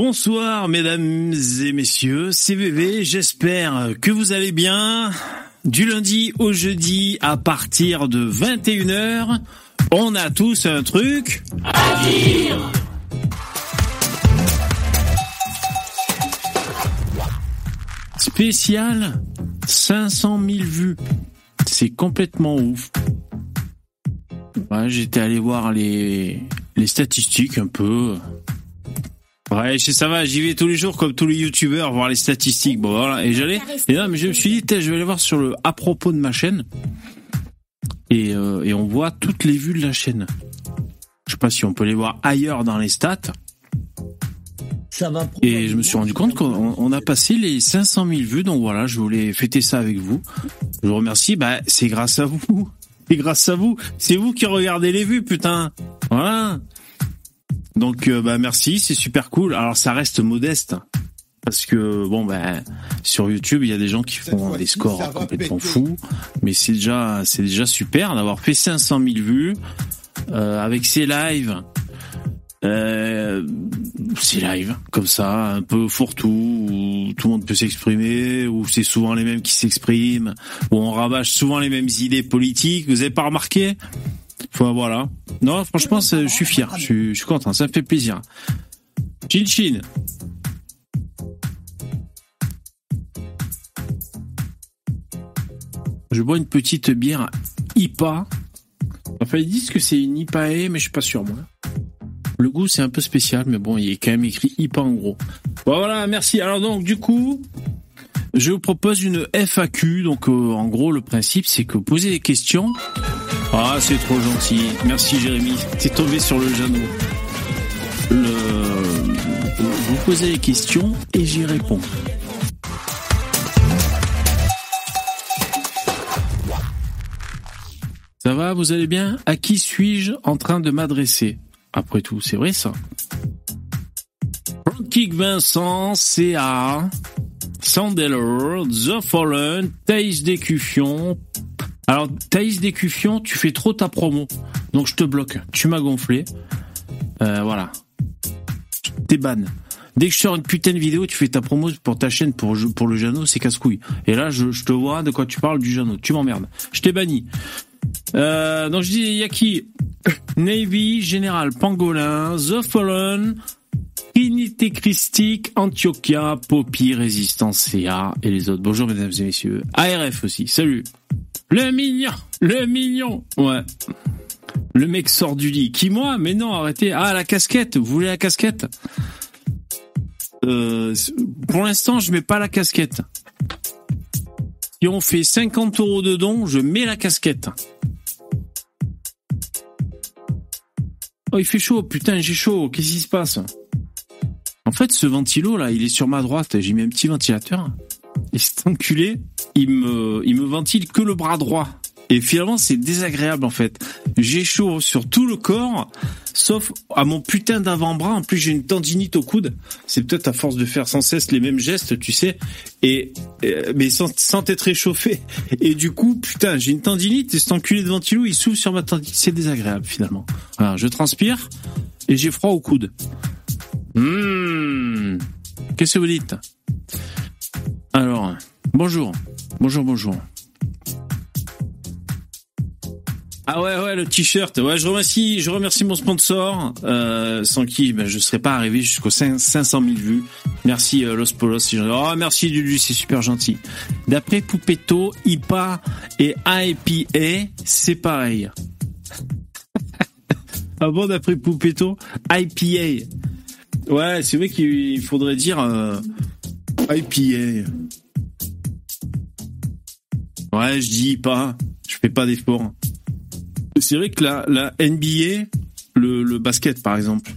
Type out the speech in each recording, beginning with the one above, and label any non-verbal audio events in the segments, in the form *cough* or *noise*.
Bonsoir mesdames et messieurs, c'est VV, j'espère que vous allez bien. Du lundi au jeudi à partir de 21h, on a tous un truc à dire. Spécial 500 000 vues. C'est complètement ouf. Ouais, J'étais allé voir les, les statistiques un peu. Ouais, ça va, j'y vais tous les jours comme tous les youtubeurs voir les statistiques. Bon voilà, et j'allais et là mais je me suis dit je vais aller voir sur le à propos de ma chaîne. Et, euh, et on voit toutes les vues de la chaîne. Je sais pas si on peut les voir ailleurs dans les stats. Ça va Et je me suis rendu compte qu'on on a passé les 500 000 vues, donc voilà, je voulais fêter ça avec vous. Je vous remercie, bah c'est grâce à vous. *laughs* C'est grâce à vous. C'est vous qui regardez les vues, putain. Voilà. Donc euh, bah merci, c'est super cool. Alors ça reste modeste parce que bon bah sur YouTube il y a des gens qui font des scores complètement fous, mais c'est déjà c'est déjà super d'avoir fait 500 000 vues euh, avec ces lives. Euh, ces lives comme ça, un peu fourre-tout, où tout le monde peut s'exprimer, où c'est souvent les mêmes qui s'expriment, où on rabâche souvent les mêmes idées politiques. Vous avez pas remarqué? Voilà. Non, franchement, je suis fier. Je suis, content. Ça me fait plaisir. Chin. Je bois une petite bière IPA. Enfin, ils disent que c'est une IPAE, mais je suis pas sûr, moi. Le goût, c'est un peu spécial, mais bon, il est quand même écrit IPA en gros. Voilà, merci. Alors donc, du coup, je vous propose une FAQ. Donc, euh, en gros, le principe, c'est que posez des questions. Ah, c'est trop gentil. Merci, Jérémy. T'es tombé sur le genou. Vous posez des questions et j'y réponds. Ça va, vous allez bien? À qui suis-je en train de m'adresser? Après tout, c'est vrai ça. Kick Vincent, CA, Sandeller, The Fallen, Thaïs Décuffion. Alors, Thaïs Décuffion, tu fais trop ta promo. Donc je te bloque. Tu m'as gonflé. Euh, voilà. T'es ban. Dès que je sors une putain de vidéo, tu fais ta promo pour ta chaîne pour, le Jano, c'est casse-couille. Et là, je, te vois de quoi tu parles du Jano. Tu m'emmerdes. Je t'ai banni. Euh, donc je dis, y a qui *coughs* Navy, Général Pangolin, The Fallen, Trinité Christique, Antiochia, Poppy, Résistance CA et les autres. Bonjour mesdames et messieurs. ARF aussi, salut. Le mignon, le mignon. Ouais. Le mec sort du lit. Qui moi? Mais non, arrêtez. Ah, la casquette. Vous voulez la casquette? Euh, Pour l'instant, je mets pas la casquette. Si on fait 50 euros de dons, je mets la casquette. Oh, il fait chaud. Putain, j'ai chaud. Qu'est-ce qui se passe? En fait, ce ventilo là, il est sur ma droite. J'ai mis un petit ventilateur. Et cet enculé, il me, il ventile que le bras droit. Et finalement, c'est désagréable en fait. J'ai chaud sur tout le corps, sauf à mon putain d'avant-bras. En plus, j'ai une tendinite au coude. C'est peut-être à force de faire sans cesse les mêmes gestes, tu sais. Et, euh, mais sans, sans être réchauffé. Et du coup, putain, j'ai une tendinite et cet enculé de ventilo, il s'ouvre sur ma tendinite. C'est désagréable finalement. Alors, je transpire et j'ai froid au coude. Mmh. Qu'est-ce que vous dites? Alors, bonjour. Bonjour, bonjour. Ah ouais ouais le t-shirt. Ouais je remercie je remercie mon sponsor euh, sans qui ben, je serais pas arrivé jusqu'aux 500 000 vues. Merci euh, Los Polos. Oh merci Dudu c'est super gentil. D'après Poupetto IPA et IPA c'est pareil. *laughs* Ah bon d'après Poupetto? IPA ouais c'est vrai qu'il faudrait dire euh, IPA ouais je dis IPA je fais pas d'effort c'est vrai que la, la NBA, le, le, basket par exemple,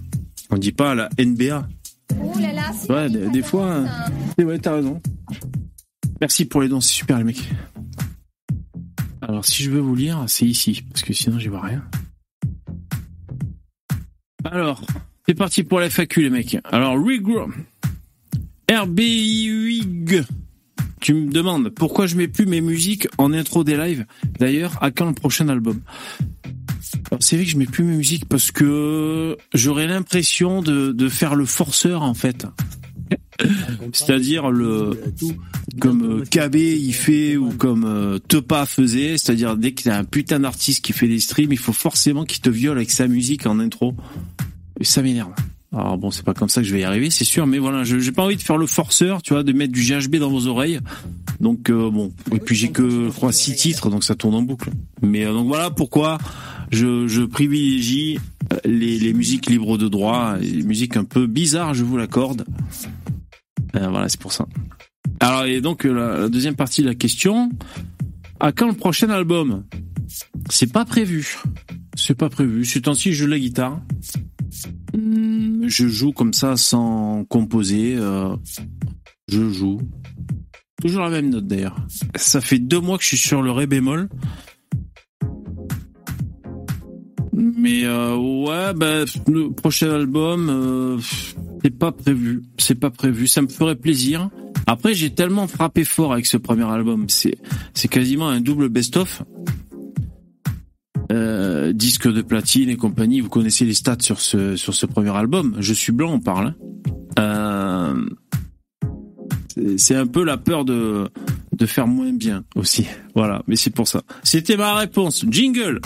on dit pas la NBA. Oh là là, ouais, des, des fois. C'est ouais, t'as raison. Merci pour les dons, c'est super les mecs. Alors si je veux vous lire, c'est ici, parce que sinon j'y vois rien. Alors, c'est parti pour la FAQ les mecs. Alors, Rigro. RBIUIG. tu me demandes pourquoi je mets plus mes musiques en intro des lives. D'ailleurs, à quand le prochain album? C'est vrai que je mets plus mes musiques parce que j'aurais l'impression de, de faire le forceur en fait. c'est-à-dire le comme euh, KB il fait ou comme euh, Tepa faisait, c'est-à-dire dès qu'il y a un putain d'artiste qui fait des streams, il faut forcément qu'il te viole avec sa musique en intro. Et ça m'énerve. Alors bon, c'est pas comme ça que je vais y arriver, c'est sûr, mais voilà, je j'ai pas envie de faire le forceur, tu vois, de mettre du GHB dans vos oreilles. Donc euh, bon, et puis j'ai que je crois six titres, donc ça tourne en boucle. Mais donc voilà pourquoi je, je privilégie les, les musiques libres de droit, les musiques un peu bizarres, je vous l'accorde. Euh, voilà, c'est pour ça. Alors, et donc, euh, la, deuxième partie de la question. À quand le prochain album? C'est pas prévu. C'est pas prévu. Ce temps-ci, je joue la guitare. Hmm, je joue comme ça sans composer. Euh, je joue. Toujours la même note d'ailleurs. Ça fait deux mois que je suis sur le ré bémol. Mais euh, ouais, bah, le prochain album, euh, c'est pas prévu. C'est pas prévu. Ça me ferait plaisir. Après, j'ai tellement frappé fort avec ce premier album. C'est quasiment un double best-of. Disque de platine et compagnie. Vous connaissez les stats sur ce sur ce premier album. Je suis blanc, on parle. Hein. Euh, c'est un peu la peur de de faire moins bien aussi. Voilà, mais c'est pour ça. C'était ma réponse. Jingle.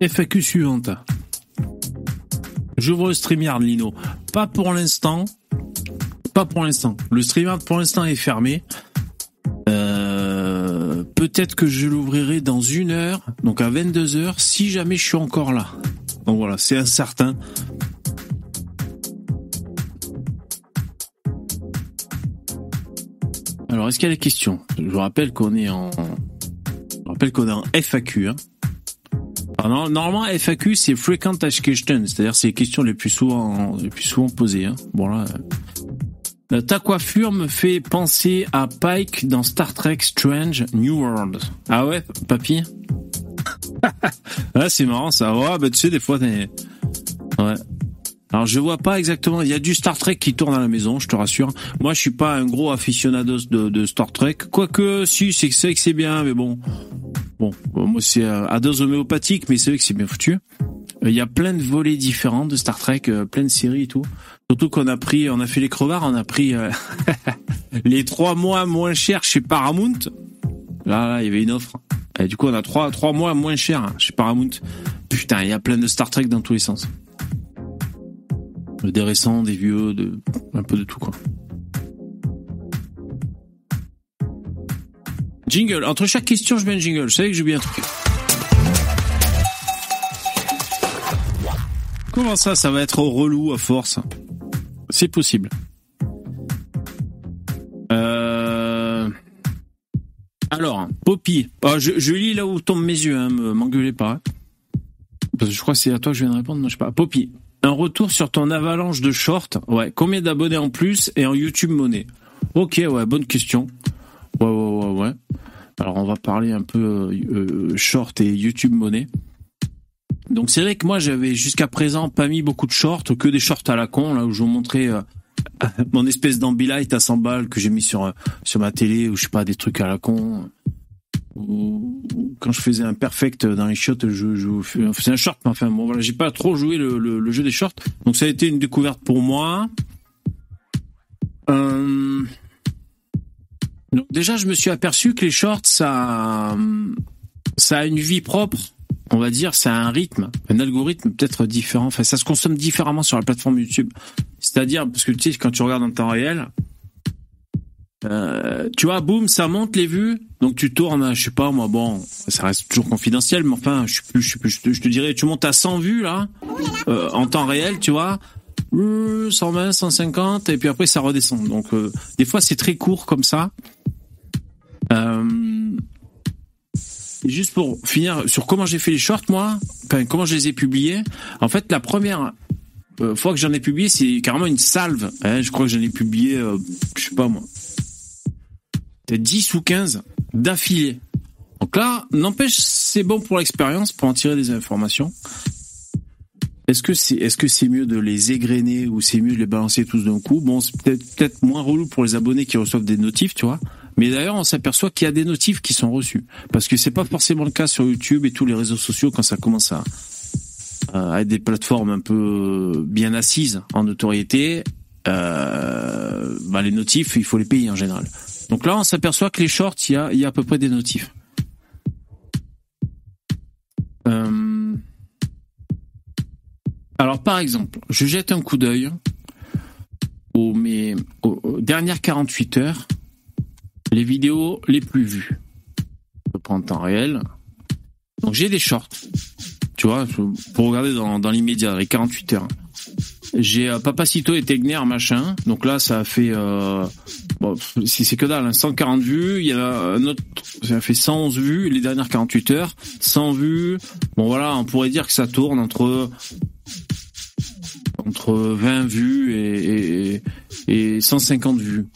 FAQ suivante. J'ouvre le StreamYard, Lino. Pas pour l'instant. Pas pour l'instant. Le StreamYard, pour l'instant, est fermé. Euh, peut-être que je l'ouvrirai dans une heure, donc à 22 heures, si jamais je suis encore là. Donc voilà, c'est incertain. Alors, est-ce qu'il y a des questions? Je vous rappelle qu'on est en, je rappelle qu'on est en FAQ. Hein. Alors, normalement, FAQ, c'est frequent question, c'est-à-dire c'est les questions les plus souvent, les plus souvent posées. Hein. Bon là, euh, ta coiffure me fait penser à Pike dans Star Trek Strange New World. Ah ouais, papy? *laughs* Ah, c'est marrant ça. Ouais, bah tu sais, des fois, t'es... Ouais. Alors je vois pas exactement. Il y a du Star Trek qui tourne à la maison, je te rassure. Moi, je suis pas un gros aficionados de, Star Trek. Quoique, si, c'est que c'est bien, mais bon, Bon, moi c'est euh, à dose homéopathique, mais c'est vrai que c'est bien foutu. Euh, il y a plein de volets différents de Star Trek, euh, plein de séries et tout. Surtout qu'on a pris, on a fait les crevards, on a pris *laughs* les trois mois moins chers chez Paramount. Là, là, il y avait une offre. Et du coup, on a trois, trois mois moins chers chez Paramount. Putain, il y a plein de Star Trek dans tous les sens. Des récents, des vieux, de, un peu de tout, quoi. Jingle. Entre chaque question, je mets un jingle. Je savais que j'ai bien un truc. Comment ça, ça va être relou à force? C'est possible. Euh... Alors, Poppy. Ah, je, lis là où tombent mes yeux, hein, m'engueulez pas. Je crois que c'est à toi que je viens de répondre, moi je sais pas. Poppy, un retour sur ton avalanche de shorts. Ouais, combien d'abonnés en plus et en YouTube monnaie Ok, ouais, bonne question. Ouais, ouais, ouais, ouais. Alors on va parler un peu euh, short et YouTube monnaie. Donc c'est vrai que moi j'avais jusqu'à présent pas mis beaucoup de shorts, que des shorts à la con, là où je vous montrais euh, *laughs* mon espèce d'ambilight à 100 balles que j'ai mis sur euh, sur ma télé, ou je sais pas, des trucs à la con. Quand je faisais un perfect dans les shots, je, je faisais un short, mais enfin bon voilà, j'ai pas trop joué le, jeu des shorts. Donc ça a été une découverte pour moi. Euh, donc déjà, je me suis aperçu que les shorts, ça, ça a une vie propre. On va dire, ça a un rythme, un algorithme peut-être différent. Enfin, ça se consomme différemment sur la plateforme YouTube. C'est-à-dire, parce que tu sais, quand tu regardes en temps réel, euh, tu vois, boum, ça monte les vues. Donc tu tournes, je sais pas, moi, bon, ça reste toujours confidentiel, mais enfin, je, je, je, te, je te dirais, tu montes à 100 vues là, euh, en temps réel, tu vois. 120, 150, et puis après ça redescend. Donc euh, des fois c'est très court comme ça. Euh, juste pour finir sur comment j'ai fait les shorts, moi, enfin, comment je les ai publiés. En fait, la première euh, fois que j'en ai publié, c'est carrément une salve. Hein, je crois que j'en ai publié, euh, je sais pas moi, peut-être 10 ou 15 d'affilée. Donc là, n'empêche, c'est bon pour l'expérience, pour en tirer des informations. Est-ce que c'est est-ce mieux de les égrener ou c'est mieux de les balancer tous d'un coup? Bon, c'est peut-être peut-être moins relou pour les abonnés qui reçoivent des notifs, tu vois. Mais d'ailleurs, on s'aperçoit qu'il y a des notifs qui sont reçus parce que c'est pas forcément le cas sur YouTube et tous les réseaux sociaux quand ça commence à à être des plateformes un peu bien assises en notoriété. Euh, bah les notifs, il faut les payer en général. Donc là, on s'aperçoit que les shorts, il y a, à peu près des notifs. Euh, alors par exemple, je jette un coup d'œil aux, dernières 48 heures, les vidéos les plus vues. Je prends en temps réel. Donc j'ai des shorts, tu vois, pour regarder dans, dans l'immédiat, les 48 heures. J'ai euh, Papacito et Tegner, machin. Donc là, ça a fait... Euh, bon, c'est que dalle, hein, 140 vues. Il y a un autre... Ça a fait 111 vues les dernières 48 heures. 100 vues. Bon voilà, on pourrait dire que ça tourne entre entre 20 vues et, et, et 150 vues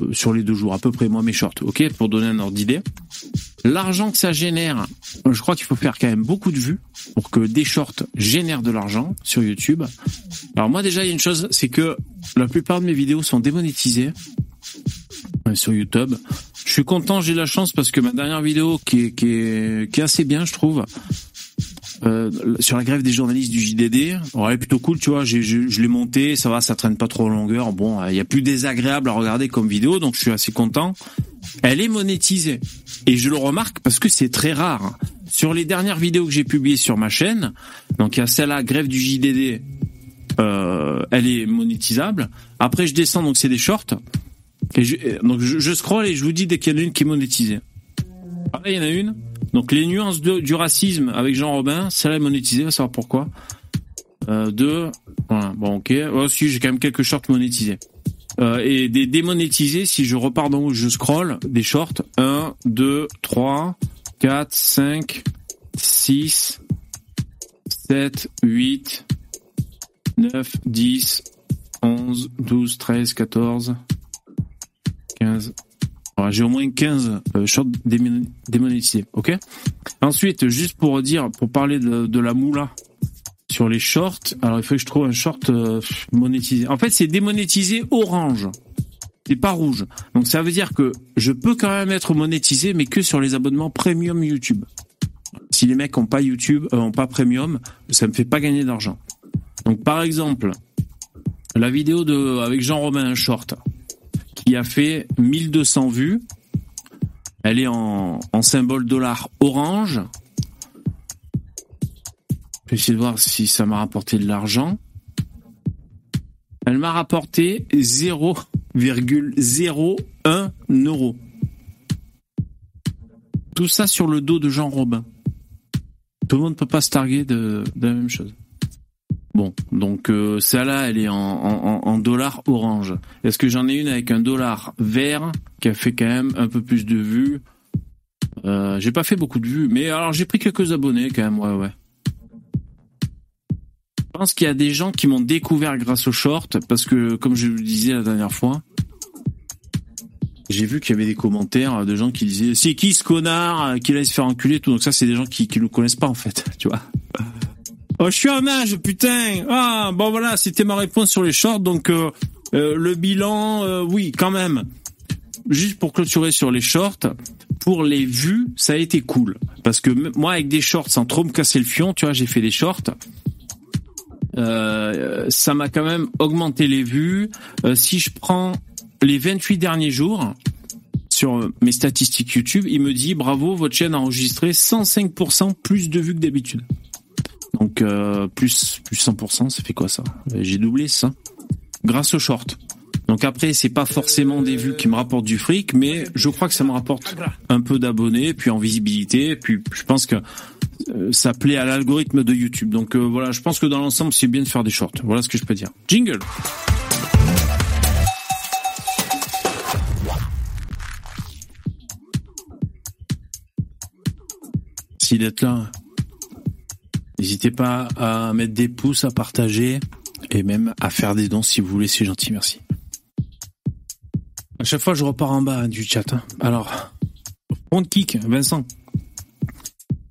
euh, sur les deux jours, à peu près, moi mes shorts, ok, pour donner un ordre d'idée. L'argent que ça génère, je crois qu'il faut faire quand même beaucoup de vues pour que des shorts génèrent de l'argent sur YouTube. Alors moi déjà, il y a une chose, c'est que la plupart de mes vidéos sont démonétisées euh, sur YouTube. Je suis content, j'ai la chance parce que ma dernière vidéo qui est assez bien, je trouve, euh, sur la grève des journalistes du JDD. Est plutôt cool, tu vois. je, l'ai monté, ça va, ça traîne pas trop en longueur. Bon, il y a plus désagréable à regarder comme vidéo, donc je suis assez content. Elle est monétisée et je le remarque parce que c'est très rare. Sur les dernières vidéos que j'ai publiées sur ma chaîne, donc il y a celle-là, grève du JDD, euh, elle est monétisable. Après, je descends, donc c'est des shorts. Et donc je, je scroll et je vous dis dès qu'il y en a une qui est monétisée. Ah, il y en a une. Donc les nuances de, du racisme avec Jean Robin, celle-là est monétisée, on va savoir pourquoi. Euh, deux, voilà, bon ok. Oh si, j'ai quand même quelques shorts monétisés. Euh, et des démonétisés, si je repars dans où je scroll, des shorts, 1, 2, 3, 4, 5, 6, 7, 8, 9, 10, 11, 12, 13, 14, 15, j'ai au moins 15 euh, shorts démonétisés, ok? Ensuite, juste pour dire, pour parler de, la moula sur les shorts, alors il faut que je trouve un short euh, monétisé. En fait, c'est démonétisé orange. C'est pas rouge. Donc ça veut dire que je peux quand même être monétisé, mais que sur les abonnements premium YouTube. Si les mecs ont pas YouTube, euh, ont pas premium, ça me fait pas gagner d'argent. Donc par exemple, la vidéo avec Jean Romain un short qui a fait 1200 vues. Elle est en, symbole dollar orange. Je vais essayer de voir si ça m'a rapporté de l'argent. Elle m'a rapporté 0,01 euro. Tout ça sur le dos de Jean Robin. Tout le monde ne peut pas se targuer de la même chose. Bon, donc euh, celle-là, elle est en, en, en dollar orange. Est-ce que j'en ai une avec un dollar vert qui a fait quand même un peu plus de vues? Euh, J'ai pas fait beaucoup de vues, mais alors j'ai pris quelques abonnés quand même, ouais, ouais. Je pense qu'il y a des gens qui m'ont découvert grâce au short, parce que comme je le disais la dernière fois, j'ai vu qu'il y avait des commentaires de gens qui disaient c'est qui ce connard qui laisse faire enculer tout? Donc ça, c'est des gens qui qui ne connaissent pas en fait, *laughs* tu vois. Oh, je suis un âge, putain. Ah, bon voilà, c'était ma réponse sur les shorts. Donc euh, euh, le bilan, euh, oui, quand même. Juste pour clôturer sur les shorts, pour les vues, ça a été cool. Parce que moi, avec des shorts, sans trop me casser le fion, tu vois, j'ai fait des shorts. ça m'a quand même augmenté les vues. si je prends les 28 derniers jours sur mes statistiques YouTube, il me dit bravo, votre chaîne a enregistré 105% plus de vues que d'habitude. Donc euh, plus plus 100%, ça fait quoi ça J'ai doublé ça. Grâce au short. Donc après, c'est pas forcément des vues qui me rapportent du fric, mais je crois que ça me rapporte un peu d'abonnés, puis en visibilité, puis je pense que euh, ça plaît à l'algorithme de YouTube. Donc euh, voilà, je pense que dans l'ensemble, c'est bien de faire des shorts. Voilà ce que je peux dire. Jingle. Merci d'être là. N'hésitez pas à mettre des pouces, à partager et même à faire des dons si vous voulez, c'est gentil, merci. À chaque fois, je repars en bas du chat. Hein. Alors, on kick, Vincent.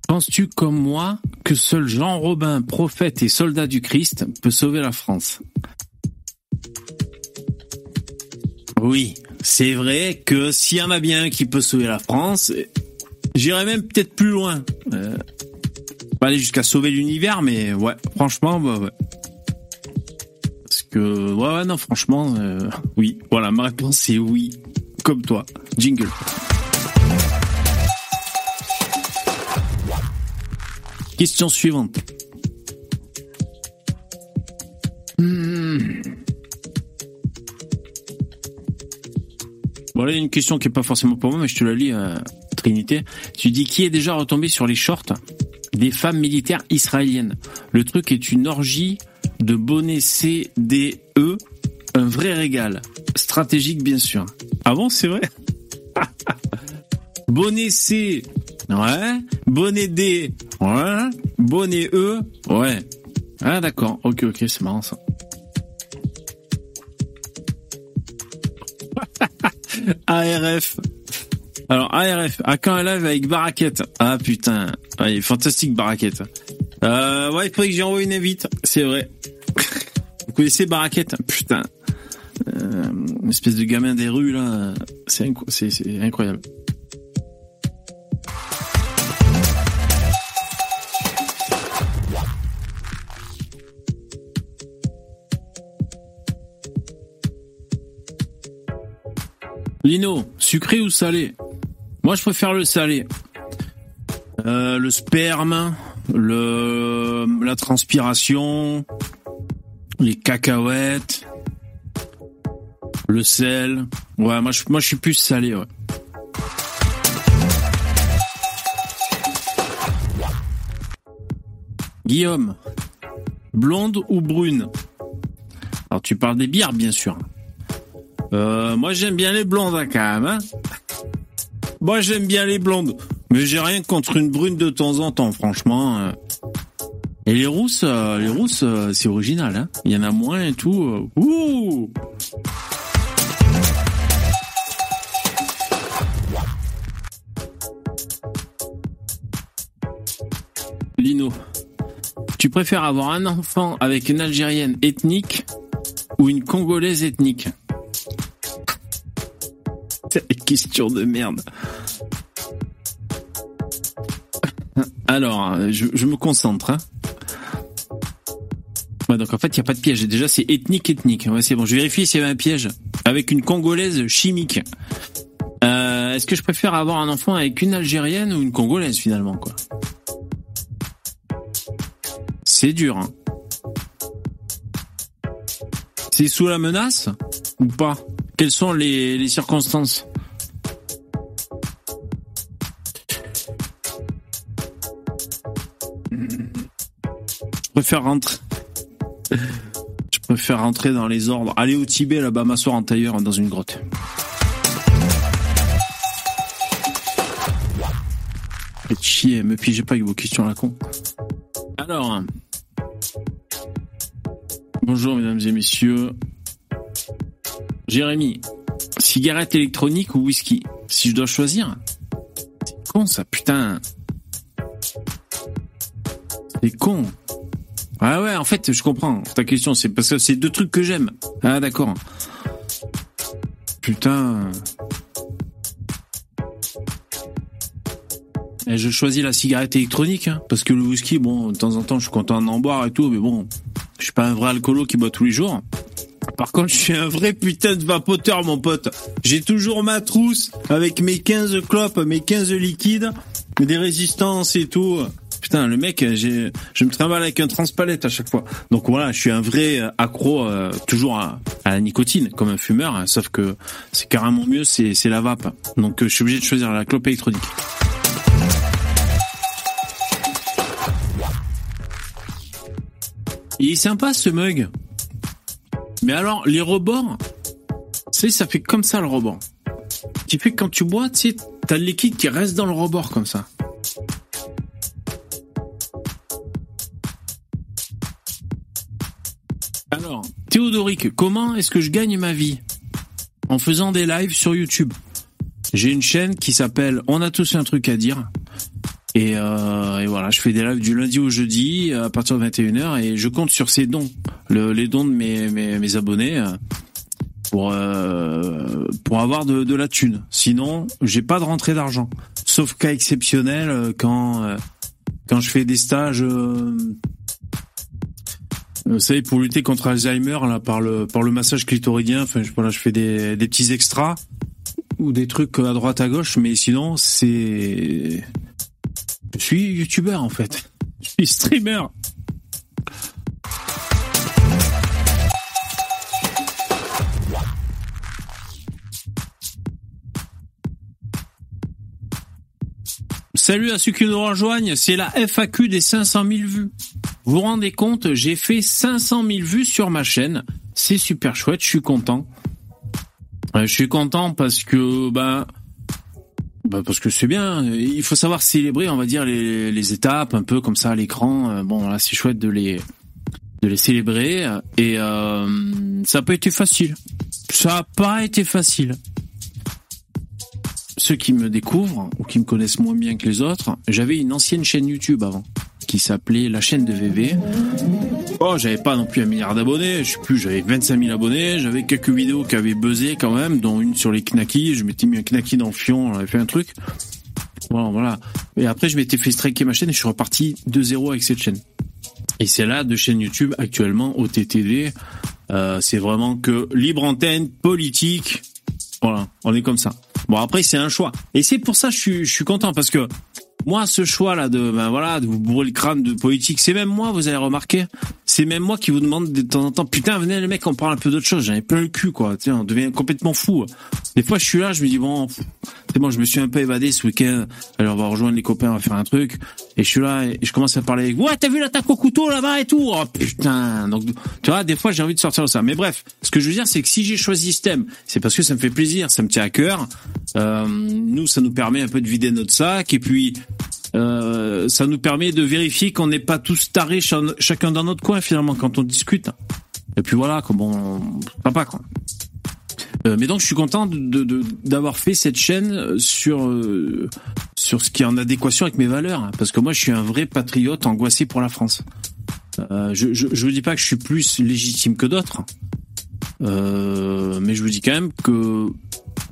Penses-tu comme moi que seul Jean Robin, prophète et soldat du Christ, peut sauver la France? Oui, c'est vrai que s'il y en a bien un qui peut sauver la France, j'irais même peut-être plus loin. Euh, pas aller jusqu'à sauver l'univers, mais ouais, franchement, bah, ouais. Parce que, ouais, ouais non, franchement, euh, oui. Voilà, ma réponse c'est oui. Comme toi. Jingle. Question suivante. Hmm. Voilà une question qui est pas forcément pour moi, mais je te la lis, euh, Trinité. Tu dis qui est déjà retombé sur les shorts? Des femmes militaires israéliennes. Le truc est une orgie de bonnets CDE, un vrai régal. Stratégique, bien sûr. Ah bon, c'est vrai? *laughs* Bonnet C, ouais. Bonnet D, ouais. Bonnet E, ouais. Ah d'accord, ok, ok, c'est marrant ça. *laughs* ARF. Alors ARF, à quand un live avec Baraquette Ah putain, ouais, fantastique Baraquette. Euh, ouais, il faudrait que j'y envoie une invite, c'est vrai. *laughs* Vous connaissez Baraquette Putain. Euh, une espèce de gamin des rues là, c'est incroyable. Lino, sucré ou salé? Moi, je préfère le salé. Euh, le sperme, la transpiration, les cacahuètes, le sel. Ouais, moi je, suis plus salé. Guillaume, blonde ou brune? Alors tu parles des bières bien sûr. Euh, moi j'aime bien les blondes hein, quand même. Hein moi j'aime bien les blondes, mais j'ai rien contre une brune de temps en temps, franchement. Euh. Et les rousses, euh, les rousses, c'est original. Hein Il y en a moins et tout. Ouh Lino, tu préfères avoir un enfant avec une Algérienne ethnique ou une Congolaise ethnique? Question de merde. Alors, je, me concentre. Hein. donc en fait, il n'y a pas de piège. Déjà, c'est ethnique, ethnique. Ouais, c'est bon. Je vérifie s'il y avait un piège. Avec une Congolaise chimique. Euh, est-ce que je préfère avoir un enfant avec une Algérienne ou une Congolaise finalement, quoi? C'est dur. Hein. C'est sous la menace ou pas? Quelles sont les circonstances Je préfère rentrer. Je préfère rentrer dans les ordres. Aller au Tibet là-bas, m'asseoir en tailleur dans une grotte. Faites chier, me pigez pas avec vos questions la con. Alors. Bonjour mesdames et messieurs. Jérémy, cigarette électronique ou whisky Si je dois choisir C'est con ça, putain. C'est con. Ah ouais, en fait, je comprends ta question. C'est parce que c'est deux trucs que j'aime. Ah d'accord. Putain. Et je choisis la cigarette électronique hein, parce que le whisky, bon, de temps en temps, je suis content d'en boire et tout, mais bon, je suis pas un vrai alcoolo qui boit tous les jours. Par contre, je suis un vrai putain de vapoteur, mon pote. J'ai toujours ma trousse avec mes 15 clopes, mes 15 liquides, des résistances et tout. Putain, le mec, je me trimballe avec un transpalette à chaque fois. Donc voilà, je suis un vrai euh, accro euh, toujours à, la nicotine, comme un fumeur, hein, sauf que c'est carrément mieux, c'est la vape. Donc euh, je suis obligé de choisir la clope électronique. Il est sympa ce mug. Mais alors, les rebords, tu sais, ça fait comme ça le rebord. Qui fait que quand tu bois, tu sais, t'as le liquide qui reste dans le rebord comme ça. Alors, Théodoric, comment est-ce que je gagne ma vie? En faisant des lives sur YouTube. J'ai une chaîne qui s'appelle On a tous un truc à dire. Et, euh, et, voilà, je fais des lives du lundi au jeudi à partir de 21h et je compte sur ces dons, le, les dons de mes, abonnés pour euh, pour avoir de, la thune. Sinon, j'ai pas de rentrée d'argent, sauf cas exceptionnel quand euh, quand je fais des stages. Euh, vous savez, pour lutter contre Alzheimer, là, par le par le massage clitoridien, enfin, je, voilà, je fais des, des petits extras ou des trucs à droite à gauche, mais sinon, c'est je suis youtubeur en fait. Je suis streamer. Salut à ceux qui nous rejoignent, c'est la FAQ des 500 000 vues. Vous vous rendez compte, j'ai fait 500 000 vues sur ma chaîne. C'est super chouette, je suis content. Je suis content parce que, ben, bah parce que c'est bien. Il faut savoir célébrer, on va dire, les, étapes un peu comme ça à l'écran. Bon, là, c'est chouette de les de les célébrer. Et euh, ça n'a pas été facile. Ça n'a pas été facile. Ceux qui me découvrent ou qui me connaissent moins bien que les autres, j'avais une ancienne chaîne YouTube avant qui s'appelait la chaîne de VV. Oh, j'avais pas non plus un milliard d'abonnés, je sais plus, j'avais 25 000 abonnés, j'avais quelques vidéos qui avaient buzzé quand même, dont une sur les knackis, je m'étais mis un knacky dans le fion, j'avais fait un truc. Bon, voilà. Et après, je m'étais fait striker ma chaîne et je suis reparti de zéro avec cette chaîne. Et c'est là de chaîne YouTube actuellement au TTV. Euh, c'est vraiment que libre antenne, politique. Voilà, on est comme ça. Bon après c'est un choix. Et c'est pour ça que je suis, je suis content parce que moi, ce choix-là de, ben voilà, de vous bourrer le crâne de politique, c'est même moi, vous avez remarqué, c'est même moi qui vous demande de temps en temps, putain, venez les mecs, on parle un peu d'autre chose, j'en ai plein le cul, quoi, tiens, on devient complètement fou. Des fois, je suis là, je me dis, bon, c'est bon, je me suis un peu évadé ce week-end, alors on va rejoindre les copains, on va faire un truc, et je suis là, et je commence à parler avec, ouais, t'as vu l'attaque au couteau là-bas et tout, oh putain, donc, tu vois, des fois, j'ai envie de sortir de ça. Mais bref, ce que je veux dire, c'est que si j'ai choisi ce thème, c'est parce que ça me fait plaisir, ça me tient à cœur, euh, nous, ça nous permet un peu de vider notre sac, et puis, euh, ça nous permet de vérifier qu'on n'est pas tous tarés chacun dans notre coin finalement quand on discute. Et puis voilà, comme on pas quoi. Euh, mais donc je suis content de d'avoir fait cette chaîne sur euh, sur ce qui est en adéquation avec mes valeurs, hein, parce que moi je suis un vrai patriote angoissé pour la France. Euh, je, je je vous dis pas que je suis plus légitime que d'autres, euh, mais je vous dis quand même que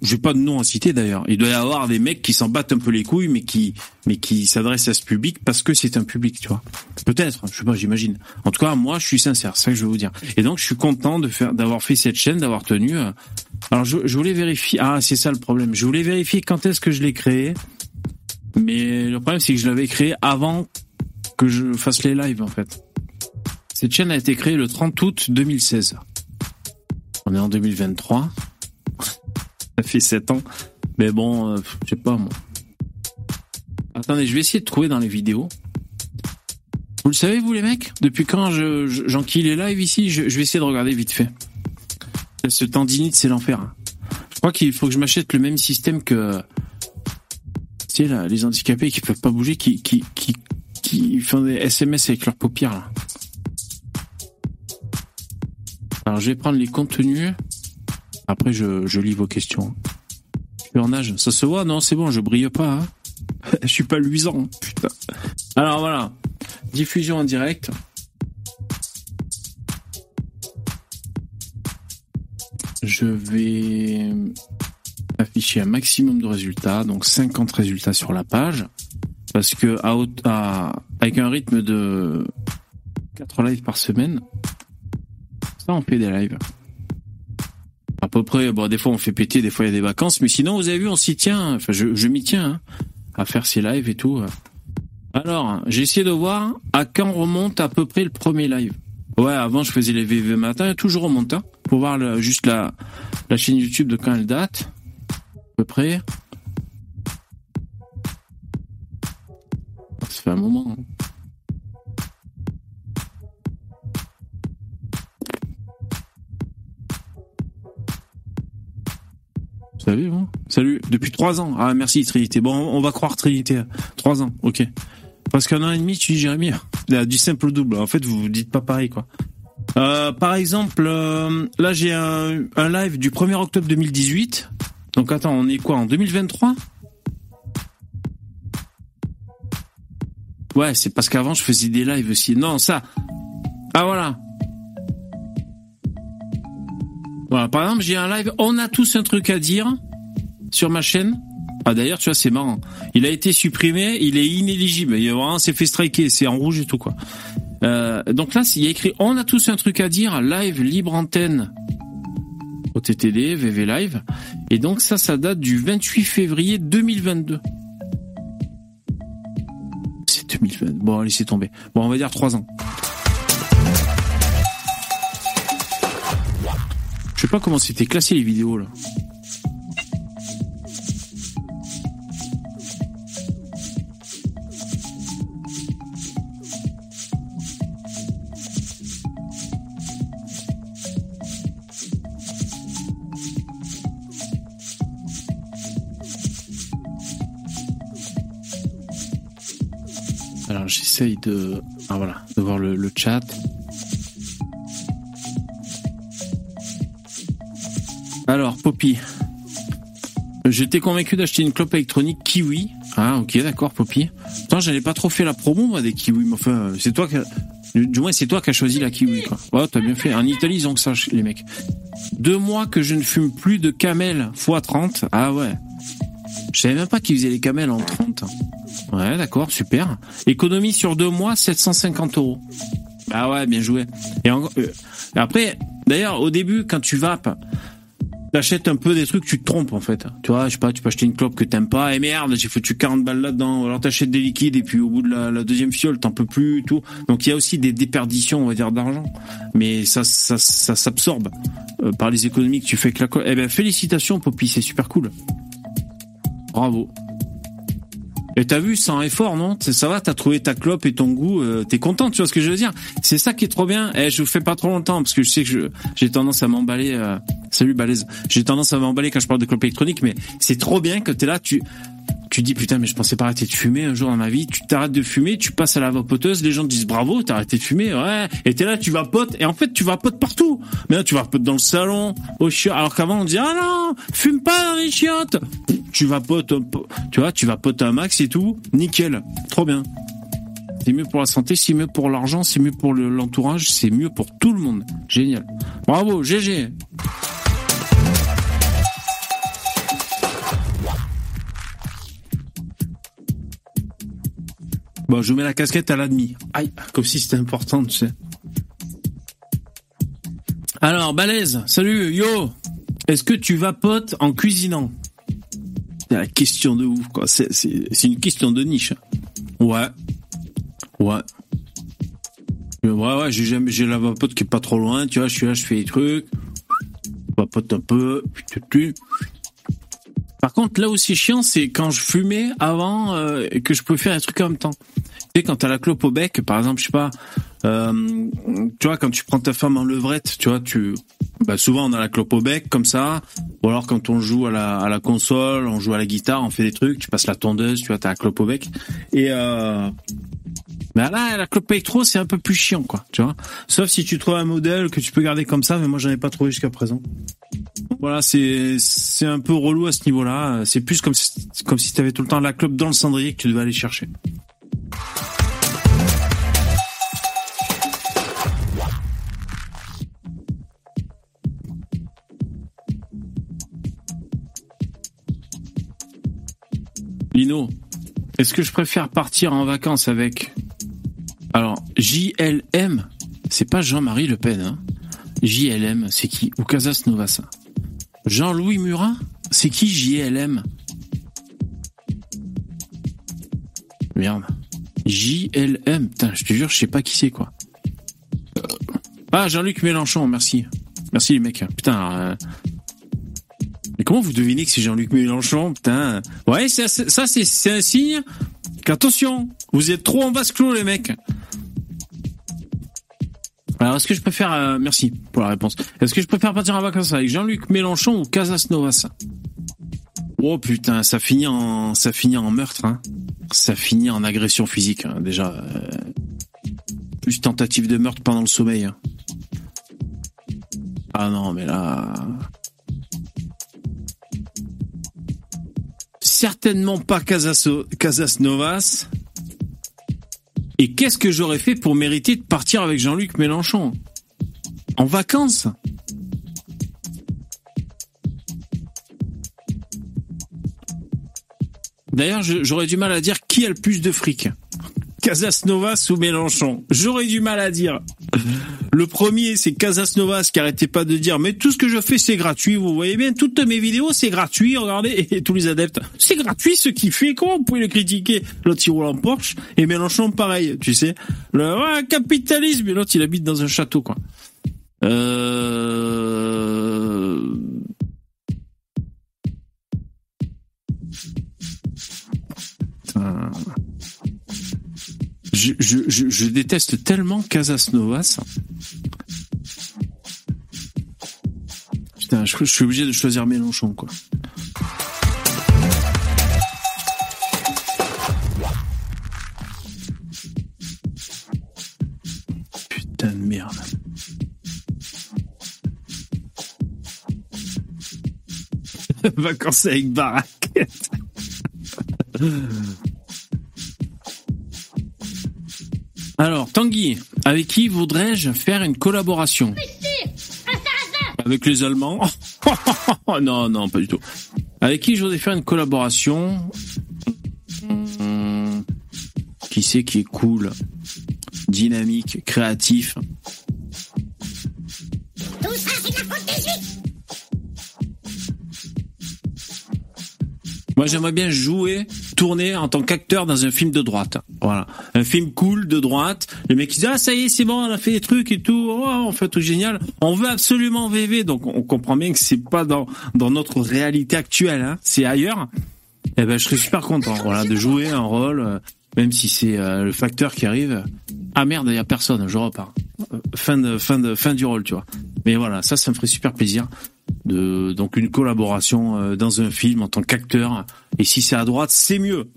j'ai pas de nom à citer d'ailleurs. Il doit y avoir des mecs qui s'en battent un peu les couilles, mais qui, mais qui s'adressent à ce public parce que c'est un public, tu vois. Peut-être, je sais pas, j'imagine. En tout cas, moi, je suis sincère, c'est ça que je veux vous dire. Et donc, je suis content de faire, d'avoir fait cette chaîne, d'avoir tenu. Euh, alors, je, je voulais vérifier. Ah, c'est ça le problème. Je voulais vérifier quand est-ce que je l'ai créé. Mais le problème, c'est que je l'avais créé avant que je fasse les lives, en fait. Cette chaîne a été créée le 30 août 2016. On est en 2023 ça fait 7 ans. Mais bon, euh, je sais pas moi. Attendez, je vais essayer de trouver dans les vidéos. Vous le savez, vous les mecs? Depuis quand j'enquille je, les lives ici? Je, vais essayer de regarder vite fait. Ce tendinite, c'est l'enfer. Hein. Je crois qu'il faut que je m'achète le même système que... Tu sais, là, les handicapés qui peuvent pas bouger, qui, qui, qui, qui font des SMS avec leurs paupières, là. Alors, je vais prendre les contenus. Après, je, lis vos questions. Je suis en âge. Ça se voit Non, c'est bon, je brille pas. Hein *laughs* je suis pas luisant. Putain. Alors voilà. Diffusion en direct. Je vais afficher un maximum de résultats, donc 50 résultats sur la page, parce que avec un rythme de 4 lives par semaine, ça on fait des lives à peu près. Bon, des fois on fait péter, des fois il y a des vacances, mais sinon vous avez vu, on s'y tient. Enfin, je, je m'y tiens hein, à faire ces lives et tout. Alors, j'ai essayé de voir à quand remonte à peu près le premier live. Ouais, avant je faisais les VV matin, toujours remonte hein, pour voir juste la, la chaîne YouTube de quand elle date, à peu près. Ça fait un moment. Hein. Salut, Salut, depuis trois ans. Ah, merci Trinité. Bon, on va croire Trinité. Trois ans, ok. Parce qu'un an et demi, tu dis Jérémy, du simple double. En fait, vous vous dites pas pareil, quoi. Euh, par exemple, euh, là j'ai un, live du 1er octobre 2018. Donc attends, on est quoi en 2023 Ouais, c'est parce qu'avant je faisais des lives aussi. Non, ça. Ah voilà. Voilà, par exemple, j'ai un live. On a tous un truc à dire sur ma chaîne. Ah d'ailleurs, tu vois, c'est marrant. Il a été supprimé, il est inéligible. Il vraiment, s'est fait striker, c'est en rouge et tout quoi. Euh, donc là, il y a écrit On a tous un truc à dire, live libre antenne au TTD, VV Live. Et donc ça, ça date du 28 février 2022. C'est 2020. Bon, laissez tomber. Bon, on va dire 3 ans. Comment c'était classé les vidéos là. Alors j'essaye de, ah, voilà, de voir le chat. Poppy, j'étais convaincu d'acheter une clope électronique Kiwi. Ah ok d'accord Poppy. Attends j'avais pas trop fait la promo des Kiwi, mais enfin c'est toi qui, du moins c'est toi qui as choisi la Kiwi quoi. T'as bien fait. En Italie ils ont que ça les mecs. Deux mois que je ne fume plus de camel x 30. Ah ouais. Je savais même pas qu'ils faisaient les camels en 30. Ouais, d'accord, super. Économie sur deux mois, 750 euros. Ah ouais, bien joué. Et euh, après, d'ailleurs, au début, quand tu vapes, t'achètes un peu des trucs, tu te trompes en fait. Tu vois, je sais pas, tu peux acheter une clope que t'aimes pas, et merde, j'ai foutu 40 balles là-dedans. Alors t'achètes des liquides, et puis au bout de la, deuxième fiole, t'en peux plus, tout. Donc il y a aussi des déperditions, on va dire, d'argent. Mais ça, ça, ça s'absorbe euh, par les économies que tu fais avec la clope. Eh ben, félicitations, Poppy, c'est super cool. Bravo. Et t'as vu, sans effort, non Ça va, t'as trouvé ta clope et ton goût, euh, t'es content, tu vois ce que je veux dire C'est ça qui est trop bien. Eh, je vous fais pas trop longtemps, parce que je sais que j'ai tendance à m'emballer... euh, Salut Balèze. J'ai tendance à m'emballer quand je parle de clope électronique, mais c'est trop bien que t'es là, tu... Tu dis putain mais je pensais pas arrêter de fumer un jour dans ma vie. Tu t'arrêtes de fumer, tu passes à la vapoteuse, les gens te disent bravo, t'as arrêté de fumer, ouais. Et t'es là, tu vapotes et en fait tu vapotes partout. Mais là tu vapotes dans le salon, au chiottes. Alors qu'avant on dit ah non, fume pas dans les chiottes. Tu vapotes, tu vois, tu vapotes un max et tout, nickel, trop bien. C'est mieux pour la santé, c'est mieux pour l'argent, c'est mieux pour le- l'entourage, c'est mieux pour tout le monde. Génial. Bravo, GG. Bon, je mets la casquette à l'admi. Aïe, comme si c'était important, tu sais. Alors, balèze, salut, yo. Est-ce que tu vapotes en cuisinant? C'est la question de ouf, quoi. C'est, c'est, c'est une question de niche. Ouais. Ouais. Ouais, ouais, j'ai jamais, j'ai la vapote qui est pas trop loin, tu vois, je suis là, je fais des trucs. Je vapote un peu. tu, tu. Par contre, là c'est chiant, c'est quand je fumais avant euh, et que je pouvais faire des trucs en même temps. Tu sais, quand t'as la clope au bec, par exemple, je sais pas, euh, tu vois, quand tu prends ta femme en levrette, tu vois, tu, bah souvent on a la clope au bec comme ça, ou alors quand on joue à la, à la console, on joue à la guitare, on fait des trucs, tu passes la tondeuse, tu vois, t'as la clope au bec. Et euh, bah là, la clope électro, c'est un peu plus chiant, quoi, tu vois. Sauf si tu trouves un modèle que tu peux garder comme ça, mais moi j'en ai pas trouvé jusqu'à présent. Voilà, c'est c'est un peu relou à ce niveau-là. C'est plus comme si, comme si tu avais tout le temps la clope dans le cendrier que tu devais aller chercher. Lino, est-ce que je préfère partir en vacances avec? Alors JLM C'est pas Jean-Marie Le Pen, hein. JLM, c'est qui? Ou Casas Novas Jean-Louis Murat C'est qui JLM Merde. JLM, putain, je te jure, je sais pas qui c'est quoi. Ah, Jean-Luc Mélenchon, merci. Merci les mecs. Putain. euh, Mais comment vous devinez que c'est Jean-Luc Mélenchon Putain? Ouais, ça, c'est- ça c'est un signe qu'attention, vous êtes trop en vase clos les mecs. Alors, est-ce que je préfère... euh, merci pour la réponse. Est-ce que je préfère partir en vacances avec Jean-Luc Mélenchon ou Casas Novas Oh putain, ça finit en, meurtre, hein. Ça finit en agression physique, hein, déjà. euh, Plus tentative de meurtre pendant le sommeil. hein. Ah non, mais là... Certainement pas Casas, Casas Novas. Et qu'est-ce que j'aurais fait pour mériter de partir avec Jean-Luc Mélenchon? En vacances? D'ailleurs, j'aurais du mal à dire qui a le plus de fric. Casasnovas ou Mélenchon J'aurais du mal à dire. Le premier, c'est Casasnovas qui arrêtait pas de dire mais tout ce que je fais c'est gratuit. Vous voyez bien, toutes mes vidéos c'est gratuit. Regardez et tous les adeptes, c'est gratuit ce qu'il fait. Comment vous pouvez le critiquer L'autre il roule en Porsche et Mélenchon pareil, tu sais. Le capitalisme. Et l'autre il habite dans un château quoi. Euh... Je, déteste tellement Casas Novas. Putain, je, je suis obligé de choisir Mélenchon, quoi. Putain de merde. *laughs* Vacances avec Baraquette. *laughs* Alors, Tanguy, avec qui voudrais-je faire une collaboration Avec les Allemands *laughs* Non, non, pas du tout. Avec qui je voudrais faire une collaboration? Hmm. Qui c'est qui est cool, dynamique, créatif? Moi, j'aimerais bien jouer, tourner en tant qu'acteur dans un film de droite. Voilà. Un film cool de droite. Les mecs, ils disent, ah, ça y est, c'est bon, on a fait des trucs et tout. Oh, on fait tout génial. On veut absolument VV. Donc, on comprend bien que c'est pas dans, dans notre réalité actuelle, hein. C'est ailleurs. Eh ben, je serais super content, voilà, de jouer un rôle, euh, même si c'est euh, le facteur qui arrive. Ah merde, il y a personne, je repars. Euh, fin fin fin du rôle, tu vois. Mais voilà, ça, ça me ferait super plaisir de donc une collaboration dans un film en tant qu'acteur. Et si c'est à droite, c'est mieux.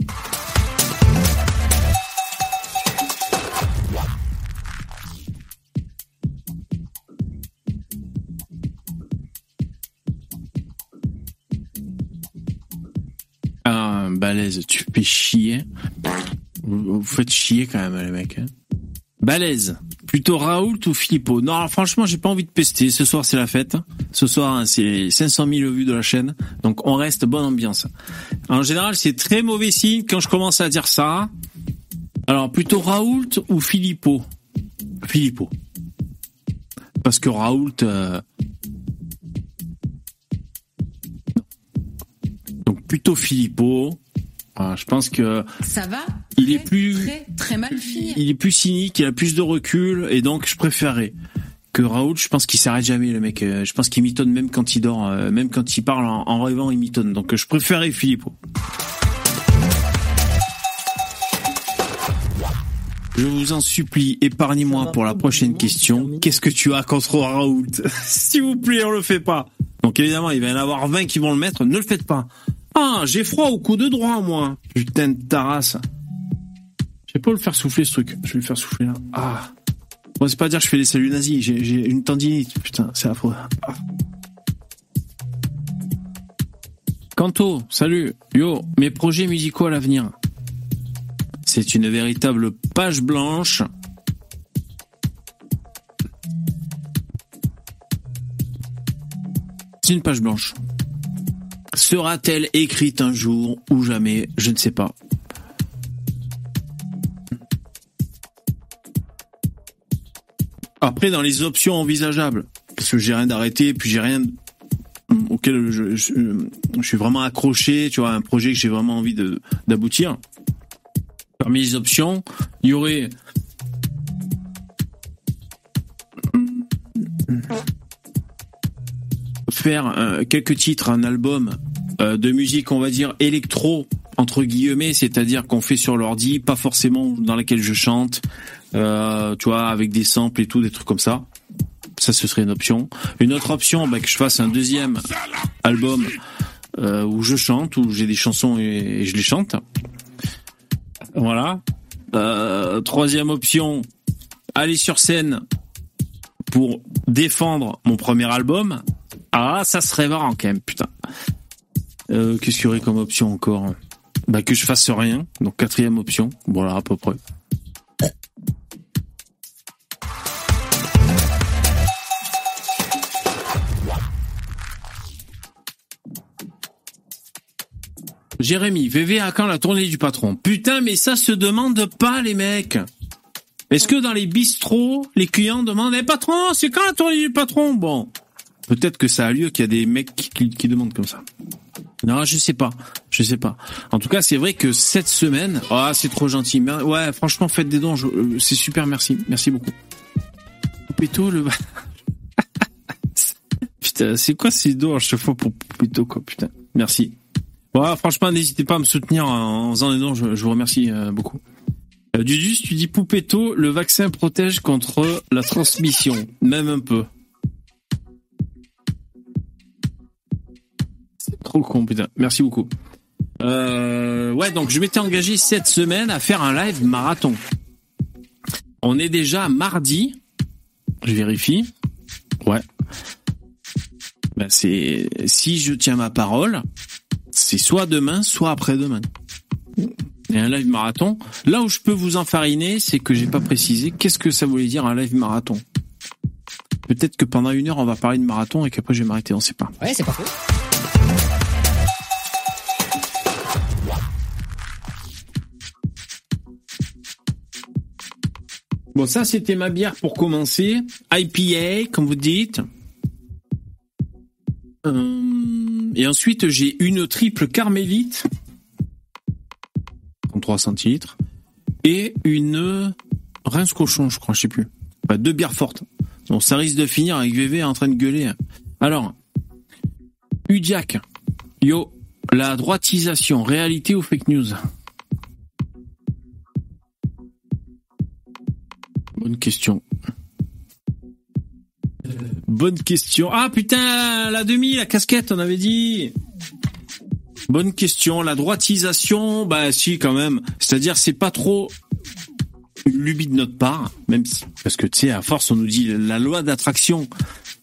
Ah, balèze, tu fais chier. Vous, faites chier quand même, les mecs. Hein. Balèze. Plutôt Raoult ou Filippo Non, franchement, j'ai pas envie de pester. Ce soir, c'est la fête. Ce soir, hein, c'est 500 000 vues de la chaîne. Donc, on reste bonne ambiance. En général, c'est très mauvais signe quand je commence à dire ça. Alors, plutôt Raoult ou Filippo Filippo. Parce que Raoult... Euh, donc, plutôt Filippo. Je pense que ça va. Il est plus très, mal fini. Il est plus cynique, il a plus de recul et donc je préférerais que Raoul. Je pense qu'il s'arrête jamais le mec. Euh, je pense qu'il mitonne même quand il dort, euh, même quand il parle en, rêvant, il mitonne. Donc je préférerais Philippot. Je vous en supplie, épargnez-moi pour la prochaine question. Qu'est-ce que tu as contre Raoult? *laughs* S'il vous plaît, on le fait pas. Donc évidemment, il va y en avoir 20 qui vont le mettre. Ne le faites pas. Ah, j'ai froid au coup de droit, moi. Putain de tarasse. Je vais pas le faire souffler, ce truc. Je vais le faire souffler, là. Ah. Bon, c'est pas dire que je fais des saluts nazis. J'ai une tendinite. Putain, c'est affreux. Ah. Kanto, salut. Yo, mes projets musicaux à l'avenir. C'est une véritable page blanche. C'est une page blanche. Sera-t-elle écrite un jour ou jamais? Je ne sais pas. Après, dans les options envisageables, parce que j'ai rien d'arrêté, puis j'ai rien auquel je, suis vraiment accroché, tu vois, un projet que j'ai vraiment envie d'aboutir. Parmi les options, il y aurait faire euh, quelques titres, un album euh, de musique, on va dire électro entre guillemets, c'est-à-dire qu'on fait sur l'ordi, pas forcément dans laquelle je chante, euh, tu vois, avec des samples et tout, des trucs comme ça. Ça, ce serait une option. Une autre option, bah, que je fasse un deuxième album où je chante, où j'ai des chansons et, je les chante. Voilà. troisième option, aller sur scène pour défendre mon premier album ah, ça serait marrant quand même, putain. Euh, Qu'est-ce qu'il y aurait comme option encore? Bah que je fasse rien, donc quatrième option, voilà à peu près. Jérémy, VV à quand la tournée du patron? Putain, mais ça se demande pas, les mecs Est-ce que dans les bistrots, les clients demandent hey, « eh, patron, c'est quand la tournée du patron ?» Bon, peut-être que ça a lieu qu'il y a des mecs qui, qui demandent comme ça. Non, je sais pas, je sais pas. En tout cas, c'est vrai que cette semaine, ah, c'est trop gentil. Ouais, franchement, faites des dons, euh, c'est super, merci, merci beaucoup. Péto, le. *laughs* putain, c'est quoi ces dons à chaque fois pour Péto, quoi, putain? Merci. Bon, franchement, n'hésitez pas à me soutenir en faisant des dons, je, vous remercie euh, beaucoup. Euh, Dudus, tu dis Poupetto, le vaccin protège contre la transmission, même un peu. Trop con, putain. Merci beaucoup. Euh, ouais, donc je m'étais engagé cette semaine à faire un live marathon. On est déjà mardi. Je vérifie. Ouais. Ben c'est si je tiens ma parole, c'est soit demain, soit après-demain et un live marathon. Là où je peux vous enfariner, c'est que j'ai pas précisé qu'est-ce que ça voulait dire un live marathon. Peut-être que pendant une heure, on va parler de marathon et qu'après je vais m'arrêter, on sait pas. Ouais, c'est pas Bon, ça, c'était ma bière pour commencer. IPA, comme vous dites. Euh, et ensuite, j'ai une triple carmélite 3 centilitres, et une rince cochon, je crois, je sais plus. deux bières fortes. Donc ça risque de finir avec VV en train de gueuler. Alors, Udiac, yo, la droitisation, réalité ou fake news? Bonne question. Bonne question. Ah putain, la demi, la casquette, on avait dit. Bonne question. La droitisation, bah si quand même. C'est-à-dire c'est pas trop une lubie de notre part, même si, parce que tu sais, à force on nous dit la loi d'attraction.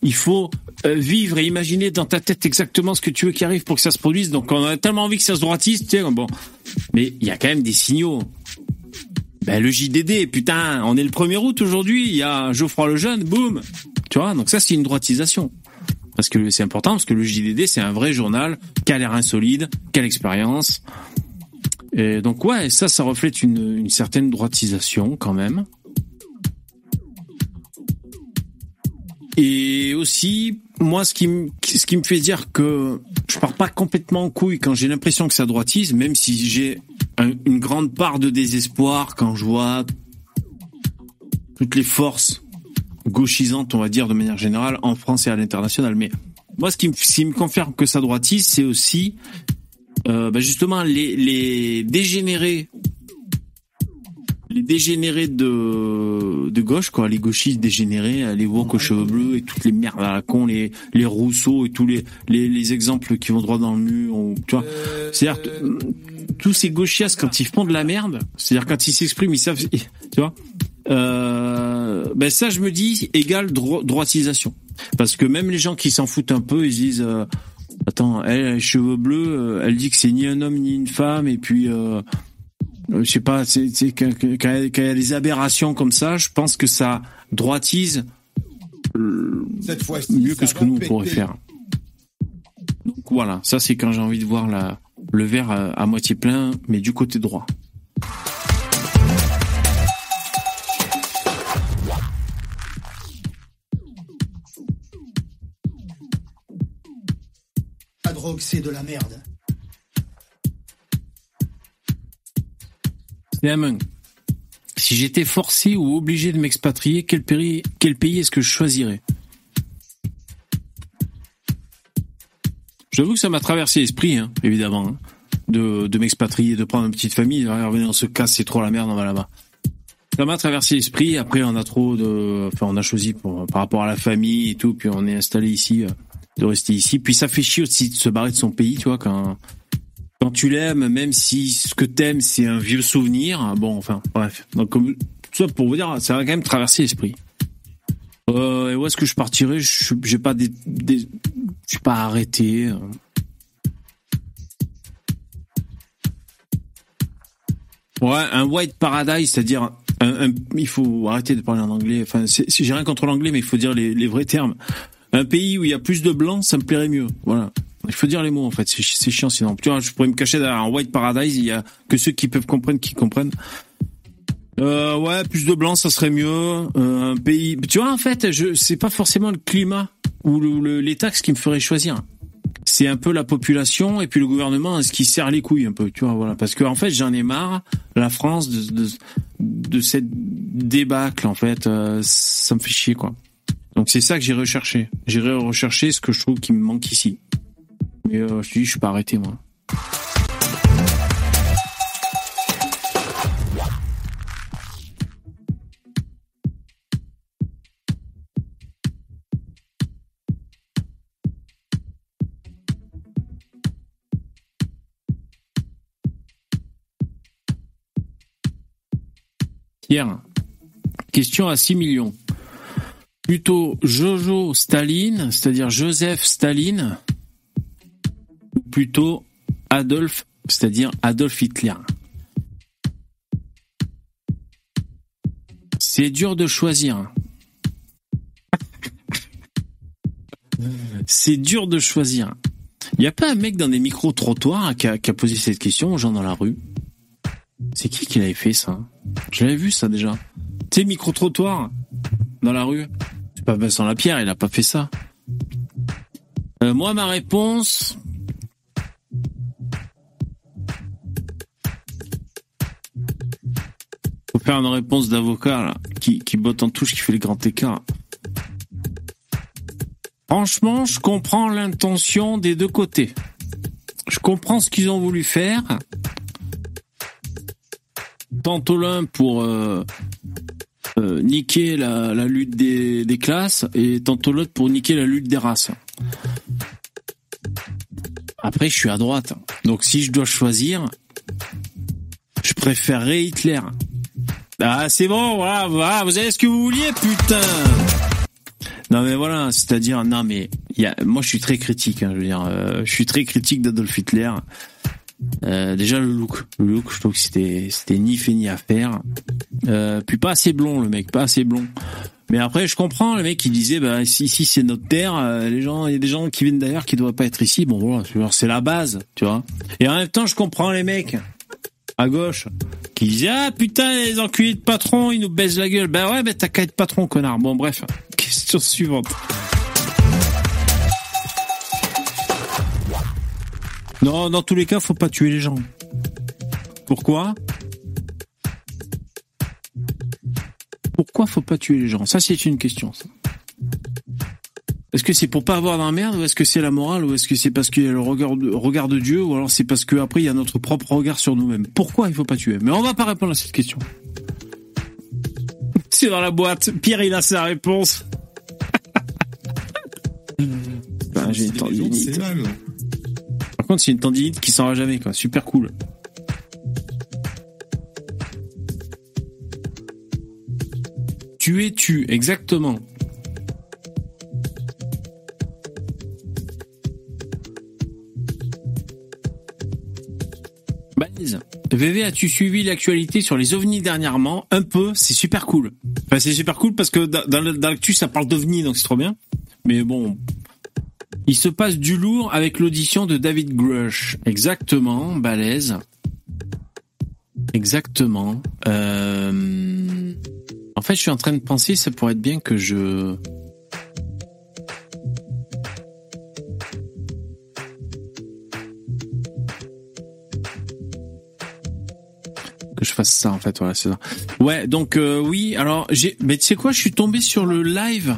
Il faut euh, vivre et imaginer dans ta tête exactement ce que tu veux qui arrive pour que ça se produise. Donc on a tellement envie que ça se droitise, tu sais, bon. Mais il y a quand même des signaux. Ben le JDD, putain, on est le 1er août aujourd'hui, il y a Geoffroy le jeune, boum. Tu vois, donc ça c'est une droitisation parce que c'est important, parce que le JDD, c'est un vrai journal, qui a l'air insolide, quelle expérience. Et donc ouais, ça, ça reflète une, certaine droitisation quand même. Et aussi, moi, ce qui, me, fait dire que je pars pas complètement en couille quand j'ai l'impression que ça droitise, même si j'ai une grande part de désespoir quand je vois toutes les forces gauchisante, on va dire de manière générale, en France et à l'international. Mais moi, ce qui me, confirme que ça droitise, c'est aussi euh, bah, justement les, les dégénérés, les dégénérés de, de gauche, quoi, les gauchistes dégénérés, les woke aux cheveux bleus et toutes les merdes à la con, les, les Rousseau et tous les, les, les exemples qui vont droit dans le mur, tu vois. C'est-à-dire tous ces gauchistes quand ils font de la merde, c'est-à-dire quand ils s'expriment, ils savent, tu vois. Euh, ben ça, je me dis égale droitisation. Parce que même les gens qui s'en foutent un peu, ils disent euh, attends, elle, a les cheveux bleus, euh, elle dit que c'est ni un homme ni une femme, et puis euh, je sais pas, c'est quand, il y a des aberrations comme ça, je pense que ça droitise Cette fois mieux que ce que nous on pourrait faire. Donc voilà, ça c'est quand j'ai envie de voir la, le verre à moitié plein, mais du côté droit. c'est de la merde. Si j'étais forcé ou obligé de m'expatrier, quel pays, quel pays est-ce que je choisirais? J'avoue que ça m'a traversé l'esprit, hein, évidemment, hein, de, m'expatrier, de prendre une petite famille, on se casse, c'est trop la merde, on va là-bas. Ça m'a traversé l'esprit. Après, on a trop de, enfin, on a choisi par rapport à la famille et tout, puis on est installé ici. Euh, de rester ici. Puis ça fait chier aussi de se barrer de son pays, tu vois, quand quand tu l'aimes, même si ce que t'aimes c'est un vieux souvenir. Bon, enfin, bref. Donc tout ça pour vous dire, ça va quand même traverser l'esprit. Euh, et où est-ce que je partirais? J'ai pas des, des je pas arrêté. Ouais, un white paradise, c'est-à-dire il faut arrêter de parler en anglais. Enfin, j'ai rien contre l'anglais, mais il faut dire les, les vrais termes. Un pays où il y a plus de blancs, ça me plairait mieux. Voilà. Il faut dire les mots en fait. C'est chiant sinon. Tu vois, je pourrais me cacher derrière un White Paradise. Il y a que ceux qui peuvent comprendre qui comprennent. Euh, ouais, plus de blanc, ça serait mieux. Euh, un pays. Tu vois, en fait, je c'est pas forcément le climat ou le- le- les taxes qui me feraient choisir. C'est un peu la population et puis le gouvernement, hein, ce qui serre les couilles un peu. Tu vois, voilà. Parce que en fait, j'en ai marre. La France de cette débâcle en fait, euh, ça me fait chier quoi. Donc c'est ça que j'ai recherché. J'irai rechercher ce que je trouve qui me manque ici. Mais euh, je te dis, je suis pas arrêté moi. Pierre, question à 6 millions. Plutôt Jojo Staline, c'est-à-dire Joseph Staline, plutôt Adolf, c'est-à-dire Adolf Hitler. C'est dur de choisir. C'est dur de choisir. Il n'y a pas un mec dans des micro-trottoirs qui a, qui a posé cette question aux gens dans la rue? C'est qui qui l'avait fait ça? Je l'avais vu ça déjà. Tu sais, micro-trottoir dans la rue C'est pas Vincent Lapierre, il a pas fait ça. Euh, moi, ma réponse... faire une réponse d'avocat qui, qui botte en touche, qui fait les grands écarts. Franchement, je comprends l'intention des deux côtés. Je comprends ce qu'ils ont voulu faire. Tantôt l'un pour euh, euh, niquer la, la lutte des, des classes et tantôt l'autre pour niquer la lutte des races. Après, je suis à droite. Donc si je dois choisir, je préférerais Hitler. Ah, c'est bon, voilà, voilà, vous avez ce que vous vouliez, putain non mais voilà, c'est-à-dire non mais y a, moi je suis très critique, hein, je veux dire, euh, je suis très critique d'Adolf Hitler. Euh, déjà le look, le look, je trouve que c'était c'était ni fait ni à faire. Euh, puis pas assez blond le mec, pas assez blond. Mais après je comprends le mec qui disait bah si c'est notre terre, euh, les gens il y a des gens qui viennent d'ailleurs qui doivent pas être ici. Bon voilà, c'est la base, tu vois. Et en même temps je comprends les mecs à gauche qui disaient ah putain les enculés de patrons ils nous baissent la gueule. Bah ouais, bah t'as qu'à être patron connard. Bon bref, *laughs* question suivante. Non, dans tous les cas, faut pas tuer les gens. Pourquoi? Pourquoi faut pas tuer les gens? Ça, c'est une question. Est-ce que c'est pour pas avoir d'emmerde ou est-ce que c'est la morale ou est-ce que c'est parce qu'il y a le regard de, regard de Dieu ou alors c'est parce que après il y a notre propre regard sur nous-mêmes? Pourquoi il faut pas tuer? Mais on va pas répondre à cette question. *laughs* C'est dans la boîte. Pierre, il a sa réponse. *laughs* Ben, j'ai une tendinite. C'est mal. Par contre, c'est une tendinite qui s'en va jamais, quoi. Super cool. Tu es tu, exactement. VV, as-tu suivi l'actualité sur les ovnis dernièrement? Un peu, c'est super cool. Enfin, c'est super cool parce que dans, l'actu, ça parle d'ovnis, donc c'est trop bien. Mais bon, il se passe du lourd avec l'audition de David Grush. Exactement, balèze. Exactement. Euh, En fait, je suis en train de penser, ça pourrait être bien que je... je fasse ça, en fait. Ouais, donc euh, oui, alors, j'ai... Mais tu sais quoi, je suis tombé sur le live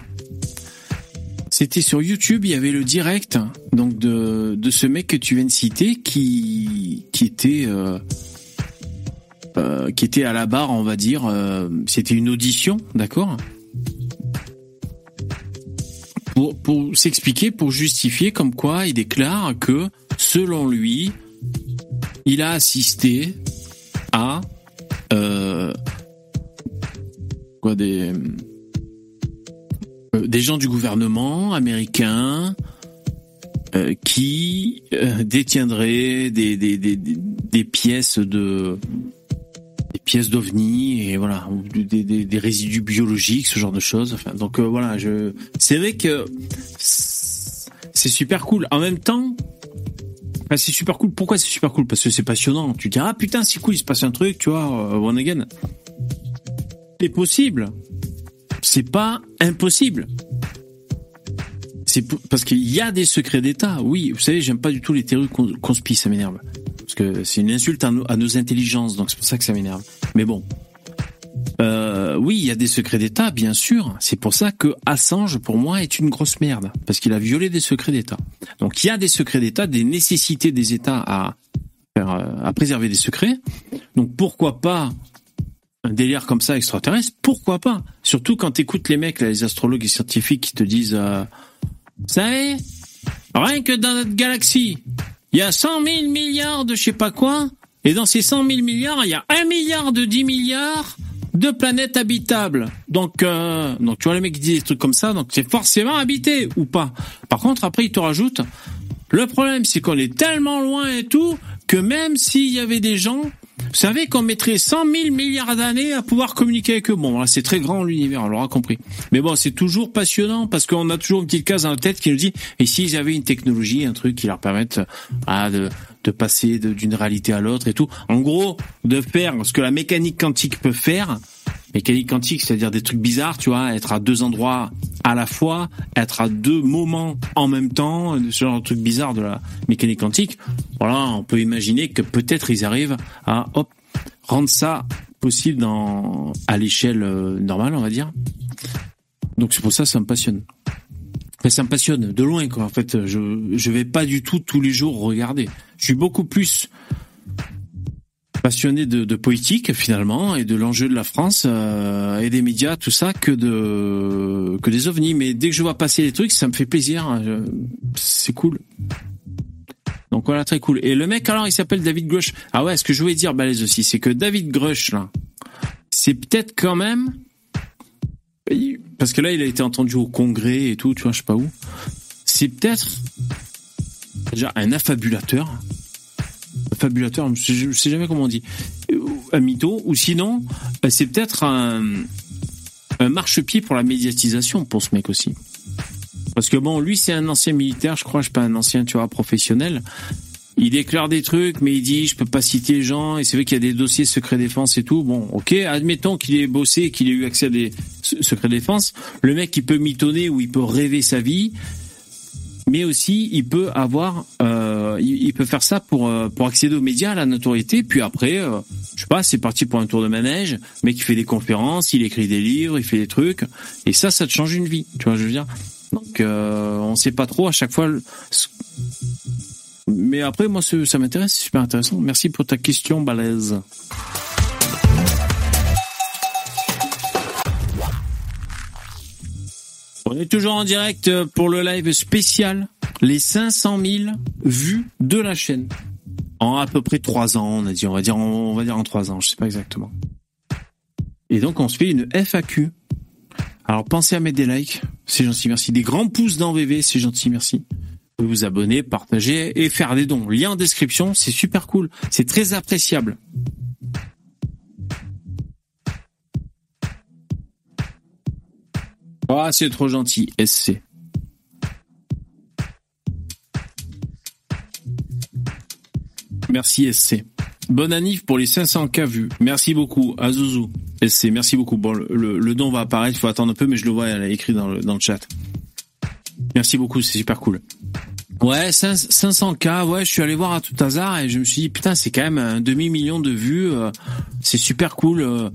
c'était sur YouTube, il y avait le direct donc de, de ce mec que tu viens de citer qui qui était euh, euh, qui était à la barre, on va dire. C'était une audition, d'accord? Pour pour s'expliquer, pour justifier, comme quoi il déclare que selon lui, il a assisté euh, quoi des euh, des gens du gouvernement américain euh, qui euh, détiendraient des, des, des, des- pièces de des pièces d'ovnis et voilà des, des, résidus biologiques ce genre de choses. Donc euh, voilà je c'est vrai que c'est super cool. En même temps C'est super cool. Pourquoi c'est super cool? Parce que c'est passionnant. Tu te dis ah putain c'est cool, il se passe un truc, tu vois, euh, one again. C'est possible. C'est pas impossible. C'est parce qu'il y a des secrets d'État. Oui, vous savez, j'aime pas du tout les théories conspi, ça m'énerve. Parce que c'est une insulte à nos, intelligences, donc c'est pour ça que ça m'énerve. Mais bon, euh, oui, il y a des secrets d'État, bien sûr. C'est pour ça que Assange, pour moi, est une grosse merde, parce qu'il a violé des secrets d'État. Donc il y a des secrets d'État, des nécessités des États à, à préserver des secrets. Donc pourquoi pas un délire comme ça extraterrestre? Pourquoi pas? Surtout quand tu écoutes les mecs, les astrologues et scientifiques qui te disent... Euh, vous savez, rien que dans notre galaxie, il y a 100 000 milliards de je sais pas quoi, et dans ces 100 000 milliards, il y a 1 milliard de 10 milliards de planètes habitables. Donc, euh, donc tu vois les mecs qui disent des trucs comme ça, donc c'est forcément habité ou pas. Par contre, après, ils te rajoutent, le problème c'est qu'on est tellement loin et tout, que même s'il y avait des gens, vous savez qu'on mettrait 100 000 milliards d'années à pouvoir communiquer avec eux. Bon, là, c'est très grand l'univers, on l'aura compris. Mais bon, c'est toujours passionnant parce qu'on a toujours une petite case dans la tête qui nous dit, et s'ils avaient une technologie, un truc qui leur permette ah, de, de passer d'une réalité à l'autre et tout. En gros, de faire ce que la mécanique quantique peut faire, mécanique quantique, c'est-à-dire des trucs bizarres, tu vois, être à deux endroits à la fois, être à deux moments en même temps, ce genre de trucs bizarres de la mécanique quantique. Voilà, on peut imaginer que peut-être ils arrivent à hop rendre ça possible dans à l'échelle euh, normale, on va dire. Donc c'est pour ça ça me passionne. ça me passionne de loin quoi. En fait, je je vais pas du tout tous les jours regarder. Je suis beaucoup plus passionné de, politique finalement et de l'enjeu de la France euh, et des médias, tout ça, que de que des ovnis. Mais dès que je vois passer les trucs, ça me fait plaisir. Hein. C'est cool. Donc voilà, très cool. Et le mec, alors, il s'appelle David Grush. Ah ouais, ce que je voulais dire, balèze aussi, c'est que David Grush, là, c'est peut-être quand même... Parce que là, il a été entendu au Congrès et tout, tu vois, je sais pas où. C'est peut-être déjà un affabulateur fabulateur, je ne sais jamais comment on dit, un mytho, ou sinon, bah, c'est peut-être un, marchepied pour la médiatisation pour ce mec aussi. Parce que bon, lui, c'est un ancien militaire, je crois, je pas un ancien, tu professionnel. Il déclare des trucs, mais il dit, je peux pas citer les gens, et c'est vrai qu'il y a des dossiers secret défense et tout. Bon, ok, admettons qu'il ait bossé, qu'il ait eu accès à des secrets défense. Le mec, il peut mitonner ou il peut rêver sa vie, mais aussi il peut avoir, euh, il, peut faire ça pour euh, pour accéder aux médias, à la notoriété. Puis après, euh, je sais pas, c'est parti pour un tour de manège. Mais qui fait des conférences, il écrit des livres, il fait des trucs, et ça, ça te change une vie. Tu vois, je veux dire? Donc, euh, on sait pas trop à chaque fois. Mais après, moi, ça m'intéresse, c'est super intéressant. Merci pour ta question, balèze. On est toujours en direct pour le live spécial, les 500 000 vues de la chaîne. En à peu près trois ans, on a dit, on va dire, on va dire en trois ans, je sais pas exactement. Et donc on se fait une FAQ. Alors pensez à mettre des likes, c'est gentil, merci. Des grands pouces dans VV, c'est gentil, merci. Vous vous abonner, partager et faire des dons. Lien en description, c'est super cool, c'est très appréciable. Ah, c'est trop gentil, SC. Merci SC. Bonne annif pour les 500K vus. Merci beaucoup, Azuzu. SC, merci beaucoup. Bon, le, don va apparaître, il faut attendre un peu, mais je le vois, elle a écrit dans le, dans le chat. Merci beaucoup, c'est super cool. Ouais, 500K, ouais, je suis allé voir à tout hasard et je me suis dit, putain, c'est quand même un demi-million de vues, euh, c'est super cool. Euh,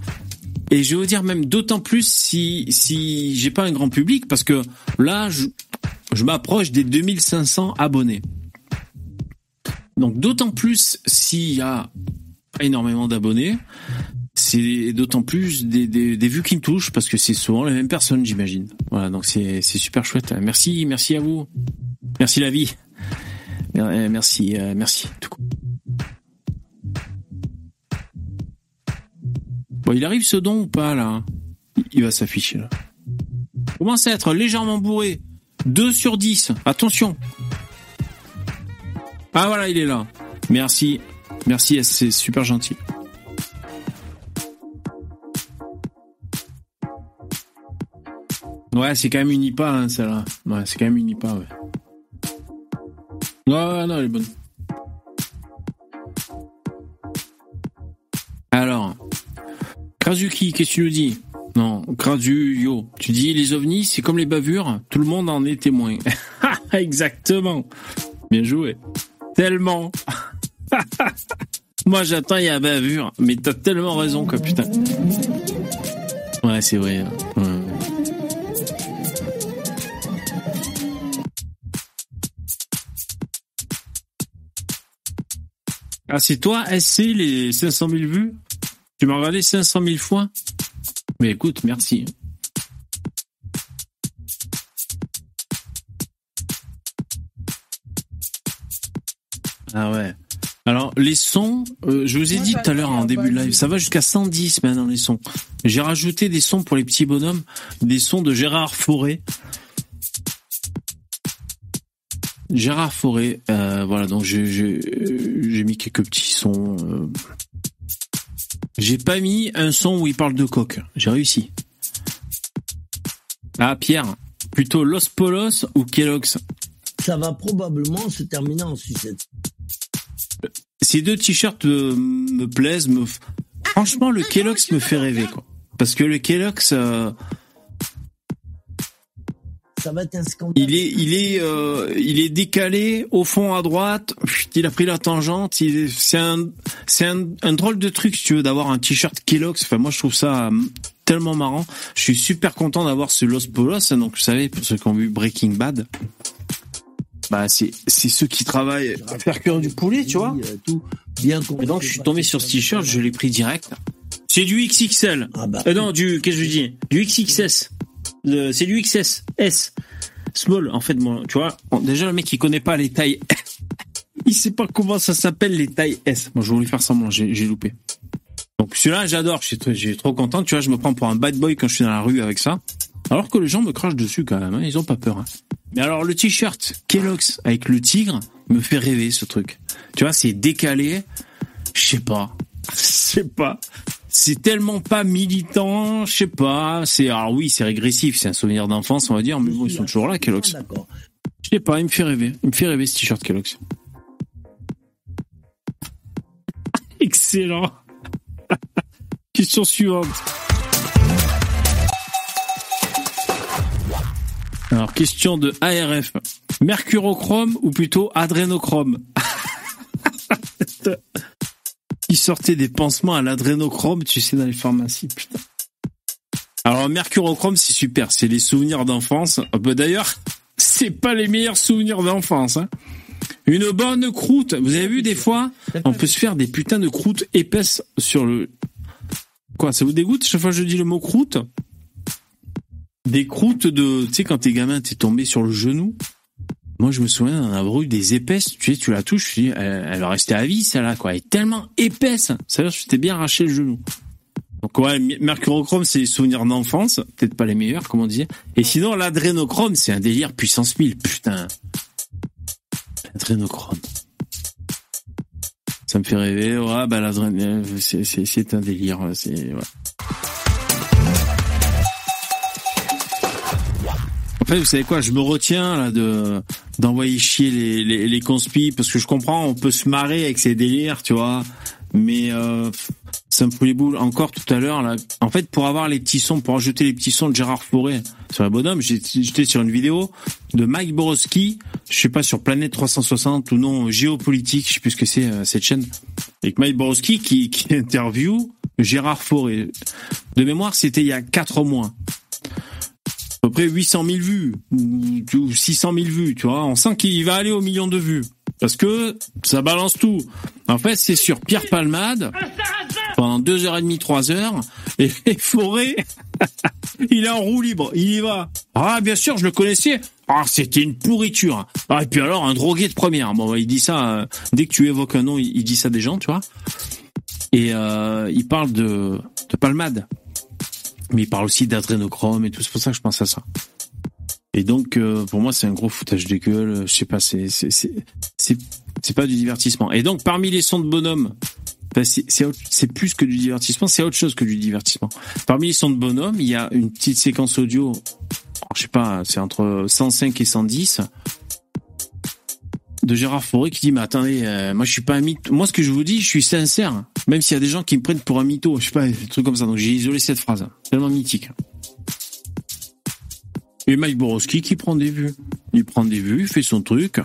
et je vais vous dire même d'autant plus si si j'ai pas un grand public parce que là je, je m'approche des 2500 abonnés. Donc d'autant plus s'il y a énormément d'abonnés, c'est d'autant plus des, des, des, vues qui me touchent parce que c'est souvent les mêmes personnes, j'imagine. Voilà, donc c'est super chouette. Merci, merci à vous. Merci la vie. Merci, euh, merci. Bon, il arrive ce don ou pas, là Il va s'afficher, là. Commence à être légèrement bourré. 2 sur 10. Attention. Ah, voilà, il est là. Merci. Merci, c'est super gentil. Ouais, c'est quand même une IPA, hein, celle-là. Ouais, c'est quand même une IPA, ouais. Ouais, non, elle est bonne. Krasuki, qu'est-ce que tu nous dis? Non, Krasu, yo, tu dis les ovnis, c'est comme les bavures, tout le monde en est témoin. *laughs* Exactement. Bien joué. Tellement. *laughs* Moi, j'attends, il y a bavure, mais t'as tellement raison, quoi, putain. Ouais, c'est vrai. Ah, c'est toi, SC, les 500 000 vues? Tu m'as regardé 500 000 fois Mais écoute, merci. Ah ouais. Alors, les sons, euh, je vous ai Moi, dit tout à l'heure en début de live, ça va jusqu'à 110 maintenant les sons. J'ai rajouté des sons pour les petits bonhommes, des sons de Gérard Forêt. Gérard Forêt, euh, voilà, donc j'ai mis quelques petits sons. euh. J'ai pas mis un son où il parle de coque. J'ai réussi. Ah Pierre, plutôt Los Polos ou Kellogg's Ça va probablement se terminer en sucette. Ces deux t-shirts euh, me plaisent. Me... f- Franchement, le Kellogg's me fait rêver, quoi. Parce que le Kellogg's, euh, Ça va être un scandale. il est, il est, euh, il est décalé au fond à droite. Il a pris la tangente. C'est un, c'est un, un drôle de truc, si tu veux, d'avoir un t-shirt Kellogg's. Enfin, moi, je trouve ça euh, tellement marrant. Je suis super content d'avoir ce Los Polos. Donc, vous savez, pour ceux qui ont vu Breaking Bad, bah, c'est, c'est ceux qui travaillent à faire cuire du poulet, tu vois. Euh, Tout bien Et donc, je suis tombé sur ce t-shirt, je l'ai pris direct. C'est du XXL. Ah bah, Euh, non, du, qu'est-ce que je dis? Du XXS. Le- C'est du XS. S. Small, en fait, moi, tu vois. bon, déjà, le mec, il connaît pas les tailles. *laughs* il sait pas comment ça s'appelle, les tailles S. Moi, je voulais faire semblant, j'ai loupé. Donc, celui-là, j'adore, je suis trop content. Tu vois, je me prends pour un bad boy quand je suis dans la rue avec ça. Alors que les gens me crachent dessus quand même, hein, ils ont pas peur. hein. Mais alors, le t-shirt Kellogg's avec le tigre me fait rêver, ce truc. Tu vois, c'est décalé. Je sais pas. *laughs* Je sais pas. C'est tellement pas militant, je sais pas. C'est alors oui, c'est régressif, c'est un souvenir d'enfance, on va dire, mais bon, ils sont toujours là, Kellogg's. D'accord. Je sais pas, il me fait rêver. Il me fait rêver ce t-shirt Kellogg's. *laughs* Excellent. *laughs* Question suivante. Alors, question de ARF. Mercurochrome ou plutôt adrénochrome? *laughs* Il sortait des pansements à l'adrénochrome, tu sais, dans les pharmacies, putain. Alors, mercurochrome, c'est super, c'est les souvenirs d'enfance. Ah bah, D'ailleurs, c'est pas les meilleurs souvenirs d'enfance. Hein. Une bonne croûte. Vous avez vu des fois, on peut se faire des putains de croûtes épaisses sur le. Quoi, ça vous dégoûte chaque fois que je dis le mot croûte? Des croûtes de, tu sais, quand t'es gamin, t'es tombé sur le genou? Moi, je me souviens d'en avoir eu des épaisses. Tu sais, tu la touches, tu dis, elle, elle va rester à vie, celle-là, quoi. Elle est tellement épaisse. Ça veut dire que je t'ai bien arraché le genou. Donc ouais, mercurochrome, c'est des souvenirs d'enfance, peut-être pas les meilleurs, comme on disait. Et sinon, l'adrénochrome, c'est un délire puissance 1000, putain. L'adrénochrome. Ça me fait rêver, ouais, bah l'adrénochrome, c'est, c'est un délire, c'est, ouais. Fait, vous savez quoi, je me retiens là de d'envoyer chier les, les, les parce que je comprends, on peut se marrer avec ces délires, tu vois, mais euh, ça me fout les boules. Encore tout à l'heure, là, en fait, pour avoir les petits sons, pour ajouter les petits sons de Gérard Forêt sur la bonhomme, j'étais sur une vidéo de Mike Borowski, je sais pas sur Planète 360 ou non, géopolitique, je sais plus ce que c'est euh, cette chaîne, avec Mike Borowski qui, qui *laughs* interview Gérard Forêt. De mémoire, c'était il y a quatre mois à peu près 800 000 vues ou ou 600 000 vues, tu vois. On sent qu'il va aller au million de vues parce que ça balance tout. En fait, c'est sur Pierre Palmade pendant deux heures et demie, trois heures, et Forêt, *laughs* il est en roue libre, il y va. Ah, bien sûr, je le connaissais. Ah, c'était une pourriture. Ah, et puis alors, un drogué de première. Bon, il dit ça, euh, dès que tu évoques un nom, il, il dit ça des gens, tu vois. Et euh, il parle de, de Palmade. Mais il parle aussi d'adrénochrome et tout, c'est pour ça que je pense à ça. Et donc, euh, pour moi, c'est un gros foutage de gueule. Je sais pas, c'est c'est pas du divertissement. Et donc, parmi les sons de bonhomme, autre- c'est plus que du divertissement, c'est autre chose que du divertissement. Parmi les sons de bonhomme, il y a une petite séquence audio. Je sais pas, c'est entre 105 et 110 de Gérard Fauré qui dit mais attendez, euh, moi je suis pas un mytho. Moi ce que je vous dis, je suis sincère. Même s'il y a des gens qui me prennent pour un mytho, je sais pas, des trucs comme ça. Donc j'ai isolé cette phrase, tellement mythique. Et Mike Borowski qui prend des vues. Il prend des vues, il fait son truc.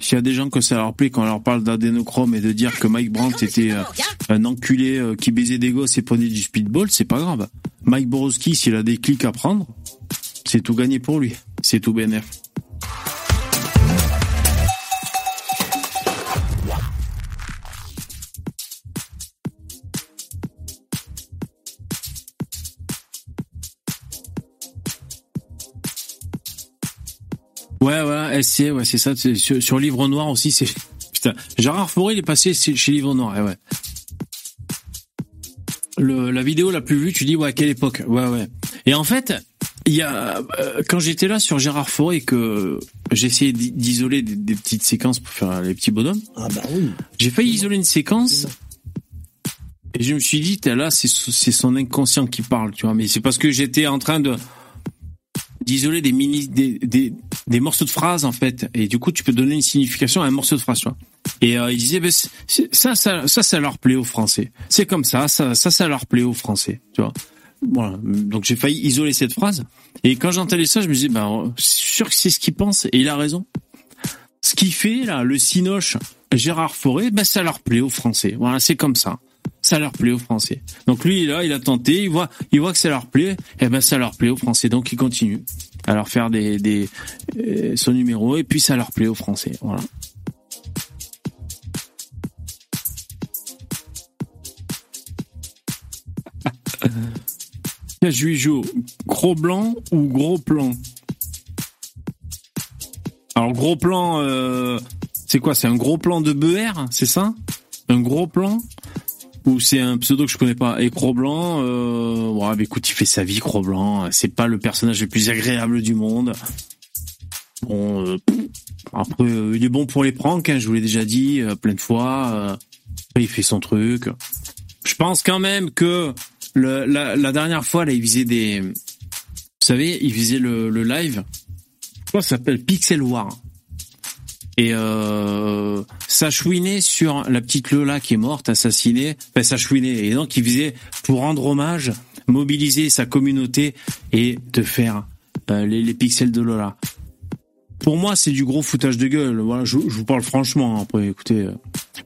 S'il y a des gens que ça leur plaît quand on leur parle d'adénochrome et de dire que Mike Brandt était euh, un enculé euh, qui baisait des gosses et prenait du speedball, c'est pas grave. Mike Borowski, s'il a des clics à prendre, c'est tout gagné pour lui. C'est tout bénéf. Ouais, voilà, SC, ouais, c'est ça. Sur, sur Livre Noir aussi, c'est. *laughs* Putain, Gérard Fauré, il est passé chez Livre Noir, ouais, ouais. Le, la vidéo la plus vue, tu dis, ouais, à quelle époque Ouais, ouais. Et en fait, il y a. euh, quand j'étais là sur Gérard Fauré que j'essayais d'i- d'isoler des, des petites séquences pour faire les petits bonhommes, Ah bah oui. j'ai failli isoler une séquence. Et je me suis dit, là, c'est c'est son inconscient qui parle, tu vois. Mais c'est parce que j'étais en train de d'isoler des mini, des, des, des morceaux de phrases en fait. Et du coup, tu peux donner une signification à un morceau de phrase, tu vois. Et euh, il disait, ben, c'est- c'est- ça, ça, ça, ça leur plaît aux Français. C'est comme ça, ça, ça, ça leur plaît aux Français, tu vois. Voilà. Donc j'ai failli isoler cette phrase. Et quand j'entendais ça, je me disais, ben, c'est sûr que c'est ce qu'il pense. Et il a raison. Ce qu'il fait là, le Cinoche, Gérard Fauré, ben ça leur plaît aux Français. Voilà, c'est comme ça. Ça leur plaît aux Français. Donc lui là, il a tenté, il voit, il voit que ça leur plaît, et ben ça leur plaît aux Français. Donc il continue à leur faire des, des euh, son numéro et puis ça leur plaît aux Français. Voilà. *laughs* Juijo, gros blanc ou gros plan? Alors gros plan, euh, c'est quoi? C'est un gros plan de BR, c'est ça? Un gros plan? Ou c'est un pseudo que je connais pas Et Cro-Blanc, euh, bah écoute, il fait sa vie, Cro-Blanc. C'est pas le personnage le plus agréable du monde. Bon, euh, après, euh, il est bon pour les pranks, hein, je vous l'ai déjà dit euh, plein de fois. après, il fait son truc. Je pense quand même que la, dernière fois, là, il faisait des... Vous savez, il faisait le, le live. Je crois que ça s'appelle? Pixel War. Et euh, ça chouinait sur la petite Lola qui est morte, assassinée. Enfin, ça chouinait. Et donc, il faisait, pour rendre hommage, mobiliser sa communauté et te faire euh, les, les pixels de Lola. Pour moi, c'est du gros foutage de gueule. Voilà, je, je vous parle franchement. hein. Après, écoutez, euh,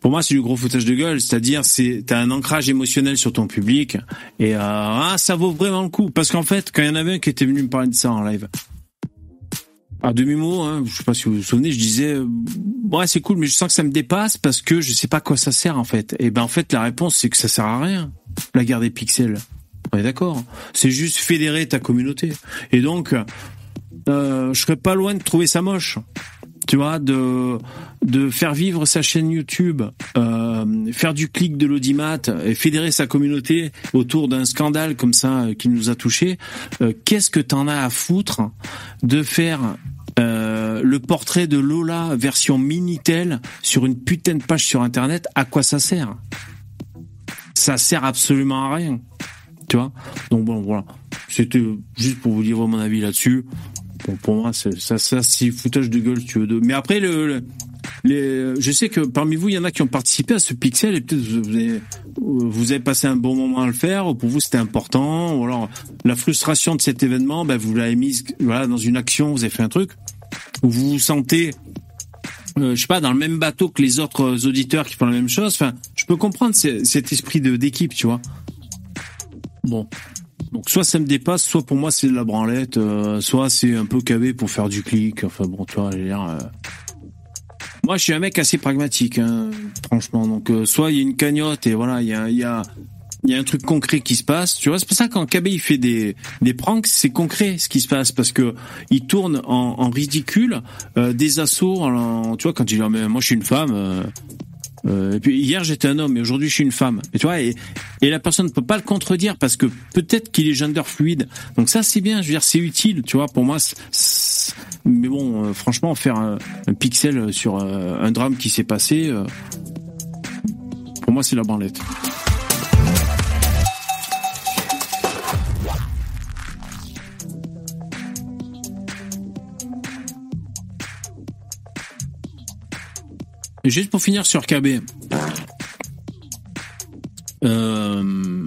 pour moi, c'est du gros foutage de gueule. C'est-à-dire, c'est t'as un ancrage émotionnel sur ton public et euh, ah, ça vaut vraiment le coup. Parce qu'en fait, quand il y en avait un qui était venu me parler de ça en live, à demi-mot, hein, je sais pas si vous vous souvenez, je disais, euh, ouais, c'est cool, mais je sens que ça me dépasse parce que je sais pas à quoi ça sert en fait. Et ben en fait, la réponse c'est que ça sert à rien. La guerre des pixels. On est d'accord. C'est juste fédérer ta communauté. Et donc, euh, je serais pas loin de trouver ça moche. Tu vois, de de faire vivre sa chaîne YouTube, euh, faire du clic de l'audimat et fédérer sa communauté autour d'un scandale comme ça euh, qui nous a touchés. Euh, Qu'est-ce que t'en as à foutre de faire euh, le portrait de Lola version Minitel sur une putain de page sur Internet À quoi ça sert? Ça sert absolument à rien. Tu vois? Donc bon, voilà. C'était juste pour vous dire mon avis là-dessus. Pour moi, ça, ça, c'est foutage de gueule, si tu veux. De... Mais après, le, le- je sais que parmi vous, il y en a qui ont participé à ce pixel et peut-être vous avez, vous avez passé un bon moment à le faire, ou pour vous c'était important, ou alors la frustration de cet événement, ben, vous l'avez mise voilà, dans une action, vous avez fait un truc, ou vous vous sentez, euh, je sais pas, dans le même bateau que les autres auditeurs qui font la même chose. Enfin, je peux comprendre ce- cet esprit d'équipe, tu vois. Bon. Donc soit ça me dépasse, soit pour moi c'est de la branlette, euh, soit c'est un peu cavé pour faire du clic. Enfin bon, tu vois, je Moi, je suis un mec assez pragmatique, hein, franchement. Donc euh, soit il y a une cagnotte et voilà, il y a, y a il y a un truc concret qui se passe. Tu vois, c'est pour ça quand KB il fait des des pranks, c'est concret ce qui se passe parce que il tourne en, en ridicule euh, des assauts. En, tu vois, quand il dit Ah, moi je suis une femme. euh, euh, et puis hier j'étais un homme et aujourd'hui je suis une femme. Et tu vois, et, et la personne ne peut pas le contredire parce que peut-être qu'il est gender fluide. Donc ça c'est bien, je veux dire c'est utile, tu vois. Pour moi, mais bon, euh, franchement, faire un, un pixel sur euh, un drame qui s'est passé, euh, pour moi c'est la branlette. Juste pour finir sur KB. Euh,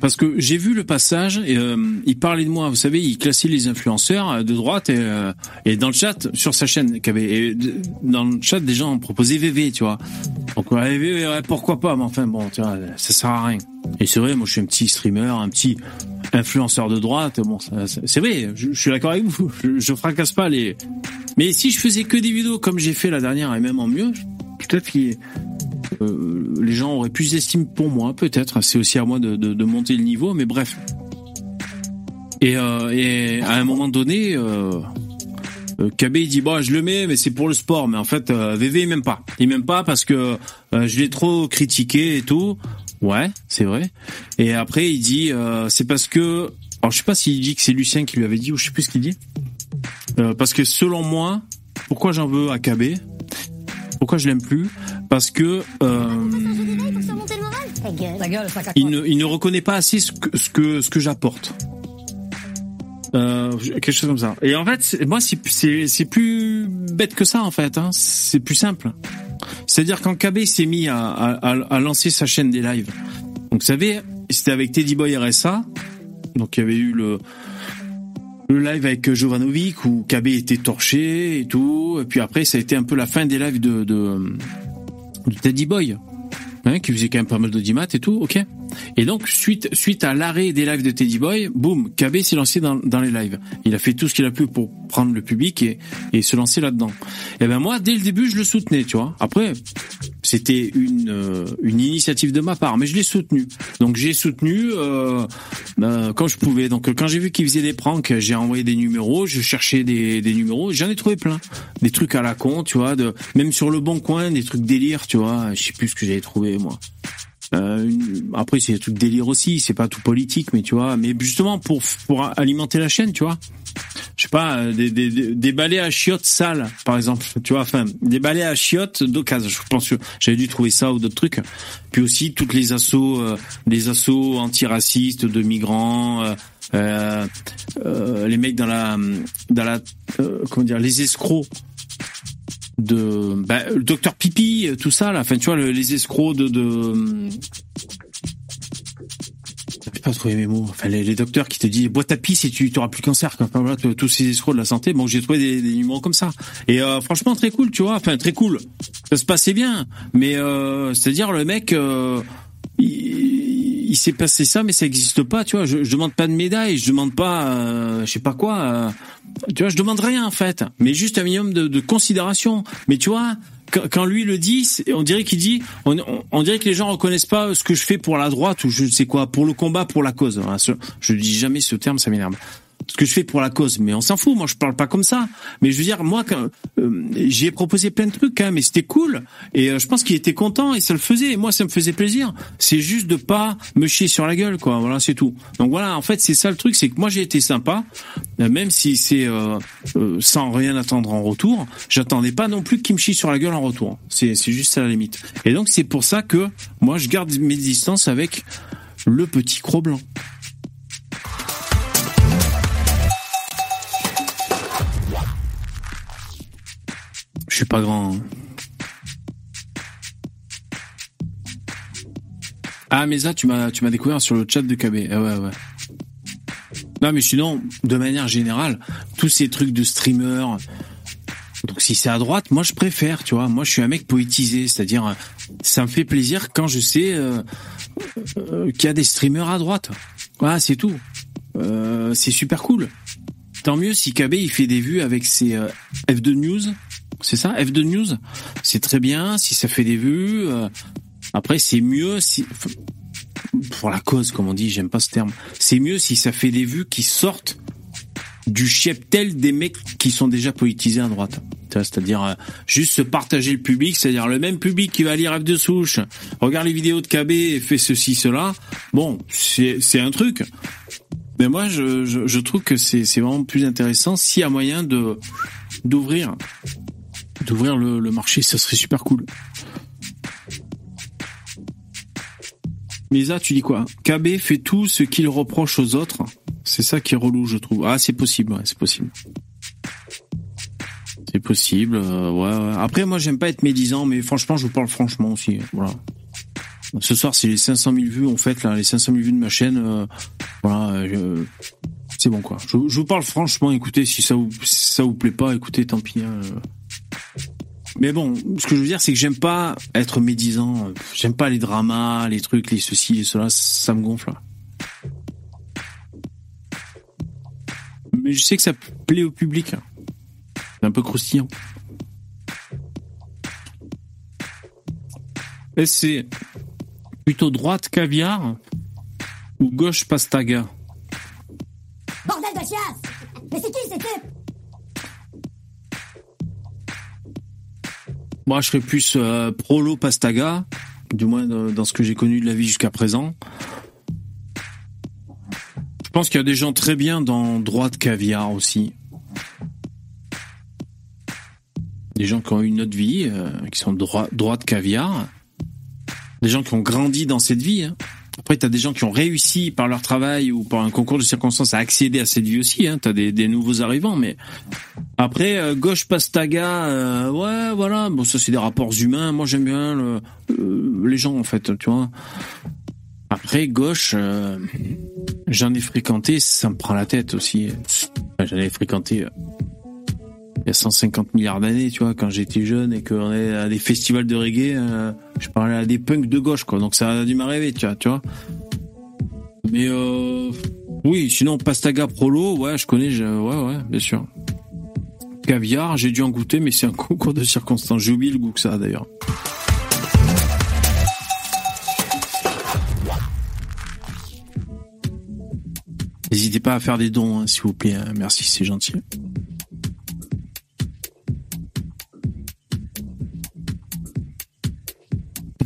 parce que j'ai vu le passage, et, euh, il parlait de moi, vous savez, il classait les influenceurs de droite et, euh, et dans le chat sur sa chaîne, KB, et dans le chat des gens ont proposé VV, tu vois. Donc ouais, VV, pourquoi pas, mais enfin bon, tu vois, ça sert à rien. Et c'est vrai, moi je suis un petit streamer, un petit influenceur de droite, bon, c'est vrai, je, je suis d'accord avec vous, je, je fracasse pas les. Mais si je faisais que des vidéos comme j'ai fait la dernière et même en mieux, peut-être qu'il euh, les gens auraient plus d'estime pour moi, peut-être. C'est aussi à moi de, de, monter le niveau, mais bref. Et, euh, à un moment donné, euh, euh, KB il dit bon, je le mets, mais c'est pour le sport. Mais en fait, euh, VV il m'aime pas. Il m'aime pas parce que euh, je l'ai trop critiqué et tout. Ouais, c'est vrai. Et après, il dit euh, c'est parce que alors je sais pas s'il dit que c'est Lucien qui lui avait dit ou je sais plus ce qu'il dit. Euh, parce que selon moi, pourquoi j'en veux à KB Pourquoi je l'aime plus? Parce que euh, il ne, il ne reconnaît pas assez ce que ce que j'apporte. Euh, quelque chose comme ça. Et en fait, moi, c'est plus bête que ça en fait. Hein. C'est plus simple. C'est-à-dire quand KB s'est mis à, à, à- lancer sa chaîne des lives. Donc vous savez, c'était avec Teddy Boy RSA. Donc il y avait eu le le live avec Jovanovic où KB était torché et tout. Et puis après, ça a été un peu la fin des lives de, de Teddy Boy hein, qui faisait quand même pas mal d'audimat et tout, ok. Et donc suite suite à l'arrêt des lives de Teddy Boy, boum, KB s'est lancé dans, dans les lives. Il a fait tout ce qu'il a pu pour prendre le public et, et se lancer là-dedans. Et ben moi, dès le début, je le soutenais, tu vois. Après, c'était une euh, une initiative de ma part, mais je l'ai soutenu. Donc j'ai soutenu euh, euh, quand je pouvais. Donc quand j'ai vu qu'il faisait des pranks, j'ai envoyé des numéros, je cherchais des, des numéros, j'en ai trouvé plein, des trucs à la con, tu vois, de même sur le bon coin, des trucs délire, tu vois. Je sais plus ce que j'avais trouvé moi. Euh, après c'est des trucs délire aussi, c'est pas tout politique, mais tu vois, mais justement pour pour alimenter la chaîne, tu vois. Je sais pas, euh, des, des, des, des balais à chiottes sales, par exemple, tu vois, enfin, des balais à chiottes d'occasion. Je pense que j'avais dû trouver ça ou d'autres trucs. Puis aussi toutes les assauts, euh, les assauts antiracistes de migrants, euh, euh, euh, les mecs dans la, dans la, euh, comment dire, les escrocs de bah, le docteur Pipi, tout ça là, enfin tu vois le- les escrocs de de j'ai pas trouvé mes mots. Enfin, les, les docteurs qui te disent bois ta pisse et tu t'auras plus cancer. Enfin, voilà, tous ces escrocs de la santé. Bon, j'ai trouvé des, des numéros comme ça. Et euh, franchement, très cool, tu vois. Enfin, très cool. Ça se passait bien. Mais euh, c'est-à-dire le mec, euh, il, il s'est passé ça, mais ça existe pas, tu vois. Je, je demande pas de médaille, je demande pas, euh, je sais pas quoi. euh, tu vois, je demande rien en fait, mais juste un minimum de, de considération. Mais tu vois, quand, lui le dit, on dirait qu'il dit, on, on- dirait que les gens reconnaissent pas ce que je fais pour la droite ou je ne sais quoi, pour le combat, pour la cause. Ce- je dis jamais ce terme, ça m'énerve. Ce que je fais pour la cause, mais on s'en fout. Moi, je parle pas comme ça. Mais je veux dire, moi, quand euh, j'ai proposé plein de trucs, hein, mais c'était cool. Et euh, je pense qu'il était content et ça le faisait. Et moi, ça me faisait plaisir. C'est juste de pas me chier sur la gueule, quoi. Voilà, c'est tout. Donc voilà, en fait, c'est ça le truc, c'est que moi, j'ai été sympa, euh, même si c'est euh, euh, sans rien attendre en retour. J'attendais pas non plus qu'il me chie sur la gueule en retour. C'est juste ça la limite. Et donc c'est pour ça que moi, je garde mes distances avec le petit croc blanc. Suis pas grand. Ah mais tu m'as tu m'as découvert sur le chat de KB. Ah ouais ouais. Non mais sinon de manière générale tous ces trucs de streamer donc si c'est à droite moi je préfère tu vois moi je suis un mec poétisé c'est-à-dire ça me fait plaisir quand je sais euh, euh, qu'il y a des streamers à droite. Voilà c'est tout. Euh, c'est super cool. Tant mieux si KB il fait des vues avec ses euh, F2 News. C'est ça, F2 News. C'est très bien si ça fait des vues. euh, après, c'est mieux si pour la cause, comme on dit, j'aime pas ce terme. C'est mieux si ça fait des vues qui sortent du cheptel des mecs qui sont déjà politisés à droite. C'est-à-dire euh, juste se partager le public, c'est-à-dire le même public qui va lire F de souche, regarde les vidéos de KB et fait ceci, cela. Bon, c'est un truc. Mais moi, je, je, je trouve que c'est c'est vraiment plus intéressant s'il y a moyen de d'ouvrir d'ouvrir le, marché, ça serait super cool. Misa, tu dis quoi? KB fait tout ce qu'il reproche aux autres. C'est ça qui est relou, je trouve. Ah, c'est possible, ouais, c'est possible. C'est possible. euh, ouais, ouais. Après, moi, j'aime pas être médisant, mais franchement, je vous parle franchement aussi. Voilà. Ce soir, c'est les 500 000 vues, en fait, là, les 500 000 vues de ma chaîne. euh, voilà, euh, c'est bon, quoi. Je, vous parle franchement. Écoutez, si ça vous, ça vous plaît pas, écoutez, tant pis. hein. Mais bon, ce que je veux dire, c'est que j'aime pas être médisant. J'aime pas les dramas, les trucs, les ceci, les cela. Ça me gonfle. Mais je sais que ça plaît au public. C'est un peu croustillant. Et c'est plutôt droite caviar ou gauche pastaga Bordel de chiasse Mais c'est qui ces types Moi, je serais plus euh, prolo pastaga, du moins dans ce que j'ai connu de la vie jusqu'à présent. Je pense qu'il y a des gens très bien dans droite caviar aussi. Des gens qui ont eu une autre vie, euh, qui sont droit, droite caviar. Des gens qui ont grandi dans cette vie. hein. Après, t'as des gens qui ont réussi par leur travail ou par un concours de circonstances à accéder à cette vie aussi. Hein. T'as des, des nouveaux arrivants, mais après euh, gauche pastaga, euh, ouais, voilà. Bon, ça c'est des rapports humains. Moi, j'aime bien euh, les gens en fait, tu vois. Après gauche, j'en ai fréquenté, ça me prend la tête aussi. J'en ai fréquenté il y a 150 milliards d'années, tu vois, quand j'étais jeune et qu'on est à des festivals de reggae, euh, je parlais à des punks de gauche, quoi. Donc ça a dû m'arriver, tu vois, tu vois. Mais euh, oui, sinon Pastaga Prolo, ouais, je connais, ouais, ouais, bien sûr. Caviar, j'ai dû en goûter, mais c'est un *laughs* concours de circonstances. J'ai oublié le goût que ça d'ailleurs. N'hésitez pas à faire des dons, hein, s'il vous plaît. hein. Merci, c'est gentil.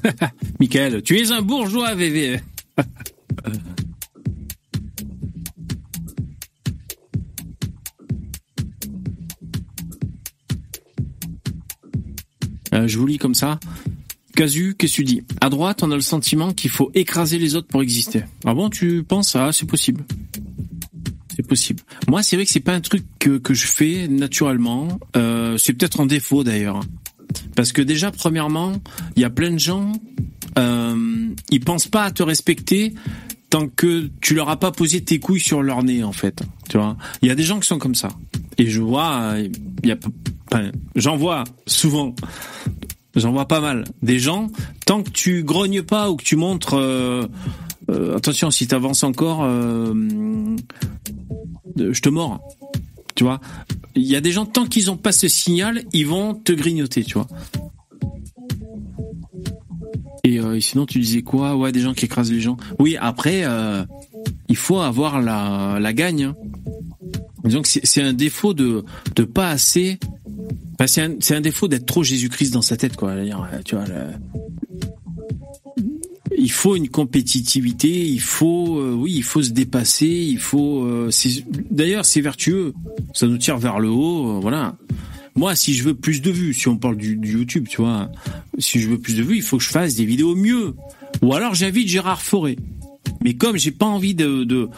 *laughs* Michael, tu es un bourgeois, VV. *laughs* Euh, je vous lis comme ça. Casu, qu'est-ce que tu dis? À droite, on a le sentiment qu'il faut écraser les autres pour exister. Ah bon, tu penses? Ah, c'est possible. C'est possible. Moi, c'est vrai que c'est pas un truc que, que je fais naturellement. Euh, c'est peut-être un défaut d'ailleurs. Parce que déjà, premièrement, il y a plein de gens, euh, ils pensent pas à te respecter tant que tu leur as pas posé tes couilles sur leur nez, en fait. Tu vois? Il y a des gens qui sont comme ça. Et je vois, j'en vois souvent. J'en vois pas mal. Des gens, tant que tu grognes pas ou que tu montres, euh, euh, attention, si t'avances encore, euh, je te mords. Tu vois Il y a des gens, tant qu'ils ont pas ce signal, ils vont te grignoter, tu vois. Et, euh, et sinon, tu disais quoi? Ouais, des gens qui écrasent les gens. Oui, après, euh, il faut avoir la, la gagne. hein. Disons que c'est un défaut de de pas assez. C'est un, un défaut d'être trop Jésus-Christ dans sa tête, quoi. Tu vois, il faut une compétitivité, il faut, euh, oui, il faut se dépasser, il faut. euh, D'ailleurs, c'est vertueux, ça nous tire vers le haut, euh, voilà. Moi, si je veux plus de vues, si on parle du, YouTube, tu vois, si je veux plus de vues, il faut que je fasse des vidéos mieux. Ou alors j'invite Gérard Forêt. Mais comme j'ai pas envie de,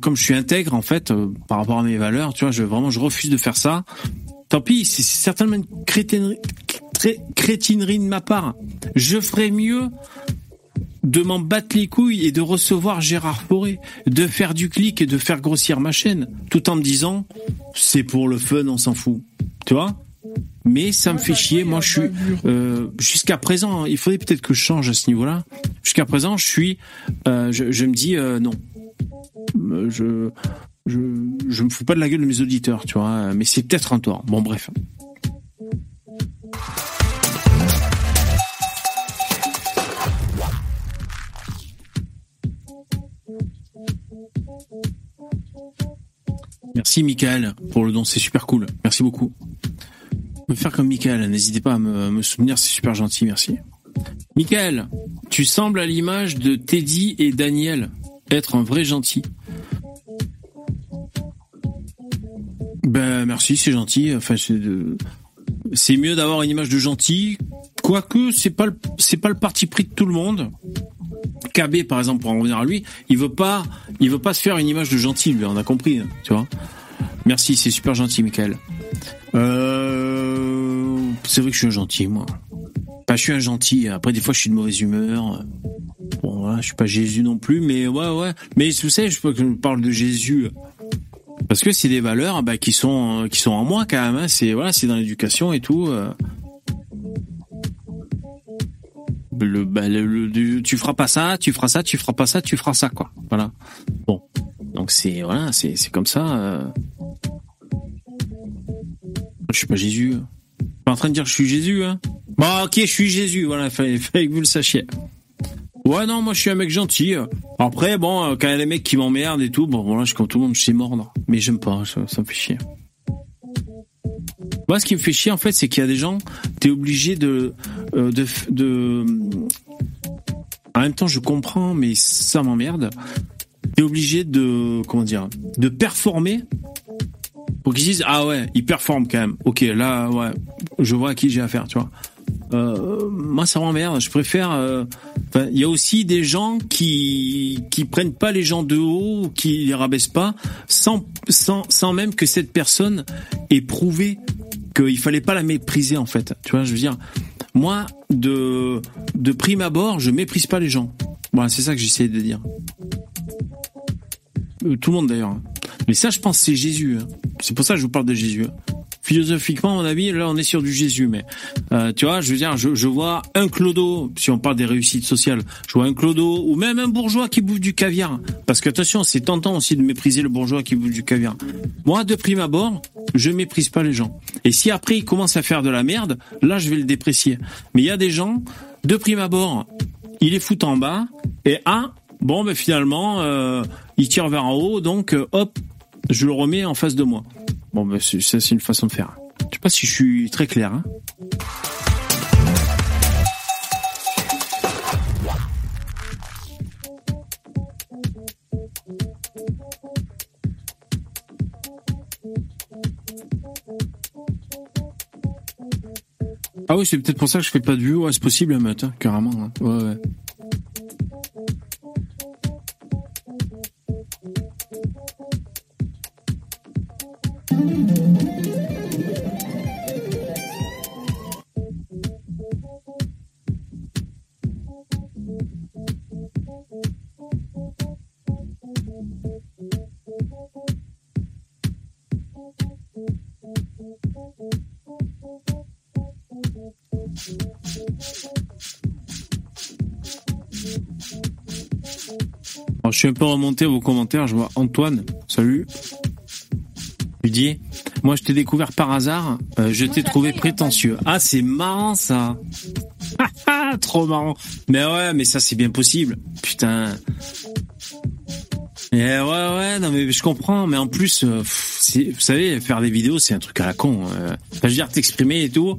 comme je suis intègre en fait par rapport à mes valeurs, tu vois, vraiment je refuse de faire ça. Tant pis, c'est certainement une crétinerie, cré- crétinerie de ma part. Je ferais mieux de m'en battre les couilles et de recevoir Gérard Forêt, de faire du clic et de faire grossir ma chaîne, tout en me disant c'est pour le fun, on s'en fout. Tu vois? Mais ça me fait chier. Moi, je suis euh, jusqu'à présent. Il faudrait peut-être que je change à ce niveau-là. Jusqu'à présent, je suis. euh, je, je me dis euh, non. Euh, Je je je me fous pas de la gueule de mes auditeurs, tu vois. Mais c'est peut-être un tort. Bon, bref. Merci Michael pour le don, c'est super cool. Merci beaucoup. Me faire comme Michael, n'hésitez pas à me, me soutenir, c'est super gentil, merci. Michael, tu sembles à l'image de Teddy et Daniel, être un vrai gentil. Ben merci, c'est gentil. Enfin, c'est mieux d'avoir une image de gentil, quoique c'est pas pas le parti pris de tout le monde. KB par exemple pour en revenir à lui, il veut pas il veut pas se faire une image de gentil lui, on a compris, hein, tu vois. Merci, c'est super gentil Michael. Euh, c'est vrai que je suis un gentil, moi. Enfin, je suis un gentil. Après, des fois, je suis de mauvaise humeur. Bon, voilà, je suis pas Jésus non plus, mais ouais, ouais. Mais vous savez, je je parle de Jésus parce que c'est des valeurs bah, qui sont qui sont en moi quand même. Hein. C'est voilà, c'est dans l'éducation et tout. euh. Le, bah, le- le- tu feras pas ça, tu feras ça, tu feras pas ça, tu feras ça, quoi. Voilà. Bon, donc c'est voilà, c'est c'est comme ça. euh. Je suis pas Jésus. hein. Je suis pas en train de dire que je suis Jésus. Hein. Bon, ok, je suis Jésus. Voilà, fallait, fallait que vous le sachiez. Ouais, non, moi je suis un mec gentil. Après, bon, euh, quand il y a des mecs qui m'emmerdent et tout, bon, voilà, je suis comme tout le monde, je sais mordre. Mais j'aime pas, ça, me fait chier. Moi, ce qui me fait chier, en fait, c'est qu'il y a des gens, t'es obligé de, euh, de, de, en même temps, je comprends, mais ça m'emmerde. T'es obligé de, comment dire, de performer pour qu'ils disent, ah ouais, il performe quand même. Ok, là, ouais, je vois à qui j'ai affaire, tu vois. Euh, moi, ça m'emmerde. Je préfère. euh, Il y a aussi des gens qui qui prennent pas les gens de haut, qui les rabaissent pas, sans sans sans même que cette personne ait prouvé qu'il fallait pas la mépriser en fait. Tu vois, je veux dire, moi de de prime abord, je méprise pas les gens. Voilà, c'est ça que j'essaie de dire. Euh, Tout le monde d'ailleurs. hein. Mais ça, je pense, c'est Jésus. hein. C'est pour ça que je vous parle de Jésus. Philosophiquement, à mon avis, là, on est sur du Jésus. Mais euh, tu vois, je veux dire, je, je vois un clodo, si on parle des réussites sociales, je vois un clodo ou même un bourgeois qui bouffe du caviar. Parce que attention, c'est tentant aussi de mépriser le bourgeois qui bouffe du caviar. Moi, de prime abord, je méprise pas les gens. Et si après il commence à faire de la merde, là, je vais le déprécier. Mais il y a des gens, de prime abord, il les fout en bas et ah, bon, ben finalement, euh, il tire vers en haut, donc euh, hop, je le remets en face de moi. Bon, c'est- ça, c'est une façon de faire. Je sais pas si je suis très clair. Hein. Ah oui, c'est peut-être pour ça que je fais pas de vue. Ouais, c'est possible, meute, hein, carrément. hein. Ouais, ouais. Je suis un peu remonté à vos commentaires. Je vois Antoine. Salut. Tu dis, moi je t'ai découvert par hasard. euh, je t'ai trouvé prétentieux. Ah, c'est marrant ça. *laughs* Trop marrant. Mais ouais, mais ça c'est bien possible. Putain. Et ouais, ouais, non mais je comprends. Mais en plus, euh, vous savez, faire des vidéos, c'est un truc à la con. euh. Enfin, je veux dire, t'exprimer et tout.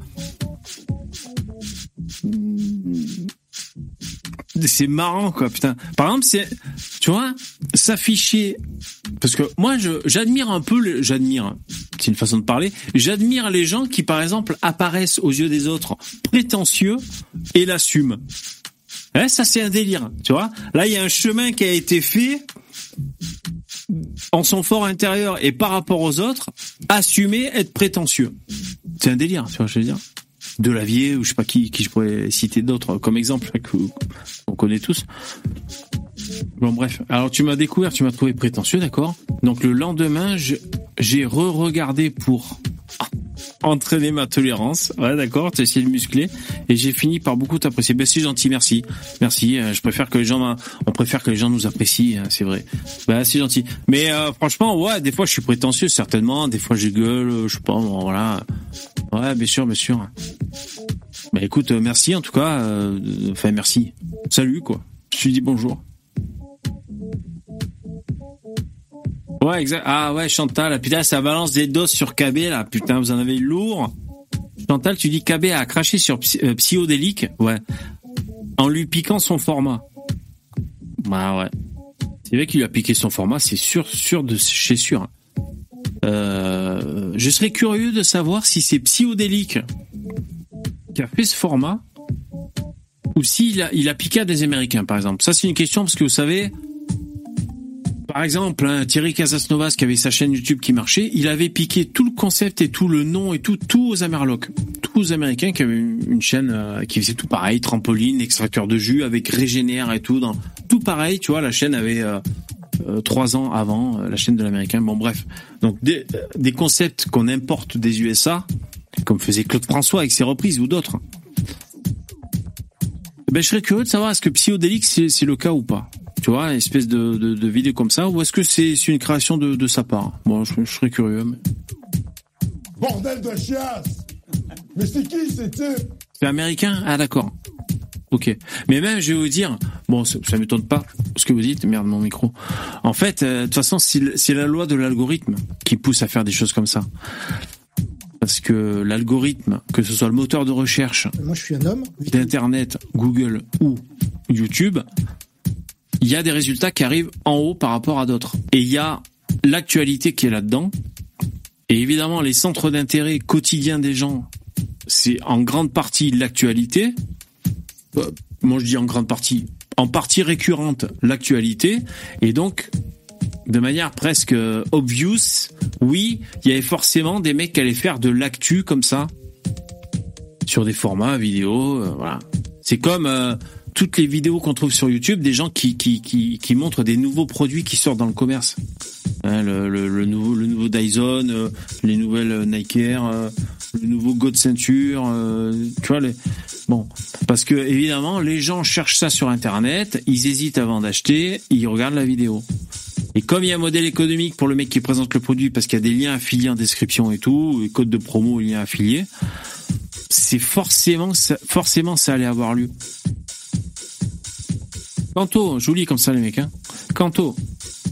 C'est marrant quoi putain. Par exemple c'est tu vois s'afficher parce que moi je j'admire un peu j'admire c'est une façon de parler j'admire les gens qui par exemple apparaissent aux yeux des autres prétentieux et l'assument. Hein, ça c'est un délire tu vois. Là il y a un chemin qui a été fait en son fort intérieur et par rapport aux autres assumer être prétentieux. C'est un délire tu vois je veux dire? Delavier ou je sais pas qui qui je pourrais citer d'autres comme exemple hein, que on connaît tous. Bon bref, alors tu m'as découvert, tu m'as trouvé prétentieux, d'accord? Donc le lendemain, j'ai re-regardé pour entraîner ma tolérance, ouais d'accord, t'as essayé de muscler, et j'ai fini par beaucoup t'apprécier. Ben c'est gentil, merci, merci. euh, je préfère que les gens, on préfère que les gens nous apprécient, hein, c'est vrai. Ben c'est gentil. Mais euh, franchement, ouais, des fois je suis prétentieux certainement, des fois je gueule, je sais pas, bon, voilà. Ouais, bien sûr, bien sûr. Bah écoute, euh, merci en tout cas. euh, Enfin, merci. Salut, quoi. Je te dis bonjour. Ouais, exact. Ah ouais, Chantal, putain, ça balance des doses sur KB, là. Putain, vous en avez lourd. Chantal, tu dis KB a craché sur Psy- euh, Psyodélique. Ouais. En lui piquant son format. Bah ouais. C'est vrai qu'il lui a piqué son format, c'est sûr, sûr de chez sûr. Euh, je serais curieux de savoir si c'est Psyodélique qui a fait ce format ou s'il a, il a piqué à des Américains, par exemple. Ça, c'est une question parce que vous savez, Par exemple, hein, Thierry Casasnovas qui avait sa chaîne YouTube qui marchait, il avait piqué tout le concept et tout le nom et tout, tout aux Amerlocs, tous aux Américains qui avaient une chaîne euh, qui faisait tout pareil, trampoline, extracteur de jus avec Régénère et tout, dans tout pareil. Tu vois, la chaîne avait euh, trois ans avant euh, la chaîne de l'Américain. Bon, bref, donc des, euh, des concepts qu'on importe des USA, comme faisait Claude François avec ses reprises ou d'autres. Ben, je serais curieux de savoir est-ce que Psyodélique c'est le cas ou pas? Tu vois, une espèce de, de, de vidéo comme ça, ou est-ce que c'est une création de, de sa part? Bon, je, je serais curieux. mais- Bordel de chiasse Mais c'est qui ces types? C'est américain? Ah d'accord. Ok. Mais même, je vais vous dire, bon, ça, ça m'étonne pas ce que vous dites. Merde, mon micro. En fait, euh, de toute façon, c'est la loi de l'algorithme qui pousse à faire des choses comme ça. Parce que l'algorithme, que ce soit le moteur de recherche Moi, je suis un homme. d'Internet, Google ou YouTube, il y a des résultats qui arrivent en haut par rapport à d'autres. Et il y a l'actualité qui est là-dedans. Et évidemment, les centres d'intérêt quotidiens des gens, c'est en grande partie l'actualité. Euh, Moi, je dis en grande partie, en partie récurrente, l'actualité. Et donc, de manière presque euh, obvious, oui, il y avait forcément des mecs qui allaient faire de l'actu comme ça, sur des formats vidéo, euh, voilà. C'est comme euh, toutes les vidéos qu'on trouve sur YouTube, des gens qui, qui, qui, montrent des nouveaux produits qui sortent dans le commerce. Hein, le, nouveau, le nouveau Dyson, euh, les nouvelles euh, Nike Air, euh, le nouveau God Ceinture, euh, tu vois les. Bon, parce que évidemment, les gens cherchent ça sur Internet, ils hésitent avant d'acheter, ils regardent la vidéo. Et comme il y a un modèle économique pour le mec qui présente le produit, parce qu'il y a des liens affiliés en description et tout, et code de promo, liens affiliés, c'est forcément, forcément, ça allait avoir lieu. Quanto, je vous lis comme ça les mecs, hein.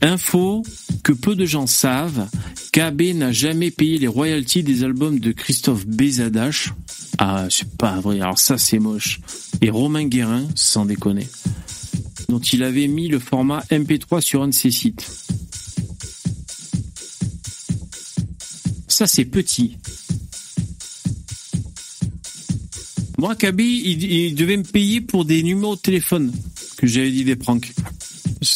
Info que peu de gens savent, KB n'a jamais payé les royalties des albums de Christophe Bézadache. Ah, c'est pas vrai, alors ça c'est moche. Et Romain Guérin, sans déconner, dont il avait mis le format MP3 sur un de ses sites. Ça c'est petit. Moi, KB, il devait me payer pour des numéros de téléphone que j'avais dit des pranks.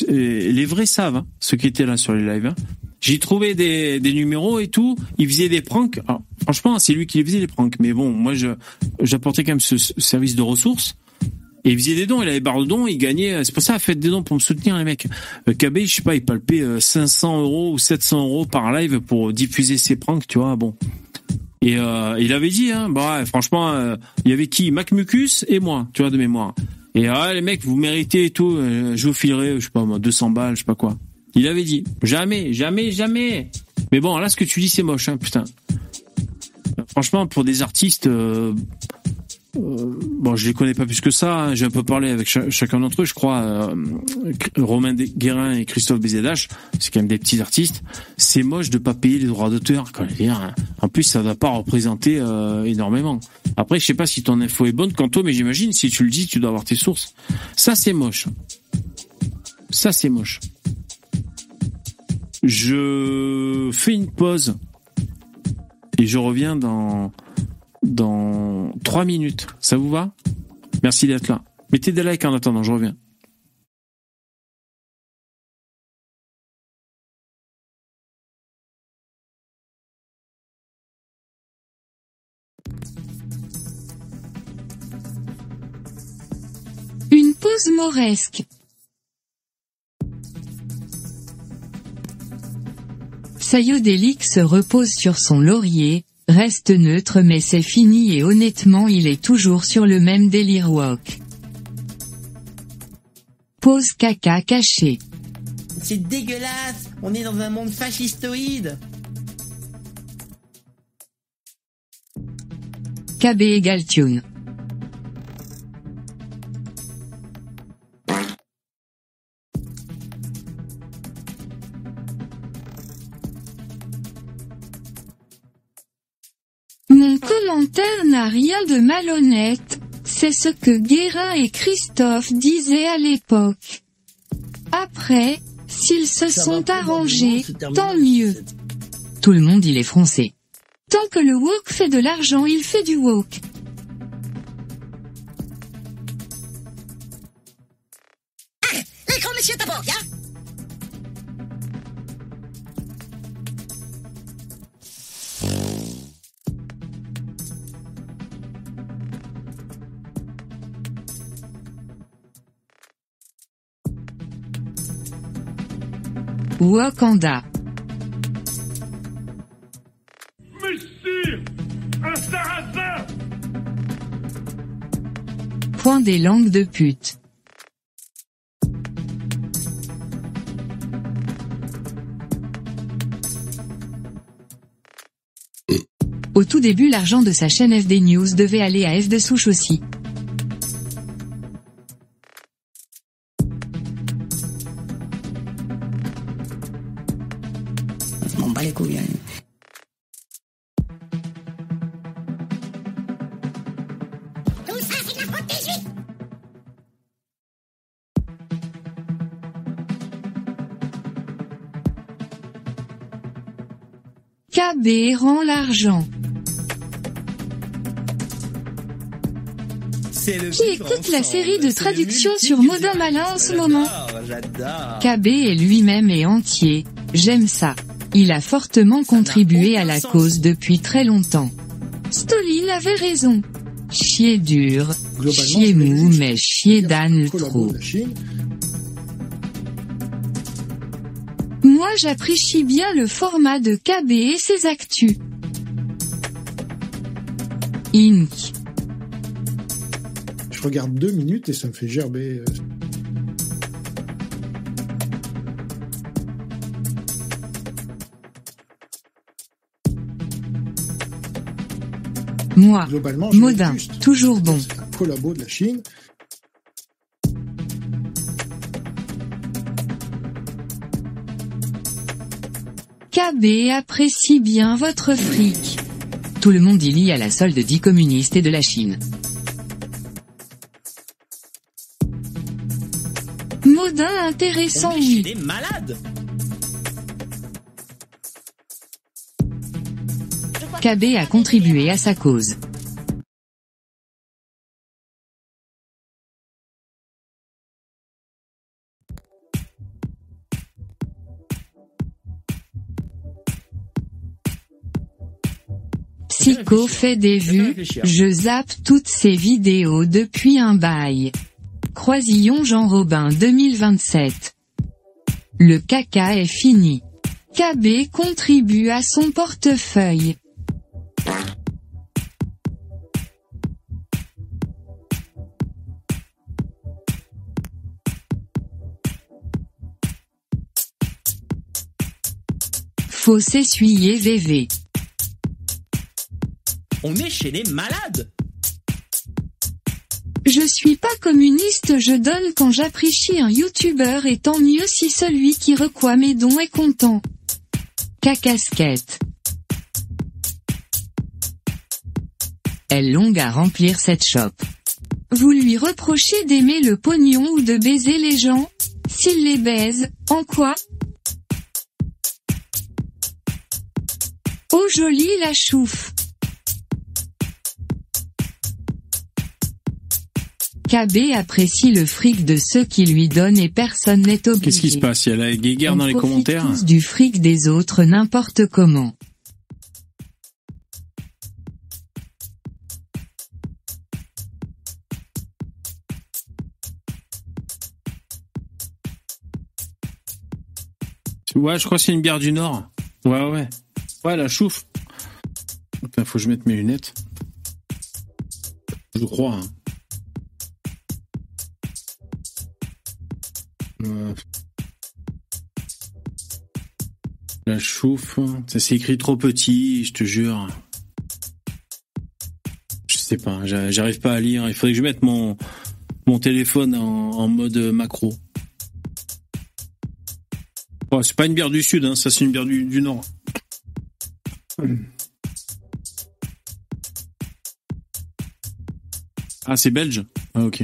Les vrais savent, hein, ceux qui étaient là sur les lives. hein. J'ai trouvé des, numéros et tout. Il faisait des pranks. Alors, franchement, c'est lui qui les faisait les pranks. Mais bon, moi, j'apportais quand même ce, ce service de ressources. Et il faisait des dons. Il avait barre de dons. Il gagnait. C'est pour ça, faites des dons pour me soutenir, les mecs. Euh, KB, je sais pas, il palpait euh, 500 euros ou 700 euros par live pour diffuser ses pranks, tu vois. Bon. Et euh, il avait dit, hein, bah, franchement, euh, il y avait qui? Mac Mucus et moi, tu vois, de mémoire. Et ah, les mecs, vous méritez et tout, euh, je vous filerai, je sais pas moi, 200 balles, je sais pas quoi. Il avait dit, jamais, jamais, jamais. Mais bon, là, ce que tu dis, c'est moche, hein, putain. Franchement, pour des artistes, euh, euh, bon, je les connais pas plus que ça. hein, J'ai un peu parlé avec cha- chacun d'entre eux, je crois. euh, Romain Guérin et Christophe Bézédache, c'est quand même des petits artistes. C'est moche de pas payer les droits d'auteur. hein. En plus, ça va pas représenter euh, énormément. Après, je sais pas si ton info est bonne, Quanto, mais j'imagine si tu le dis, tu dois avoir tes sources. Ça, c'est moche. Ça, c'est moche. Je fais une pause et je reviens dans dans trois minutes. Ça vous va? Merci d'être là. Mettez des likes en attendant, je reviens. Une pause mauresque. Sayodélique se repose sur son laurier, reste neutre mais c'est fini et honnêtement il est toujours sur le même délire walk. Pause caca caché. C'est dégueulasse On est dans un monde fascistoïde KB égale tune. N'a rien de malhonnête, c'est ce que Guérin et Christophe disaient à l'époque. Après, s'ils se Ça sont arrangés, tant mieux. Tout le monde il est français. Tant que le woke fait de l'argent, il fait du woke. Wakanda. Monsieur Un sarrasin Point des langues de pute. Au tout début l'argent de sa chaîne FD News devait aller à F de souche aussi. Rend l'argent. Qui écoute la série de c'est le traduction multi- sur Modin Malin en ce moment. KB est lui-même et entier. J'aime ça. Il a fortement contribué à la cause depuis très longtemps. Stolil avait raison. Chier dur, chier mou, mais chier d'âne trop. Moi j'apprécie bien le format de KB et ses actus. Inc. Je regarde deux minutes et ça me fait gerber. Moi. Globalement, Modin. juste Toujours bon. C'est un collabo de la Chine. KB apprécie bien votre fric. Tout le monde y lit à la solde dit communiste et de la Chine. Modin intéressant On est malades. KB a contribué à sa cause. Psycho fait des vues, je zappe toutes ces vidéos depuis un bail. Croisillon Jean Robin 2027. Le caca est fini. KB contribue à son portefeuille. Faut s'essuyer VV. On est chez les malades. Je suis pas communiste, je donne quand j'apprécie un youtubeur et tant mieux si celui qui reçoit mes dons est content. Cacasquette. Elle longue à remplir cette shop. Vous lui reprochez d'aimer le pognon ou de baiser les gens? S'il les baise, en quoi? Oh jolie la chouffe. KB apprécie le fric de ceux qui lui donnent et personne n'est obligé. Qu'est-ce qui se passe? Il y a la guéguerre On dans les commentaires? tous du fric des autres n'importe comment. Ouais, je crois que c'est une bière du Nord. Ouais, ouais. Ouais, la chouffe. Putain, faut que je mette mes lunettes. Je crois. Hein. La chouffe. Ça s'écrit trop petit, je te jure. Je sais pas, j'a- j'arrive pas à lire. Il faudrait que je mette mon, mon téléphone en, en mode macro. Bon, c'est pas une bière du sud, hein, ça c'est une bière du, du nord. Ah, c'est belge? Ah, ok.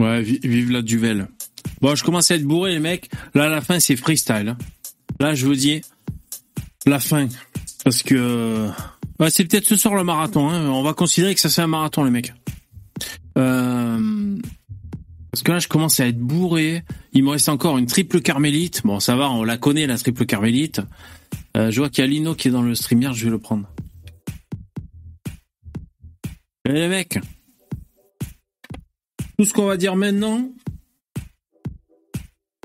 Ouais, vi- vive la Duvel. Bon, je commence à être bourré, les mecs. Là, la fin, c'est freestyle. hein. Là, je vous dis, la fin. Parce que... Ouais, c'est peut-être ce soir le marathon. Hein. On va considérer que ça c'est un marathon, les mecs. Euh... Parce que là, je commence à être bourré. Il me reste encore une triple carmélite. Bon, ça va, on la connaît, la triple carmélite. Euh, je vois qu'il y a Lino qui est dans le streamer, je vais le prendre. Et les mecs, tout ce qu'on va dire maintenant,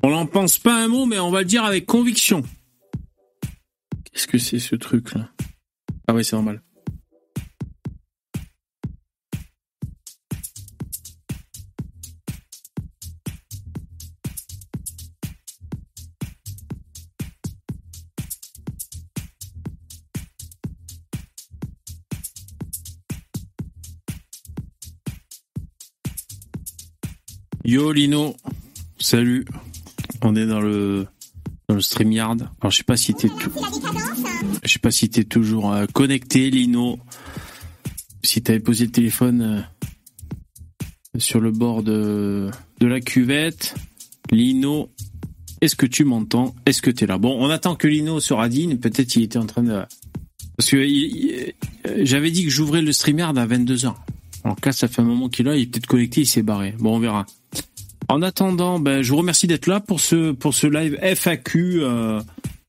on n'en pense pas un mot, mais on va le dire avec conviction. Qu'est-ce que c'est ce truc-là? Ah oui, c'est normal. Yo Lino, salut. On est dans le dans le StreamYard. Alors je sais pas si t'es je sais pas si t'es toujours euh, connecté Lino. Si t'avais posé le téléphone euh, sur le bord de de la cuvette, Lino, est-ce que tu m'entends? Est-ce que t'es là? Bon, on attend que Lino se radine, peut-être il était en train de parce que il- il- j'avais dit que j'ouvrais le StreamYard à 22h. En cas, ça fait un moment qu'il est là, il est peut-être connecté, il s'est barré. Bon, on verra. En attendant, ben, je vous remercie d'être là pour ce pour ce live FAQ euh,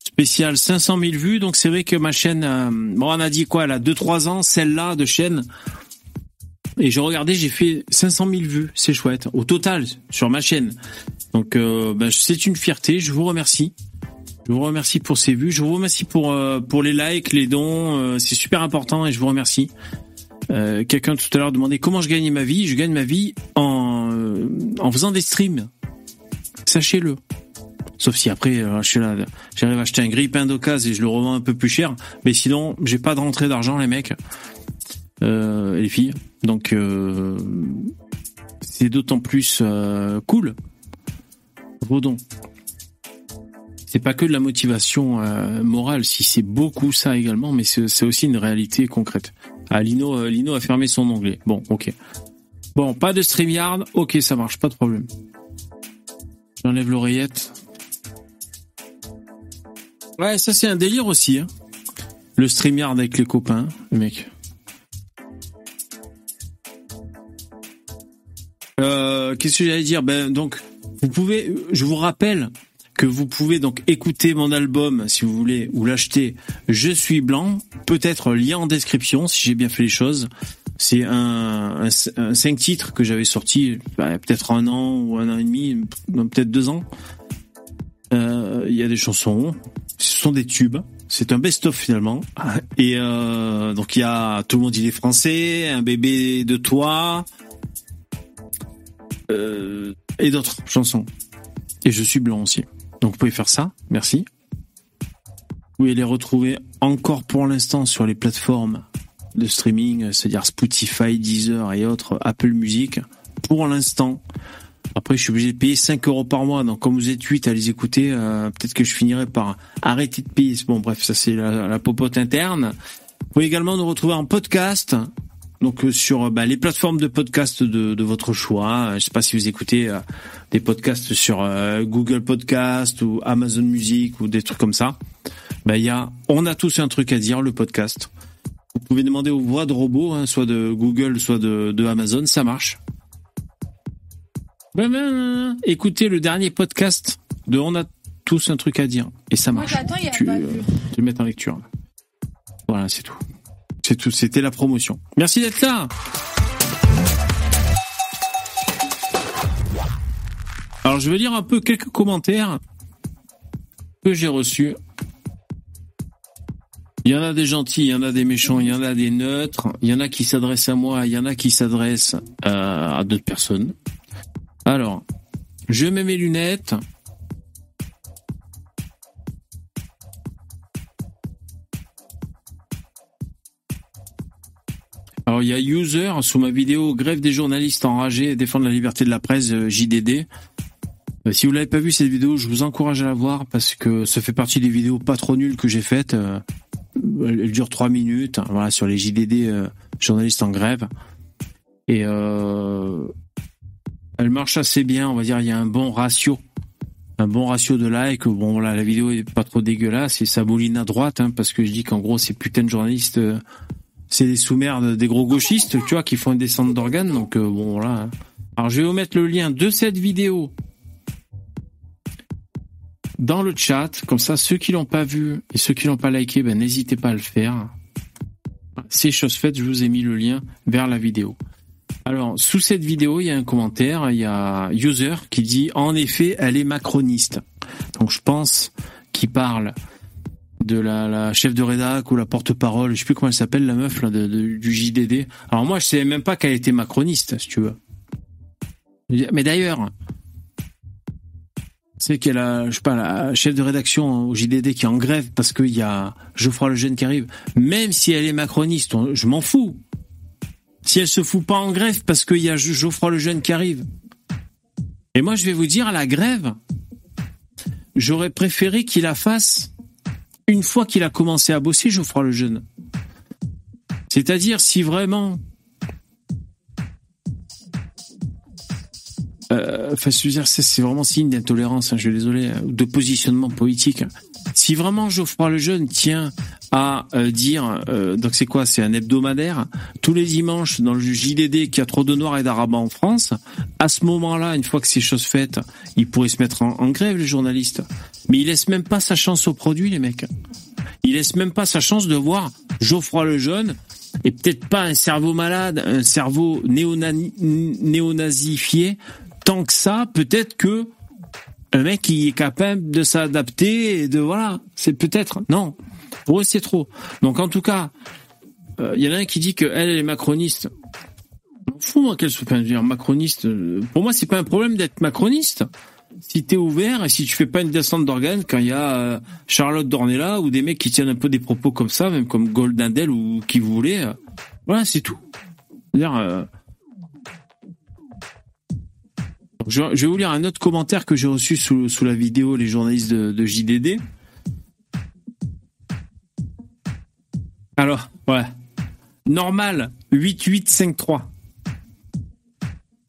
spécial 500 000 vues. Donc c'est vrai que ma chaîne, euh, bon, on a dit quoi, elle a 2-3 ans, celle-là de chaîne. Et j'ai regardé, j'ai fait 500 000 vues, c'est chouette. Au total, sur ma chaîne. Donc euh, ben, c'est une fierté, je vous remercie. Je vous remercie pour ces vues, je vous remercie pour euh, pour les likes, les dons, euh, c'est super important et je vous remercie. Euh, Quelqu'un tout à l'heure demandait comment je gagnais ma vie. Je gagne ma vie en, euh, en faisant des streams. Sachez-le. Sauf si après, euh, je j'arrive à acheter un grille-pain d'occasion et je le revends un peu plus cher. Mais sinon, j'ai pas de rentrée d'argent, les mecs. Euh, et les filles. Donc, euh, c'est d'autant plus euh, cool. Vos dons. C'est pas que de la motivation euh, morale, si c'est beaucoup ça également, mais c'est aussi une réalité concrète. Ah, Lino, euh, Lino a fermé son onglet. Bon, ok. Bon, pas de StreamYard. Ok, ça marche, pas de problème. J'enlève l'oreillette. Ouais, ça c'est un délire aussi. Hein. Le StreamYard avec les copains, mec. Euh, Qu'est-ce que j'allais dire? Ben donc, vous pouvez, je vous rappelle que vous pouvez donc écouter mon album si vous voulez ou l'acheter. Je suis blanc, peut-être lien en description si j'ai bien fait les choses. C'est un, un, un cinq titres que j'avais sorti bah, peut-être un an ou un an et demi, peut-être deux ans. Euh, Il y a des chansons, ce sont des tubes. C'est un best-of finalement. Et euh, donc il y a Tout le monde il est français, Un bébé de toi euh, et d'autres chansons. Et je suis blanc aussi. Donc vous pouvez faire ça, merci. Vous pouvez les retrouver encore pour l'instant sur les plateformes de streaming, c'est-à-dire Spotify, Deezer et autres, Apple Music. Pour l'instant. Après, je suis obligé de payer 5 euros par mois. Donc, comme vous êtes 8 à les écouter, euh, peut-être que je finirai par arrêter de payer. Bon, bref, ça c'est la, la popote interne. Vous pouvez également nous retrouver en podcast. Donc euh, sur bah, les plateformes de podcast de, de votre choix. Je sais pas si vous écoutez euh, des podcasts sur euh, Google Podcast ou Amazon Music ou des trucs comme ça. Bah, il y a, on a tous un truc à dire, le podcast. Vous pouvez demander aux voix de robots, hein, soit de Google, soit de, de Amazon, ça marche. Ben, ben, écoutez le dernier podcast de On a tous un truc à dire et ça marche. j'attends, il y a tu, pas euh, tu mets en lecture. là. Voilà, c'est tout. C'est tout. C'était la promotion. Merci d'être là. Alors, je vais lire un peu quelques commentaires que j'ai reçus. Il y en a des gentils, il y en a des méchants, il y en a des neutres, il y en a qui s'adressent à moi, il y en a qui s'adressent euh, à d'autres personnes. Alors, je mets mes lunettes. Alors il y a User sous ma vidéo Grève des journalistes enragés et défendre la liberté de la presse euh, JDD. Euh, Si vous l'avez pas vu cette vidéo, je vous encourage à la voir parce que ça fait partie des vidéos pas trop nulles que j'ai faites. Elle dure trois minutes, hein, voilà sur les JDD euh, journalistes en grève. Et euh, elle marche assez bien, on va dire. Il y a un bon ratio, un bon ratio de likes. Bon voilà, la vidéo est pas trop dégueulasse et ça mouline à droite hein, parce que je dis qu'en gros ces putains de journalistes. euh, c'est des sous-merdes, des gros gauchistes, tu vois, qui font une descente d'organes. Donc bon, voilà. Alors je vais vous mettre le lien de cette vidéo dans le chat, comme ça ceux qui l'ont pas vu et ceux qui l'ont pas liké, ben n'hésitez pas à le faire. C'est chose faite, je vous ai mis le lien vers la vidéo. Alors, sous cette vidéo, il y a un commentaire, il y a User qui dit en effet, elle est macroniste. Donc je pense qu'il parle de la, chef de rédac ou la porte-parole, je sais plus comment elle s'appelle, la meuf là, de, du JDD. Alors moi, je savais même pas qu'elle était macroniste, si tu veux. Mais d'ailleurs, c'est qu'elle a, je sais pas, la chef de rédaction au JDD qui est en grève parce qu'il y a Geoffroy Lejeune qui arrive. Même si elle est macroniste, je m'en fous. Si elle se fout pas en grève parce qu'il y a Geoffroy Lejeune qui arrive. Et moi, je vais vous dire, la grève, j'aurais préféré qu'il la fasse une fois qu'il a commencé à bosser, Geoffroy Lejeune. C'est-à-dire, si vraiment euh, enfin, c'est vraiment signe d'intolérance, hein, je suis désolé, hein, de positionnement politique. Si vraiment Geoffroy Lejeune tient à euh, dire, euh, donc c'est quoi C'est un hebdomadaire, tous les dimanches dans le JDD qu'il y a trop de noirs et d'arabes en France, à ce moment-là, une fois que ces choses faites, il pourrait se mettre en, grève, les journalistes. Mais il laisse même pas sa chance au produit, les mecs. Il laisse même pas sa chance de voir Geoffroy Lejeune et peut-être pas un cerveau malade, un cerveau néo-nazifié, tant que ça, peut-être que un mec qui est capable de s'adapter et de voilà, c'est peut-être non. Pour eux, c'est trop. Donc en tout cas, il euh, y en a un qui dit que elle, est macroniste. Fou moi qu'elle soit dire macroniste. Pour moi, c'est pas un problème d'être macroniste. Si t'es ouvert et si tu fais pas une descente d'organes quand il y a euh, Charlotte Dornella ou des mecs qui tiennent un peu des propos comme ça, même comme Goldendel ou qui vous voulez, euh, voilà, c'est tout. C'est-à-dire, je, vais vous lire un autre commentaire que j'ai reçu sous, la vidéo, les journalistes de, de JDD. Alors, ouais. Normal, 8853.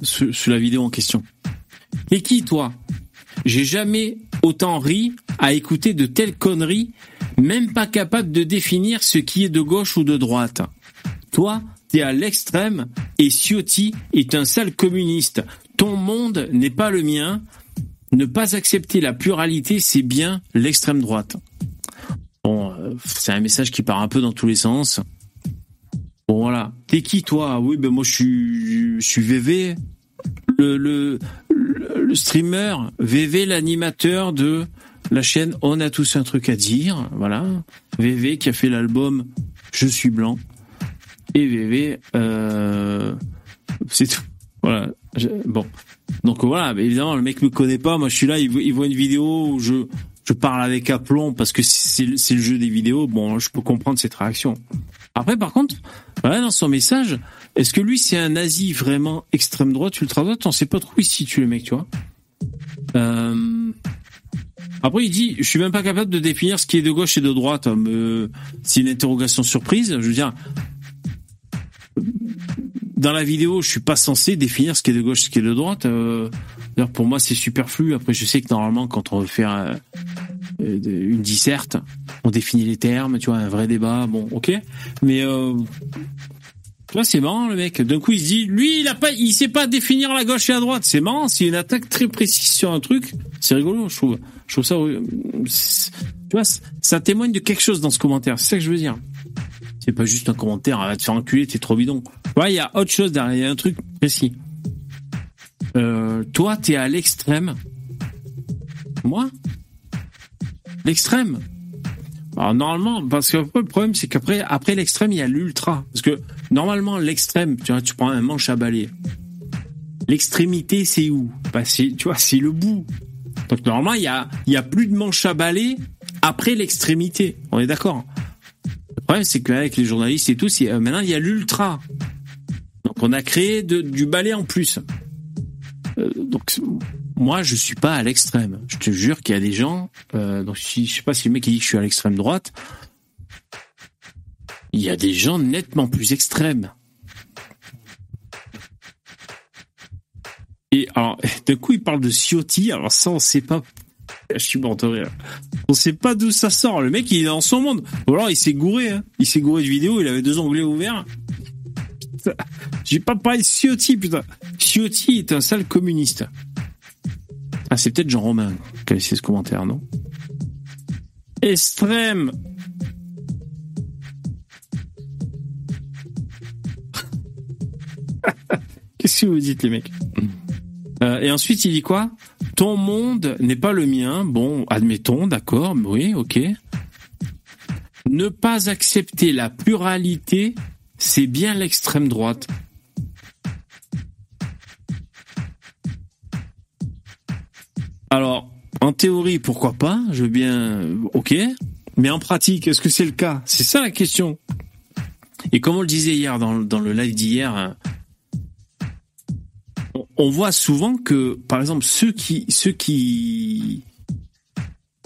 Sous, sous la vidéo en question. Et qui, toi? J'ai jamais autant ri à écouter de telles conneries, même pas capable de définir ce qui est de gauche ou de droite. Toi, t'es à l'extrême et Ciotti est un sale communiste. Ton monde n'est pas le mien. Ne pas accepter la pluralité, c'est bien l'extrême droite. Bon, euh, c'est un message qui part un peu dans tous les sens. Bon voilà. T'es qui toi? Oui, ben moi je suis, je suis VV, le, le, le streamer, VV, l'animateur de la chaîne On a tous un truc à dire. Voilà. VV qui a fait l'album Je suis blanc. Et VV, euh, c'est tout. Voilà. Bon. Donc voilà, évidemment, le mec me connaît pas. Moi, je suis là, il voit une vidéo où je, je parle avec aplomb parce que c'est le jeu des vidéos. Bon, je peux comprendre cette réaction. Après, par contre, voilà, dans son message, est-ce que lui, c'est un nazi vraiment extrême droite, ultra droite? On sait pas trop où il se situe, le mec, tu vois. Euh... Après, il dit, je suis même pas capable de définir ce qui est de gauche et de droite. Euh, c'est une interrogation surprise. Je veux dire, dans la vidéo, je suis pas censé définir ce qui est de gauche, ce qui est de droite. Euh, pour moi, c'est superflu. Après, je sais que normalement, quand on veut faire euh, une disserte, on définit les termes, tu vois, un vrai débat. Bon, ok. Mais euh, tu vois, c'est marrant le mec. D'un coup, il se dit, lui, il a sait pas définir la gauche et la droite. C'est marrant. C'est une attaque très précise sur un truc. C'est rigolo, je trouve. Je trouve ça. Euh, tu vois, ça témoigne de quelque chose dans ce commentaire. C'est ça que je veux dire. C'est pas juste un commentaire, va te faire enculer, t'es trop bidon. Ouais, il y a autre chose derrière, il y a un truc précis. Euh, toi, t'es à l'extrême. Moi? L'extrême? Alors normalement, parce que le problème c'est qu'après après l'extrême il y a l'ultra. Parce que normalement l'extrême, tu vois, tu prends un manche à balai. L'extrémité c'est où? Bah, Tu vois, c'est le bout. Donc normalement il y a, y a plus de manche à balai après l'extrémité. On est d'accord? Problème, c'est qu'avec les journalistes et tout, euh, maintenant il y a l'ultra. Donc on a créé du balai en plus. Euh, donc moi je suis pas à l'extrême. Je te jure qu'il y a des gens. Euh, donc si, je sais pas si le mec dit que je suis à l'extrême droite. Il y a des gens nettement plus extrêmes. Et alors, *laughs* d'un coup, il parle de Ciotti. Alors ça, on sait pas je suis mort de rire. On sait pas d'où ça sort. Le mec, il est dans son monde. Ou alors, il s'est gouré. Hein. Il s'est gouré de vidéo. Il avait deux onglets ouverts. *laughs* J'ai pas parlé de Ciotti, putain. Ciotti est un sale communiste. Ah, c'est peut-être Jean Romain qui a laissé ce commentaire, non? Extrême *laughs* Qu'est-ce que vous dites, les mecs? Euh, Et ensuite, il dit quoi? Ton monde n'est pas le mien. Bon, admettons, d'accord, oui, ok. Ne pas accepter la pluralité, c'est bien l'extrême droite. Alors, en théorie, pourquoi pas? Je veux bien, ok. Mais en pratique, est-ce que c'est le cas? C'est ça la question. Et comme on le disait hier dans, dans le live d'hier, hein, on- voit souvent que, par exemple, ceux qui, ceux qui,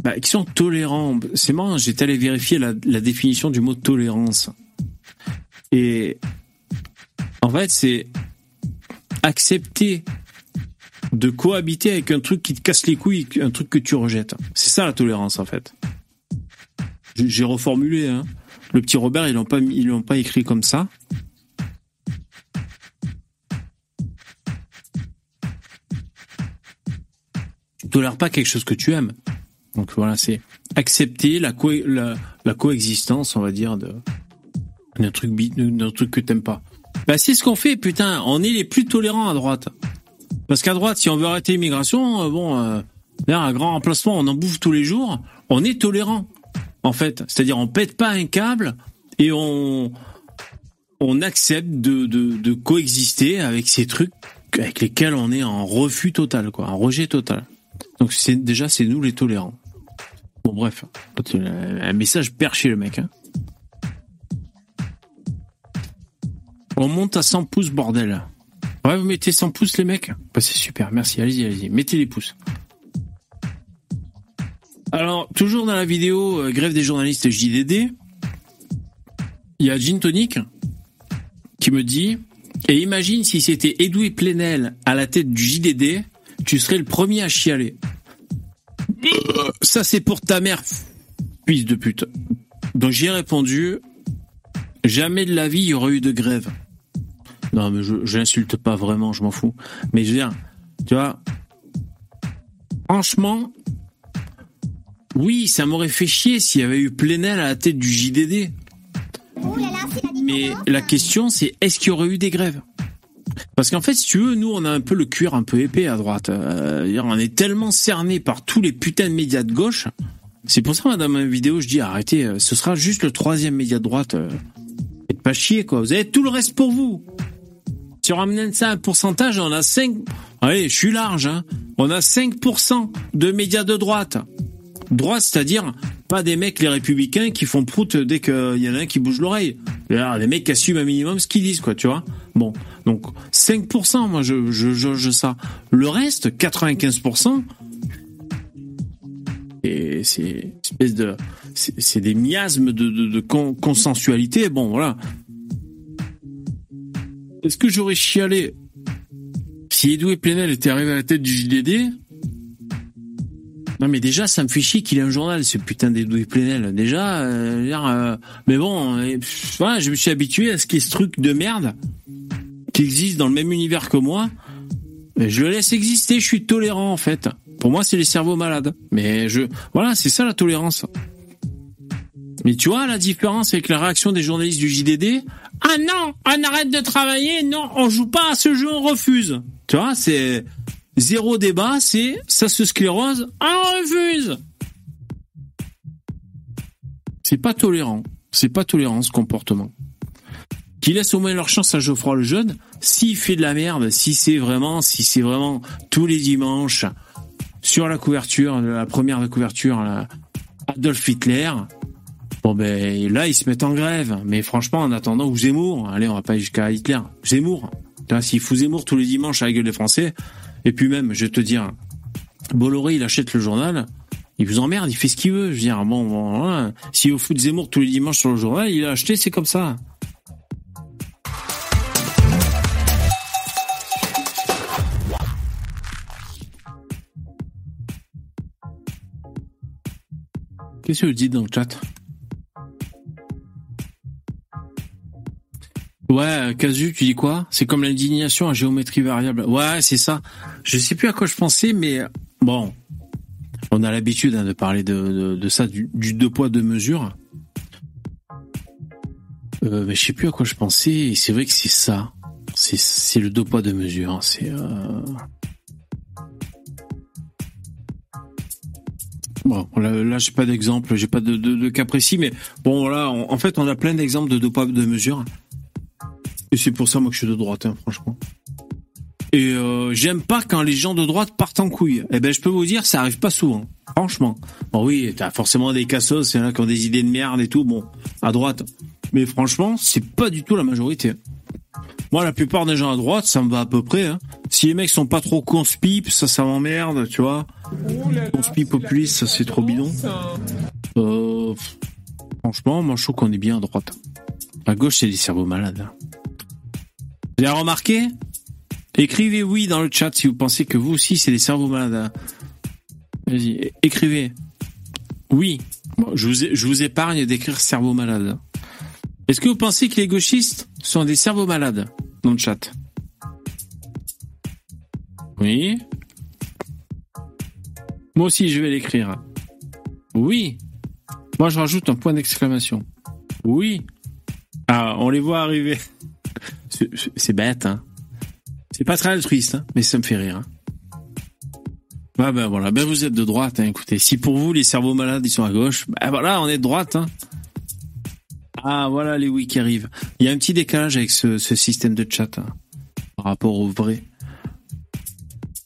bah, qui sont tolérants, c'est marrant, j'étais allé vérifier la, définition du mot tolérance. Et en fait, c'est accepter de cohabiter avec un truc qui te casse les couilles, un truc que tu rejettes. C'est ça la tolérance en fait. J'ai reformulé. Hein. Le petit Robert, ils l'ont pas, ils l'ont pas écrit comme ça. Tolères pas quelque chose que tu aimes. Donc voilà, c'est accepter la, co- la, la coexistence, on va dire, d'un truc, d'un truc que t'aimes pas. Bah c'est ce qu'on fait, putain. On est les plus tolérants à droite. Parce qu'à droite, si on veut arrêter l'immigration, euh, bon, euh, là, un grand remplacement, on en bouffe tous les jours. On est tolérant, en fait. C'est-à-dire, on pète pas un câble et on on accepte de, de, de coexister avec ces trucs avec lesquels on est en refus total, quoi, en rejet total. Donc c'est déjà c'est nous les tolérants. Bon bref, un message perché le mec. Hein. On monte à 100 pouces bordel. Ouais, vous mettez 100 pouces les mecs bah, C'est super, merci, allez-y, allez-y, mettez les pouces. Alors, toujours dans la vidéo euh, Grève des journalistes JDD, il y a Gin Tonic qui me dit Et imagine si c'était Edoui Plenel à la tête du JDD, tu serais le premier à chialer. Ça, c'est pour ta mère, fils de pute. Donc j'ai répondu Jamais de la vie il y aurait eu de grève. Non, mais je, je l'insulte pas vraiment, je m'en fous. Mais je veux dire, tu vois, franchement, oui, ça m'aurait fait chier s'il y avait eu Plenel à la tête du JDD. Mais la question, c'est est-ce qu'il y aurait eu des grèves? Parce qu'en fait, si tu veux, nous, on a un peu le cuir un peu épais à droite. Euh, on est tellement cerné par tous les putains de médias de gauche. C'est pour ça, dans ma vidéo, je dis arrêtez, euh, ce sera juste le troisième média de droite. Euh, faites pas chier, quoi. Vous avez tout le reste pour vous. Si on ramène ça à un pourcentage, on a 5... Allez, je suis large, hein. On a 5% de médias de droite. Droite, c'est-à-dire pas des mecs, les républicains, qui font prout dès qu'il y en a un qui bouge l'oreille. Les mecs qui assument un minimum ce qu'ils disent, quoi, tu vois. Bon, donc 5%, moi, je, je ça. Le reste, 95%, et c'est de... C'est des miasmes de, de, de con- consensualité. Bon, voilà. Est-ce que j'aurais chialé? Si Edoui Plenel était arrivé à la tête du JDD Non mais déjà ça me fait chier qu'il ait un journal ce putain d'Edoui Plenel. Déjà, euh, euh, mais bon, euh, voilà, je me suis habitué à ce qu'il ce truc de merde qui existe dans le même univers que moi. Je le laisse exister, je suis tolérant en fait. Pour moi c'est les cerveaux malades. Mais je, voilà, c'est ça la tolérance. Mais tu vois la différence avec la réaction des journalistes du JDD Ah non, on arrête de travailler, non, on joue pas à ce jeu, on refuse. Tu vois, c'est zéro débat, c'est ça se sclérose, on refuse. C'est pas tolérant, c'est pas tolérant ce comportement. Qui laisse au moins leur chance à Geoffroy le jeune, s'il fait de la merde, si c'est vraiment, si c'est vraiment tous les dimanches sur la couverture, la première couverture, Adolf Hitler, Bon ben là ils se mettent en grève, mais franchement en attendant ou Zemmour, allez on va pas jusqu'à Hitler, Zemmour. S'il fout Zemmour tous les dimanches à la gueule des Français, et puis même je vais te dire, Bolloré il achète le journal, il vous emmerde, il fait ce qu'il veut. Je veux dire bon, bon voilà. si vous fout Zemmour tous les dimanches sur le journal, il a acheté, c'est comme ça. Qu'est-ce que vous dites dans le chat? Ouais, Casu, tu dis quoi? C'est comme l'indignation à géométrie variable. Ouais, c'est ça. Je sais plus à quoi je pensais, mais bon, on a l'habitude hein, de parler de, ça, du, deux poids deux mesures. Euh, mais je sais plus à quoi je pensais. Et c'est vrai que c'est ça. C'est le deux poids deux mesures. C'est euh... Bon, là, là j'ai pas d'exemple, j'ai pas de, cas précis, mais bon, là, en fait, on a plein d'exemples de deux poids deux mesures. Et c'est pour ça, moi, que je suis de droite, hein, franchement. Et euh, j'aime pas quand les gens de droite partent en couille. Eh ben, je peux vous dire, ça arrive pas souvent. Franchement. Bon, oui, t'as forcément des cassos, c'est là qui ont des idées de merde et tout, bon, à droite. Mais franchement, c'est pas du tout la majorité. Moi, la plupart des gens à droite, ça me va à peu près. Hein. Si les mecs sont pas trop conspipes, ça, ça m'emmerde, tu vois. Conspi populiste, ça, c'est trop bidon. Euh, franchement, moi, je trouve qu'on est bien à droite. À gauche, c'est des cerveaux malades. Vous avez remarqué Écrivez oui dans le chat si vous pensez que vous aussi, c'est des cerveaux malades. hein. Vas-y, écrivez. Oui. Bon, je, vous, épargne d'écrire cerveau malade. Est-ce que vous pensez que les gauchistes sont des cerveaux malades dans le chat? Oui. Moi aussi, je vais l'écrire. Oui. Moi, je rajoute un point d'exclamation. Oui. Ah, on les voit arriver. *laughs* C'est bête, hein. C'est pas très altruiste, hein, mais ça me fait rire. Hein. Ah ben voilà, ben vous êtes de droite, hein, écoutez. Si pour vous les cerveaux malades ils sont à gauche, ben voilà, on est de droite. Hein. Ah voilà les oui qui arrivent. Il y a un petit décalage avec ce, système de chat hein, par rapport au vrai.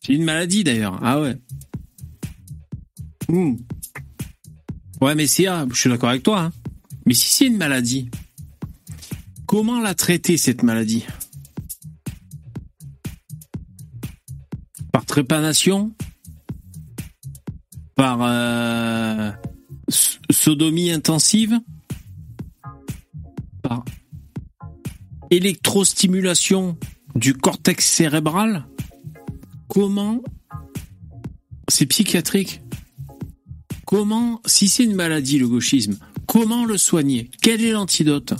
C'est une maladie d'ailleurs. Ah ouais. Hmm. Ouais mais si, ah, je suis d'accord avec toi. hein. Mais si c'est une maladie, comment la traiter cette maladie? Par trépanation Par euh, sodomie intensive Par électrostimulation du cortex cérébral Comment C'est psychiatrique. Comment, si c'est une maladie, le gauchisme, comment le soigner? Quel est l'antidote?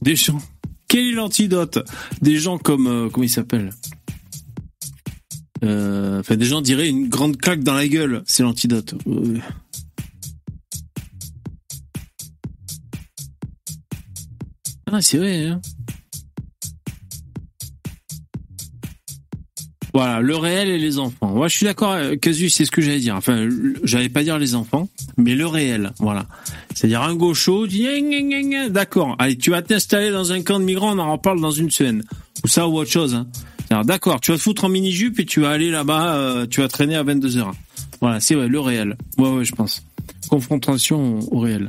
Des gens. Quel est l'antidote? Des gens comme euh, comment il s'appelle? Euh, Enfin, des gens diraient une grande claque dans la gueule, c'est l'antidote. Euh, Ah, c'est vrai. Hein Voilà, le réel et les enfants. Moi, je suis d'accord, euh, Casus, c'est ce que j'allais dire. Enfin, j'allais pas dire les enfants, mais le réel, voilà. C'est-à-dire un gaucho d'accord, allez, tu vas t'installer dans un camp de migrants, on en reparle dans une semaine. Ou ça, ou autre chose. Hein. Alors, d'accord, tu vas te foutre en mini-jupe et tu vas aller là-bas, euh, tu vas traîner à 22h. Voilà, c'est le réel. Ouais, ouais, je pense. Confrontation au réel.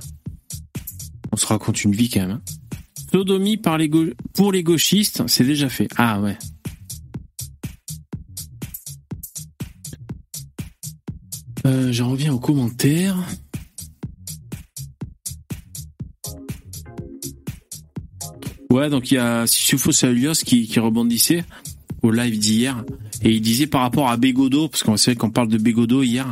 On se raconte une vie quand même. hein. Sodomie par les pour les gauchistes, c'est déjà fait. Ah ouais. Euh, J'en reviens aux commentaires. Ouais, donc il y a Sissufo Alios qui, qui rebondissait au live d'hier et il disait par rapport à Bégodo, parce qu'on sait qu'on parle de Bégodo hier,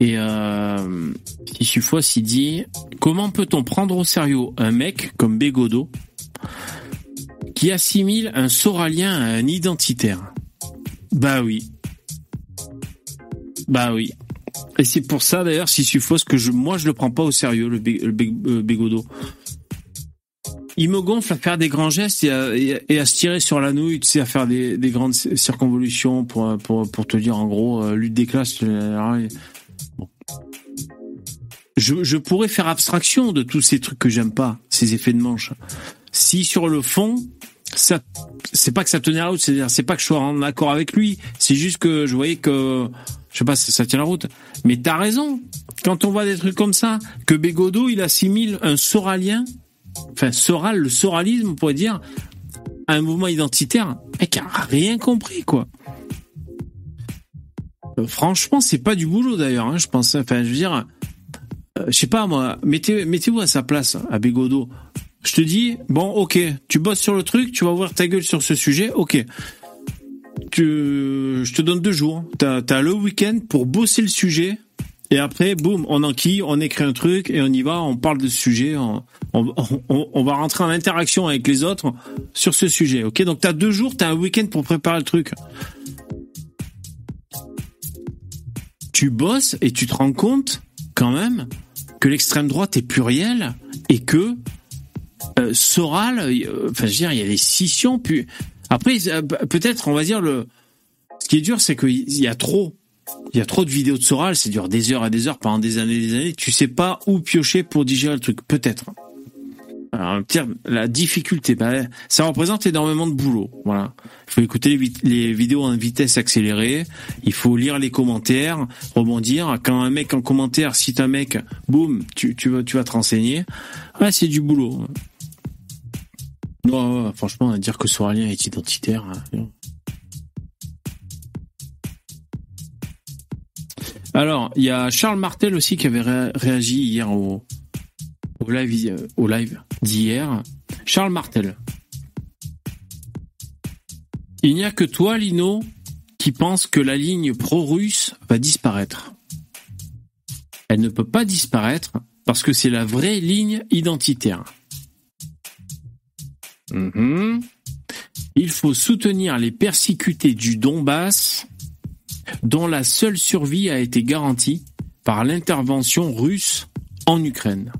et euh, Sissufos il dit comment peut-on prendre au sérieux un mec comme Bégodo qui assimile un soralien à un identitaire? Bah oui. Bah oui. Et c'est pour ça d'ailleurs, Sissufos, que je, moi je le prends pas au sérieux, le, Bé- le euh, Bégodo. Il me gonfle à faire des grands gestes et à, se tirer sur la nouille, tu sais, à faire des, des grandes circonvolutions pour, pour, te dire en gros, euh, lutte des classes. bon. Je, je pourrais faire abstraction de tous ces trucs que j'aime pas, ces effets de manche. Si sur le fond, ça, c'est pas que ça tenait la route, c'est-à-dire, c'est pas que je sois en accord avec lui, c'est juste que je voyais que, je sais pas, ça, ça tient la route. Mais t'as raison. Quand on voit des trucs comme ça, que Bégodo, il assimile un soralien, enfin, soral, le soralisme, on pourrait dire, un mouvement identitaire, mec a rien compris, quoi. Euh, Franchement, c'est pas du boulot d'ailleurs, hein, je pense. Enfin, je veux dire, euh, je sais pas moi, mettez, mettez-vous à sa place, à Bégodo. Je te dis, bon, ok, tu bosses sur le truc, tu vas ouvrir ta gueule sur ce sujet, ok. Tu, je te donne deux jours. T'as, t'as le week-end pour bosser le sujet Et après, boum, on enquille, on écrit un truc et on y va, on parle de ce sujet, on, on, on- on va rentrer en interaction avec les autres sur ce sujet. Ok, donc t'as deux jours, t'as un week-end pour préparer le truc. Tu bosses et tu te rends compte quand même que l'extrême droite est plurielle et que euh, Soral, euh, enfin je veux dire, il y a des scissions. Puis après, euh, peut-être, on va dire le. Ce qui est dur, c'est qu'il y a trop. Il y a trop de vidéos de Soral, c'est dure des heures et des heures pendant des années et des années. Tu sais pas où piocher pour digérer le truc. Peut-être. Alors, la difficulté, bah, ça représente énormément de boulot. Voilà. Il faut écouter les, vi- les vidéos en vitesse accélérée. Il faut lire les commentaires, rebondir. Quand un mec en commentaire cite un mec, boum, tu, vas, tu vas te renseigner. Ouais, c'est du boulot. Non, ouais, franchement, dire que Soralien est identitaire. hein. Alors, il y a Charles Martel aussi qui avait ré- réagi hier au, au live, euh, au live d'hier. Charles Martel. Il n'y a que toi, Lino, qui pense que la ligne pro-russe va disparaître. Elle ne peut pas disparaître parce que c'est la vraie ligne identitaire. Mhm. Il faut soutenir les persécutés du Donbass dont la seule survie a été garantie par l'intervention russe en Ukraine.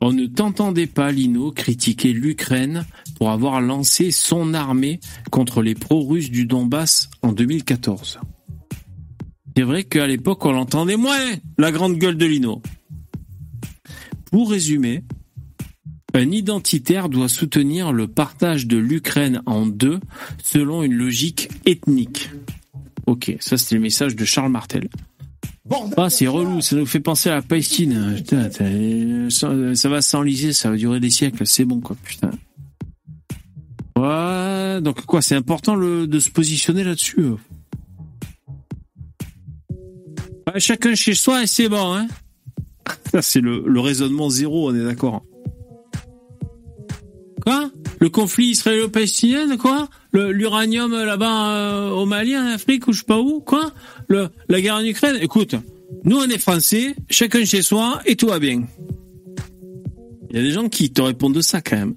On ne t'entendait pas, Lino, critiquer l'Ukraine pour avoir lancé son armée contre les pro-russes du Donbass en 2014. C'est vrai qu'à l'époque, on l'entendait moins, la grande gueule de Lino. Pour résumer, un identitaire doit soutenir le partage de l'Ukraine en deux selon une logique ethnique. Ok, ça c'était le message de Charles Martel. Ah, c'est relou, ça nous fait penser à la Palestine. Putain, t'as- ça, va s'enliser, ça va durer des siècles, c'est bon quoi, putain. Ouais, donc quoi, c'est important le, de se positionner là-dessus. euh. Ouais, chacun chez soi et c'est bon, hein. C'est le, le raisonnement zéro, on est d'accord. Quoi? Le conflit israélo-palestinien, quoi? L'uranium là-bas euh, au Mali, en Afrique ou je sais pas où, quoi La guerre en Ukraine Écoute, nous on est français, chacun chez soi et tout va bien. Il y a des gens qui te répondent de ça quand même.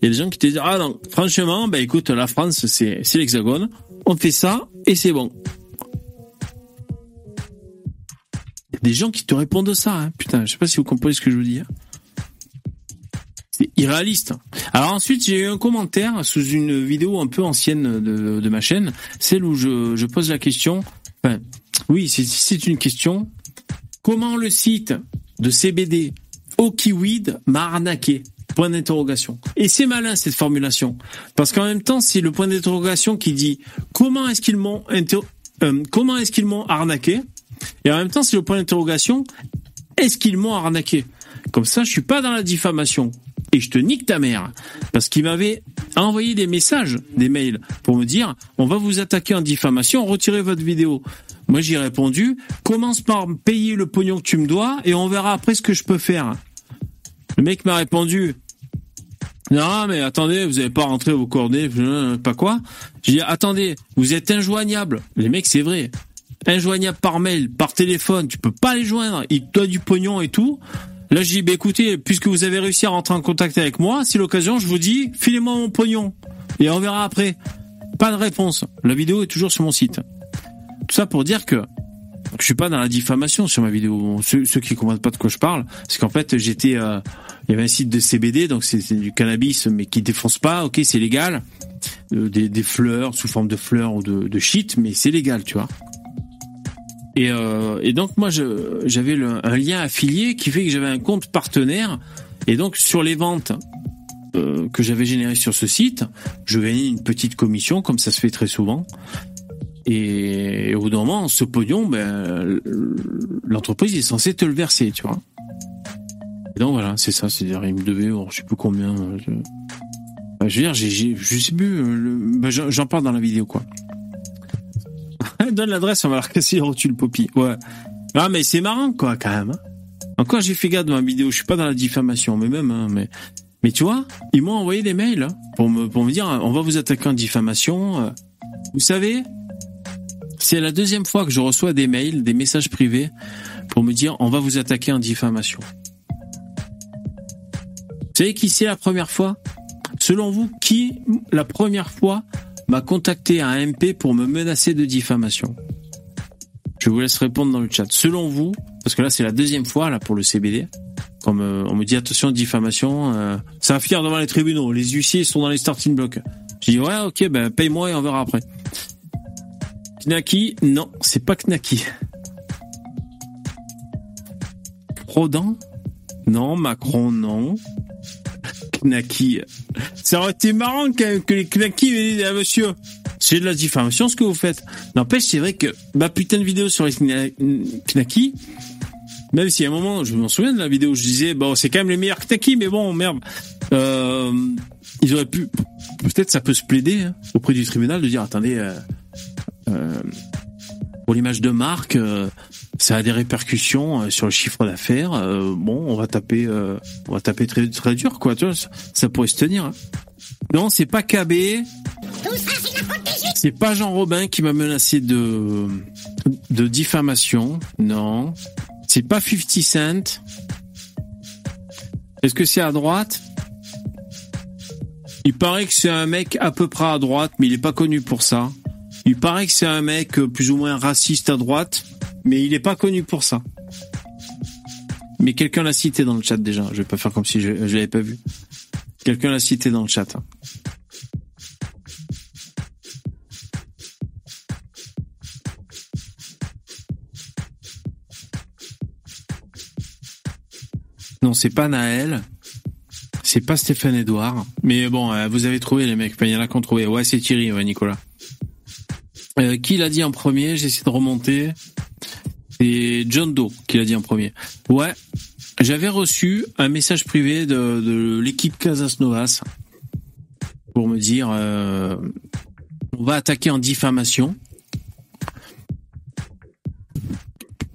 Il y a des gens qui te disent ah non, franchement, bah écoute, la France c'est l'Hexagone, on fait ça et c'est bon. Il y a des gens qui te répondent de ça, hein. putain, je sais pas si vous comprenez ce que je veux dire. Irréaliste. Alors ensuite, j'ai eu un commentaire sous une vidéo un peu ancienne de, ma chaîne, celle où je, pose la question. Oui, c'est- une question. Comment le site de CBD Okiweed m'a arnaqué? Point d'interrogation. Et c'est malin cette formulation, parce qu'en même temps, c'est le point d'interrogation qui dit comment est-ce qu'ils m'ont euh, comment est-ce qu'ils m'ont arnaqué, et en même temps, c'est le point d'interrogation est-ce qu'ils m'ont arnaqué? Comme ça, je suis pas dans la diffamation. Et je te nique ta mère. Parce qu'il m'avait envoyé des messages, des mails, pour me dire, on va vous attaquer en diffamation, retirez votre vidéo. Moi, j'ai répondu, commence par me payer le pognon que tu me dois, et on verra après ce que je peux faire. Le mec m'a répondu, non, mais attendez, vous n'avez pas rentré vos coordonnées, euh, pas quoi. J'ai dit, attendez, vous êtes injoignable. Les mecs, c'est vrai. Injoignable par mail, par téléphone, tu peux pas les joindre. Ils te donnent du pognon et tout. Là, je dis, bah, écoutez, puisque vous avez réussi à rentrer en contact avec moi, si l'occasion, je vous dis, filez-moi mon pognon. Et on verra après. Pas de réponse. La vidéo est toujours sur mon site. Tout ça pour dire que je suis pas dans la diffamation sur ma vidéo. Ceux, ceux qui comprennent pas de quoi je parle, c'est qu'en fait, j'étais, euh, il y avait un site de CBD, donc c'est c'est du cannabis, mais qui défonce pas. Ok, c'est légal. Euh, des, des fleurs sous forme de fleurs ou de, de shit, mais c'est légal, tu vois. Et, euh, et donc moi, j'avais un lien affilié qui fait que j'avais un compte partenaire. Et donc sur les ventes euh, que j'avais générées sur ce site, je gagnais une petite commission, comme ça se fait très souvent. Et au bout d'un moment, ce pognon, ben, l'entreprise est censée te le verser, tu vois. Et donc voilà, c'est ça, c'est-à-dire il me devait, oh, je sais plus combien. euh, Je, je veux dire, j'ai, je sais plus, euh, ben, j'en parle dans la vidéo, quoi. *laughs* Donne l'adresse, on va la recasser les rotules Poppy. Ouais. Ah, mais c'est marrant, quoi, quand même. hein. Encore, j'ai fait gaffe dans ma vidéo, je suis pas dans la diffamation, mais même, hein, mais, mais tu vois, ils m'ont envoyé des mails, hein, pour me, pour me dire, on va vous attaquer en diffamation. euh. Vous savez, C'est la deuxième fois que je reçois des mails, des messages privés pour me dire on va vous attaquer en diffamation. Vous savez qui c'est la première fois? Selon vous, qui la première fois m'a contacté un MP pour me menacer de diffamation Je vous laisse répondre dans le chat. Selon vous, parce que là c'est la deuxième fois là pour le CBD, comme euh, on me dit attention diffamation, euh, ça va finir devant les tribunaux. Les huissiers sont dans les starting blocks. Je dis ouais ok ben paye-moi et on verra après. Knaki, non, c'est pas Knaki. Prodan? Non, Macron, non. Knaki. Ça aurait été marrant que, que les Knaki disent ah, monsieur, c'est de la diffamation ce que vous faites. N'empêche, c'est vrai que ma putain de vidéo sur les Knaki, même si à un moment, je m'en souviens de la vidéo où je disais, bon, c'est quand même les meilleurs Knaki, mais bon, merde. Euh, ils auraient pu, peut-être ça peut se plaider hein, auprès du tribunal de dire, attendez, euh, euh, pour l'image de marque, euh, ça a des répercussions euh, sur le chiffre d'affaires. bon, on va taper, on va taper très très dur, quoi. Tu vois, ça, pourrait se tenir. Hein. Non, c'est pas KB. C'est pas Jean Robin qui m'a menacé de de diffamation. Non, c'est pas 50 Cent. Est-ce que c'est à droite? Il paraît que c'est un mec à peu près à droite, mais il est pas connu pour ça. Il paraît que c'est un mec euh, plus ou moins raciste à droite, mais il n'est pas connu pour ça. Mais quelqu'un l'a cité dans le chat déjà. Je vais pas faire comme si je, ne l'avais pas vu. Quelqu'un l'a cité dans le chat. Non, c'est pas Naël. C'est pas Stéphane Edouard. Mais bon, euh, vous avez trouvé les mecs. il y en a qui ont trouvé. Ouais, c'est Thierry, ouais, Nicolas. Euh, qui l'a dit en premier? J'essaie de remonter. C'est John Doe qui l'a dit en premier. Ouais, j'avais reçu un message privé de, de l'équipe Casas Novas pour me dire euh, on va attaquer en diffamation.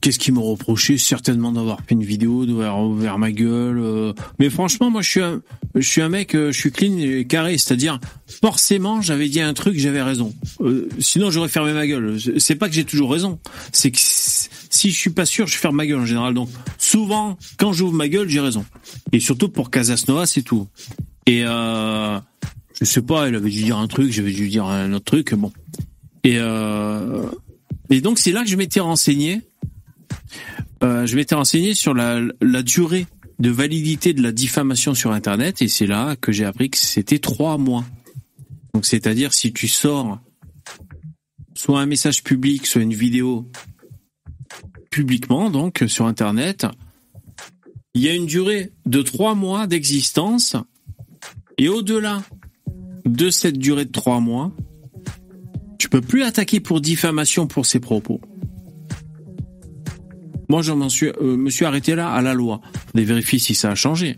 Qu'est-ce qui me reprochait Certainement d'avoir fait une vidéo, d'avoir ouvert ma gueule. Euh. Mais franchement, moi, je suis un, je suis un mec, euh, je suis clean et carré. C'est-à-dire, forcément, j'avais dit un truc, j'avais raison. Euh, sinon, j'aurais fermé ma gueule. C'est pas que j'ai toujours raison. C'est que si je suis pas sûr, je ferme ma gueule en général. Donc, souvent, quand j'ouvre ma gueule, j'ai raison. Et surtout pour Casasnova, c'est tout. Et euh, je sais pas, il avait dû dire un truc, j'avais dû dire un autre truc. Bon. Et euh, et donc, c'est là que je m'étais renseigné euh, je m'étais renseigné sur la, durée de validité de la diffamation sur Internet et c'est là que j'ai appris que c'était trois mois. Donc c'est-à-dire si tu sors soit un message public, soit une vidéo publiquement, donc sur Internet, il y a une durée de trois mois d'existence et au-delà de cette durée de trois mois, tu peux plus attaquer pour diffamation pour ces propos. Moi, je m'en suis, euh, me suis arrêté là à la loi. Vous vérifier si ça a changé.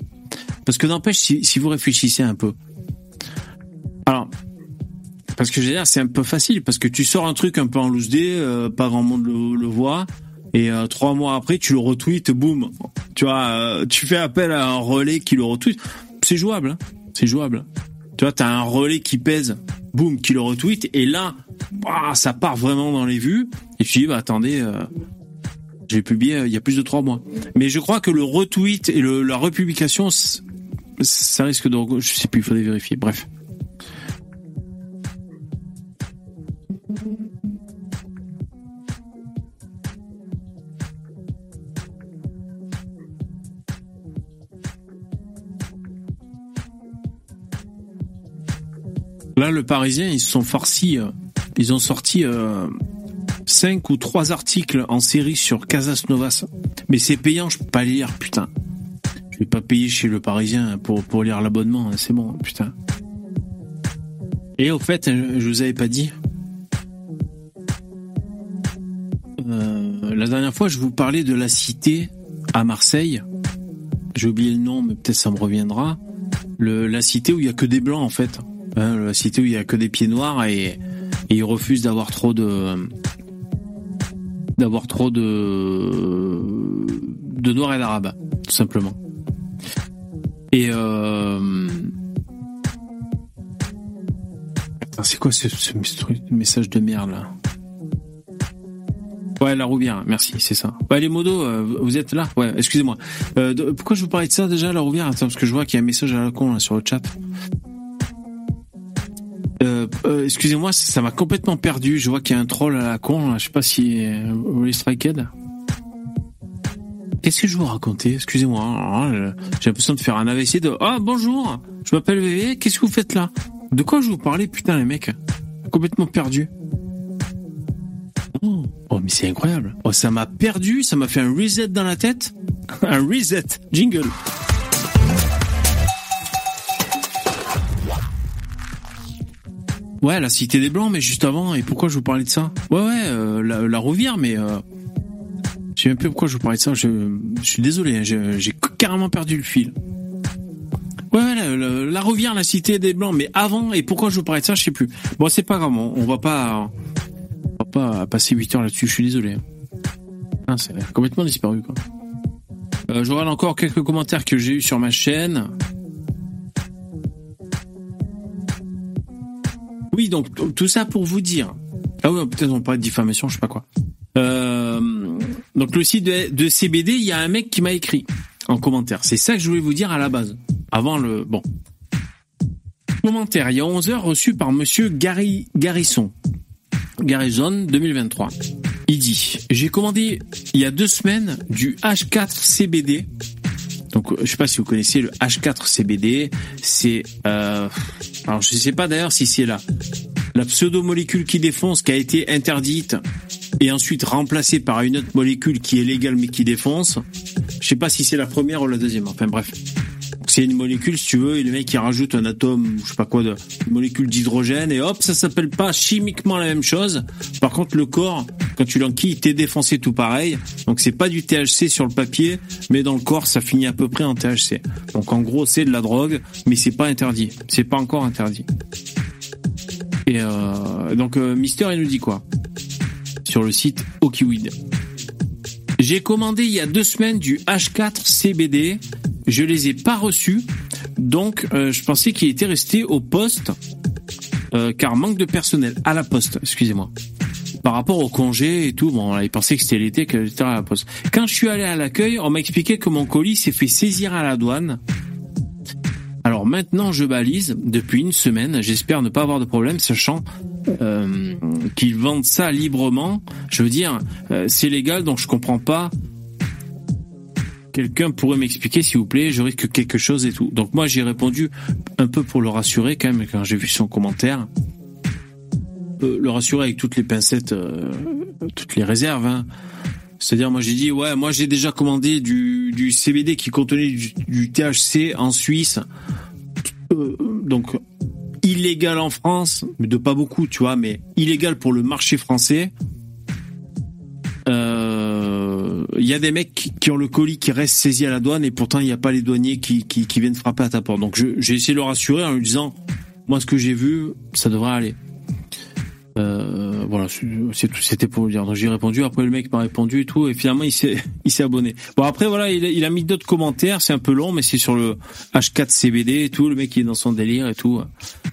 Parce que n'empêche, si, si, vous réfléchissez un peu. Alors, parce que je veux dire, c'est un peu facile, parce que tu sors un truc un peu en loose day, euh, pas grand monde le, voit, et euh, trois mois après, tu le retweets, boum. Tu vois, tu fais appel à un relais qui le retweet. C'est jouable, hein c'est jouable. Tu vois, t'as un relais qui pèse, boum, qui le retweet, et là, ça part vraiment dans les vues, et tu dis, bah attendez, j'ai publié euh, il y a plus de trois mois. Mais je crois que le retweet et le, la republication, ça risque de... Je sais plus, il faudrait vérifier. Bref. Là, le Parisien, ils se sont farcis. Euh, ils ont sorti euh, cinq ou trois articles en série sur Casas Novas. Mais c'est payant, je peux pas lire, putain. Je vais pas payer chez le Parisien pour, pour lire l'abonnement, hein, c'est bon, putain. Et au fait, je vous avais pas dit. Euh, la dernière fois, je vous parlais de la cité à Marseille. J'ai oublié le nom, mais peut-être ça me reviendra. La cité où il y a que des blancs en fait. Hein, la cité où il y a que des pieds noirs et ils refusent d'avoir trop de d'avoir trop de de noir et d'arabe, tout simplement. Et euh... c'est quoi ce, message de merde là? Ouais, la Rouvière, merci, c'est ça. Ouais, les modos, euh, vous êtes là? Ouais, excusez-moi. Euh, pourquoi je vous parlais de ça déjà, la Rouvière Attends, parce que je vois qu'il y a un message à la con sur le chat. Euh, euh, excusez-moi, ça m'a complètement perdu. Je vois qu'il y a un troll à la con. Là. Je sais pas si euh, vous voulez Strikehead. Qu'est-ce que je vous racontais? Excusez-moi. euh, J'ai l'impression de faire un AVC de Ah bonjour, je m'appelle VV. Qu'est-ce que vous faites là? De quoi je vous parlais Putain les mecs, complètement perdu. Oh, oh, mais c'est incroyable. Oh ça m'a perdu, ça m'a fait un reset dans la tête. *laughs* un reset. Jingle. Ouais, la Cité des Blancs, mais juste avant. Et pourquoi je vous parlais de ça? Ouais, ouais, euh, la, la Rouvière, mais euh, je sais même plus pourquoi je vous parlais de ça. Je, je suis désolé, hein, j'ai carrément perdu le fil. Ouais, ouais, la, la, la Rouvière, la Cité des Blancs, mais avant. Et pourquoi je vous parlais de ça, je sais plus. Bon, c'est pas grave, on, on va pas, on va pas passer 8 heures là-dessus. Je suis désolé. Ah, c'est complètement disparu, quoi. Euh, je regarde encore quelques commentaires que j'ai eu sur ma chaîne. Oui, donc tout ça pour vous dire. Ah oui, peut-être on parlait de diffamation, je sais pas quoi. Euh, donc le site de, de CBD, il y a un mec qui m'a écrit en commentaire. C'est ça que je voulais vous dire à la base. Avant le... Bon. Commentaire, il y a 11 heures reçu par monsieur Gary Garrison. Garrison 2023. Il dit, j'ai commandé il y a deux semaines du H4 CBD. Donc, je sais pas si vous connaissez le H4 CBD. C'est, euh, alors je sais pas d'ailleurs si c'est la la pseudo-molécule qui défonce qui a été interdite et ensuite remplacée par une autre molécule qui est légale mais qui défonce. Je sais pas si c'est la première ou la deuxième. Enfin bref. C'est une molécule, si tu veux, et le mec il rajoute un atome, je sais pas quoi, de une molécule d'hydrogène, et hop, ça s'appelle pas chimiquement la même chose. Par contre, le corps, quand tu l'enquilles, il t'est défoncé tout pareil. Donc c'est pas du THC sur le papier, mais dans le corps, ça finit à peu près en THC. Donc en gros, c'est de la drogue, mais c'est pas interdit. C'est pas encore interdit. Et euh, donc euh, Mister, il nous dit quoi Sur le site Okiweed? J'ai commandé il y a deux semaines du H4 CBD. Je les ai pas reçus, donc euh, je pensais qu'il était resté au poste, euh, car manque de personnel à la poste. Excusez-moi. Par rapport au congé et tout, bon, il pensait que c'était l'été que j'étais à la poste. Quand je suis allé à l'accueil, on m'a expliqué que mon colis s'est fait saisir à la douane. Alors maintenant, je balise depuis une semaine. J'espère ne pas avoir de problème, sachant euh, qu'ils vendent ça librement. Je veux dire, euh, c'est légal, donc je comprends pas. Quelqu'un pourrait m'expliquer, s'il vous plaît. Je risque quelque chose et tout. Donc moi, j'ai répondu un peu pour le rassurer quand même quand j'ai vu son commentaire. Euh, le rassurer avec toutes les pincettes, euh, toutes les réserves. Hein. C'est-à-dire, moi j'ai dit, ouais, moi j'ai déjà commandé du, CBD qui contenait du, THC en Suisse. Donc, illégal en France, mais de pas beaucoup, tu vois, mais illégal pour le marché français. Euh, Il y a des mecs qui- ont le colis qui reste saisi à la douane et pourtant il n'y a pas les douaniers qui, qui, qui viennent frapper à ta porte. Donc j'ai essayé de le rassurer en lui disant, moi ce que j'ai vu, ça devrait aller. Euh, voilà, c'était pour dire. J'ai répondu. Après le mec m'a répondu et tout, et finalement il s'est *laughs* abonné. Bon après voilà, il a, mis d'autres commentaires. C'est un peu long, mais c'est sur le H4 CBD et tout. Le mec il est dans son délire et tout.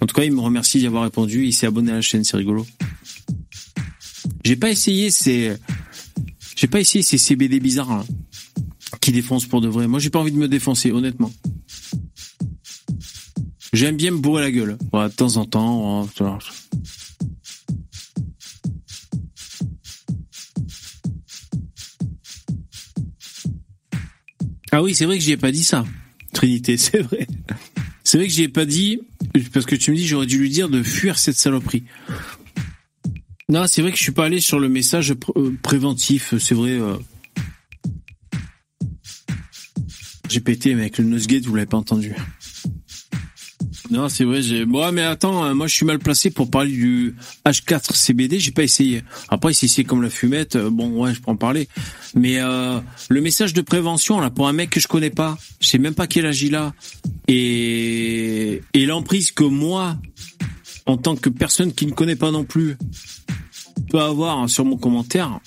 En tout cas, il me remercie d'y avoir répondu. Il s'est abonné à la chaîne, c'est rigolo. J'ai pas essayé ces j'ai pas essayé ces CBD bizarres là, qui défoncent pour de vrai. Moi j'ai pas envie de me défoncer, honnêtement. J'aime bien me bourrer la gueule. Voilà, de temps en temps. Ah oui, c'est vrai que j'y ai pas dit ça. Trinité, *laughs* c'est vrai. C'est vrai que j'y ai pas dit, parce que tu me dis, j'aurais dû lui dire de fuir cette saloperie. Non, c'est vrai que je suis pas allé sur le message euh, préventif, c'est vrai. euh. J'ai pété, avec le Nosegate, vous l'avez pas entendu. Non, c'est vrai, j'ai. Mais attends, euh, moi je suis mal placé pour parler du H4 CBD, j'ai pas essayé. Après, si c'est comme la fumette, euh, bon, ouais, je peux en parler. Mais euh, le message de prévention, là, pour un mec que je connais pas, je sais même pas quel âge il a, et, et l'emprise que moi, en tant que personne qui ne connaît pas non plus, peut avoir sur mon commentaire,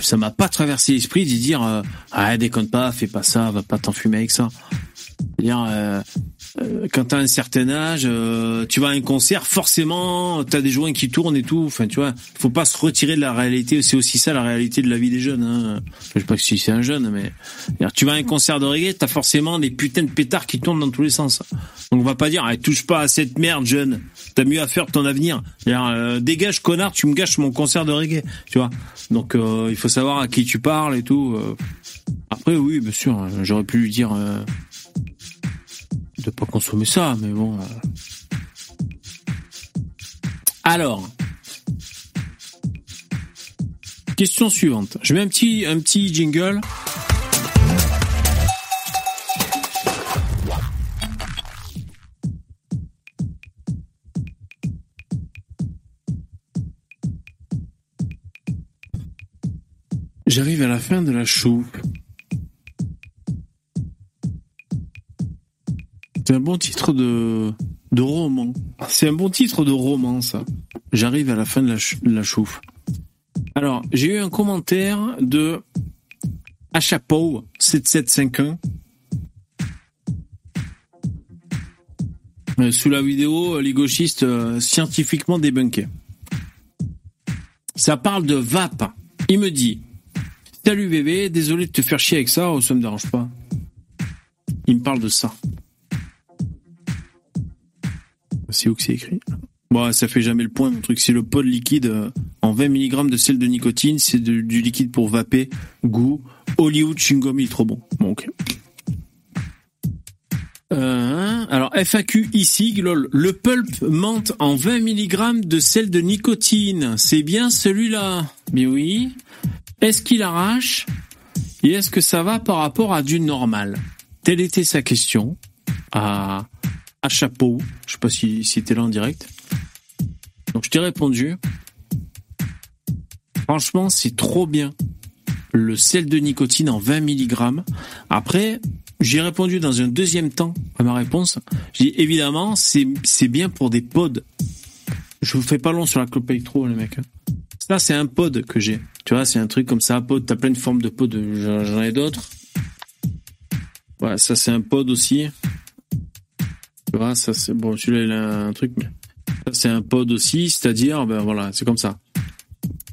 ça m'a pas traversé l'esprit d'y dire euh, ah déconne pas, fais pas ça, va pas t'enfumer avec ça. Euh, euh, quand t'as un certain âge, euh, tu vas à un concert, forcément, t'as des joints qui tournent et tout. Enfin, tu vois, faut pas se retirer de la réalité. C'est aussi ça la réalité de la vie des jeunes. Hein. Je sais pas si c'est un jeune, mais tu vas à un concert de reggae, t'as forcément des putains de pétards qui tournent dans tous les sens. Donc on va pas dire, ah, touche pas à cette merde, jeune. T'as mieux à faire de ton avenir. Euh, dégage, connard, tu me gâches mon concert de reggae. Tu vois. Donc euh, il faut savoir à qui tu parles et tout. euh. Après, oui, bien sûr, j'aurais pu lui dire. euh, de pas consommer ça, mais bon. euh. Alors, question suivante. Je mets un petit, un petit jingle. J'arrive à la fin de la choupe. C'est un bon titre de, de roman. C'est un bon titre de roman, ça. J'arrive à la fin de la, ch- la chouffe. Alors, j'ai eu un commentaire de Achapo 7751 euh, sous la vidéo euh, Les gauchistes euh, scientifiquement débunkés. Ça parle de vape. Il me dit Salut bébé, désolé de te faire chier avec ça, oh, ça me dérange pas. Il me parle de ça. C'est où que c'est écrit Bon, ça fait jamais le point, mon truc. C'est le pod liquide euh, en 20 mg de sel de nicotine. C'est du liquide pour vaper. Goût. Hollywood chewing-gum, il est trop bon. Bon, ok. Euh, alors, FAQ ici, lol. Le pulp menthe en 20 mg de sel de nicotine. C'est bien celui-là. Mais oui. Est-ce qu'il arrache? Et est-ce que ça va par rapport à du normal? Telle était sa question à, Chapeau. Je sais pas si, si là en direct. Donc je t'ai répondu. Franchement, c'est trop bien. Le sel de nicotine en 20 mg. Après, j'ai répondu dans un deuxième temps à ma réponse. J'ai évidemment, c'est bien pour des pods. Je vous fais pas long sur la clope électro, les mecs. hein. Ça, c'est un pod que j'ai. Tu vois, c'est un truc comme ça, pod. T'as plein de formes de pod. J'en ai d'autres. Voilà, ça, c'est un pod aussi. Ça, c'est bon. Celui-là, il a un truc, mais c'est un pod aussi. C'est-à-dire, ben voilà, c'est comme ça.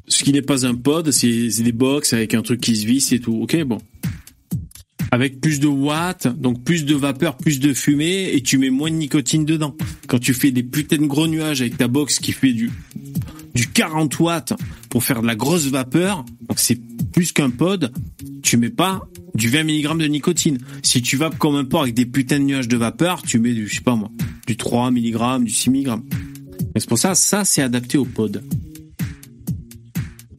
Ce qui n'est pas un pod, c'est c'est des box avec un truc qui se visse et tout. Ok, bon. Avec plus de watts, donc plus de vapeur, plus de fumée, et tu mets moins de nicotine dedans. Quand tu fais des putains de gros nuages avec ta box qui fait du du 40 watts pour faire de la grosse vapeur, donc c'est plus qu'un pod, tu mets pas du 20 mg de nicotine. Si tu vapes comme un porc avec des putains de nuages de vapeur, tu mets du, je sais pas moi, du 3 mg, du 6 mg. Et c'est pour ça, ça c'est adapté au pod.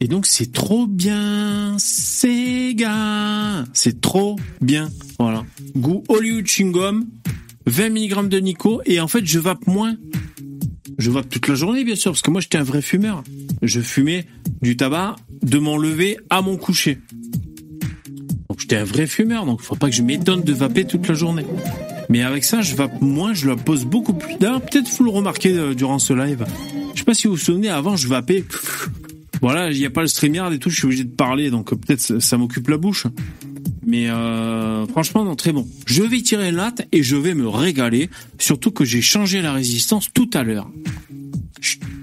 Et donc c'est trop bien, Sega, c'est trop bien, voilà. Goût Hollywood chewing gum, 20 mg de nico, et en fait je vape moins. Je vape toute la journée, bien sûr, parce que moi, j'étais un vrai fumeur. Je fumais du tabac de mon lever à mon coucher. Donc, j'étais un vrai fumeur, donc faut pas que je m'étonne de vaper toute la journée. Mais avec ça, je vape moins, je la pose beaucoup plus. D'ailleurs, peut-être vous le remarquez euh, durant ce live. Je sais pas si vous vous souvenez, avant, je vapais. Voilà, il n'y a pas le StreamYard et tout, je suis obligé de parler, donc euh, peut-être ça m'occupe la bouche. Mais euh, franchement, non, très bon. Je vais tirer une latte et je vais me régaler. Surtout que j'ai changé la résistance tout à l'heure.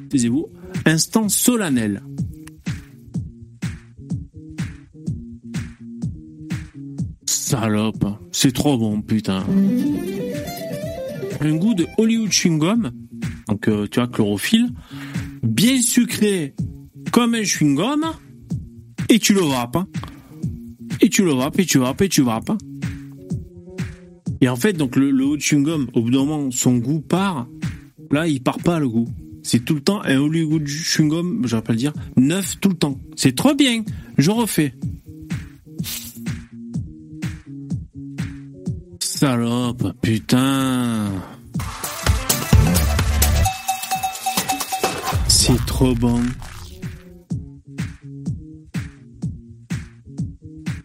Taisez-vous. Instant solennel. Salope. C'est trop bon, putain. Un goût de Hollywood chewing gum. Donc, euh, tu vois, chlorophylle. Bien sucré comme un chewing gum. Et tu le vapes. hein tu le vapes, et tu vapes, et tu vapes. Et en fait, donc le, le haut de chewing-gum, au bout d'un moment, son goût part. Là, il part pas le goût. C'est tout le temps un Hollywood chewing-gum, j'aurais pas le dire, neuf tout le temps. C'est trop bien. Je refais. Salope, putain. C'est trop bon.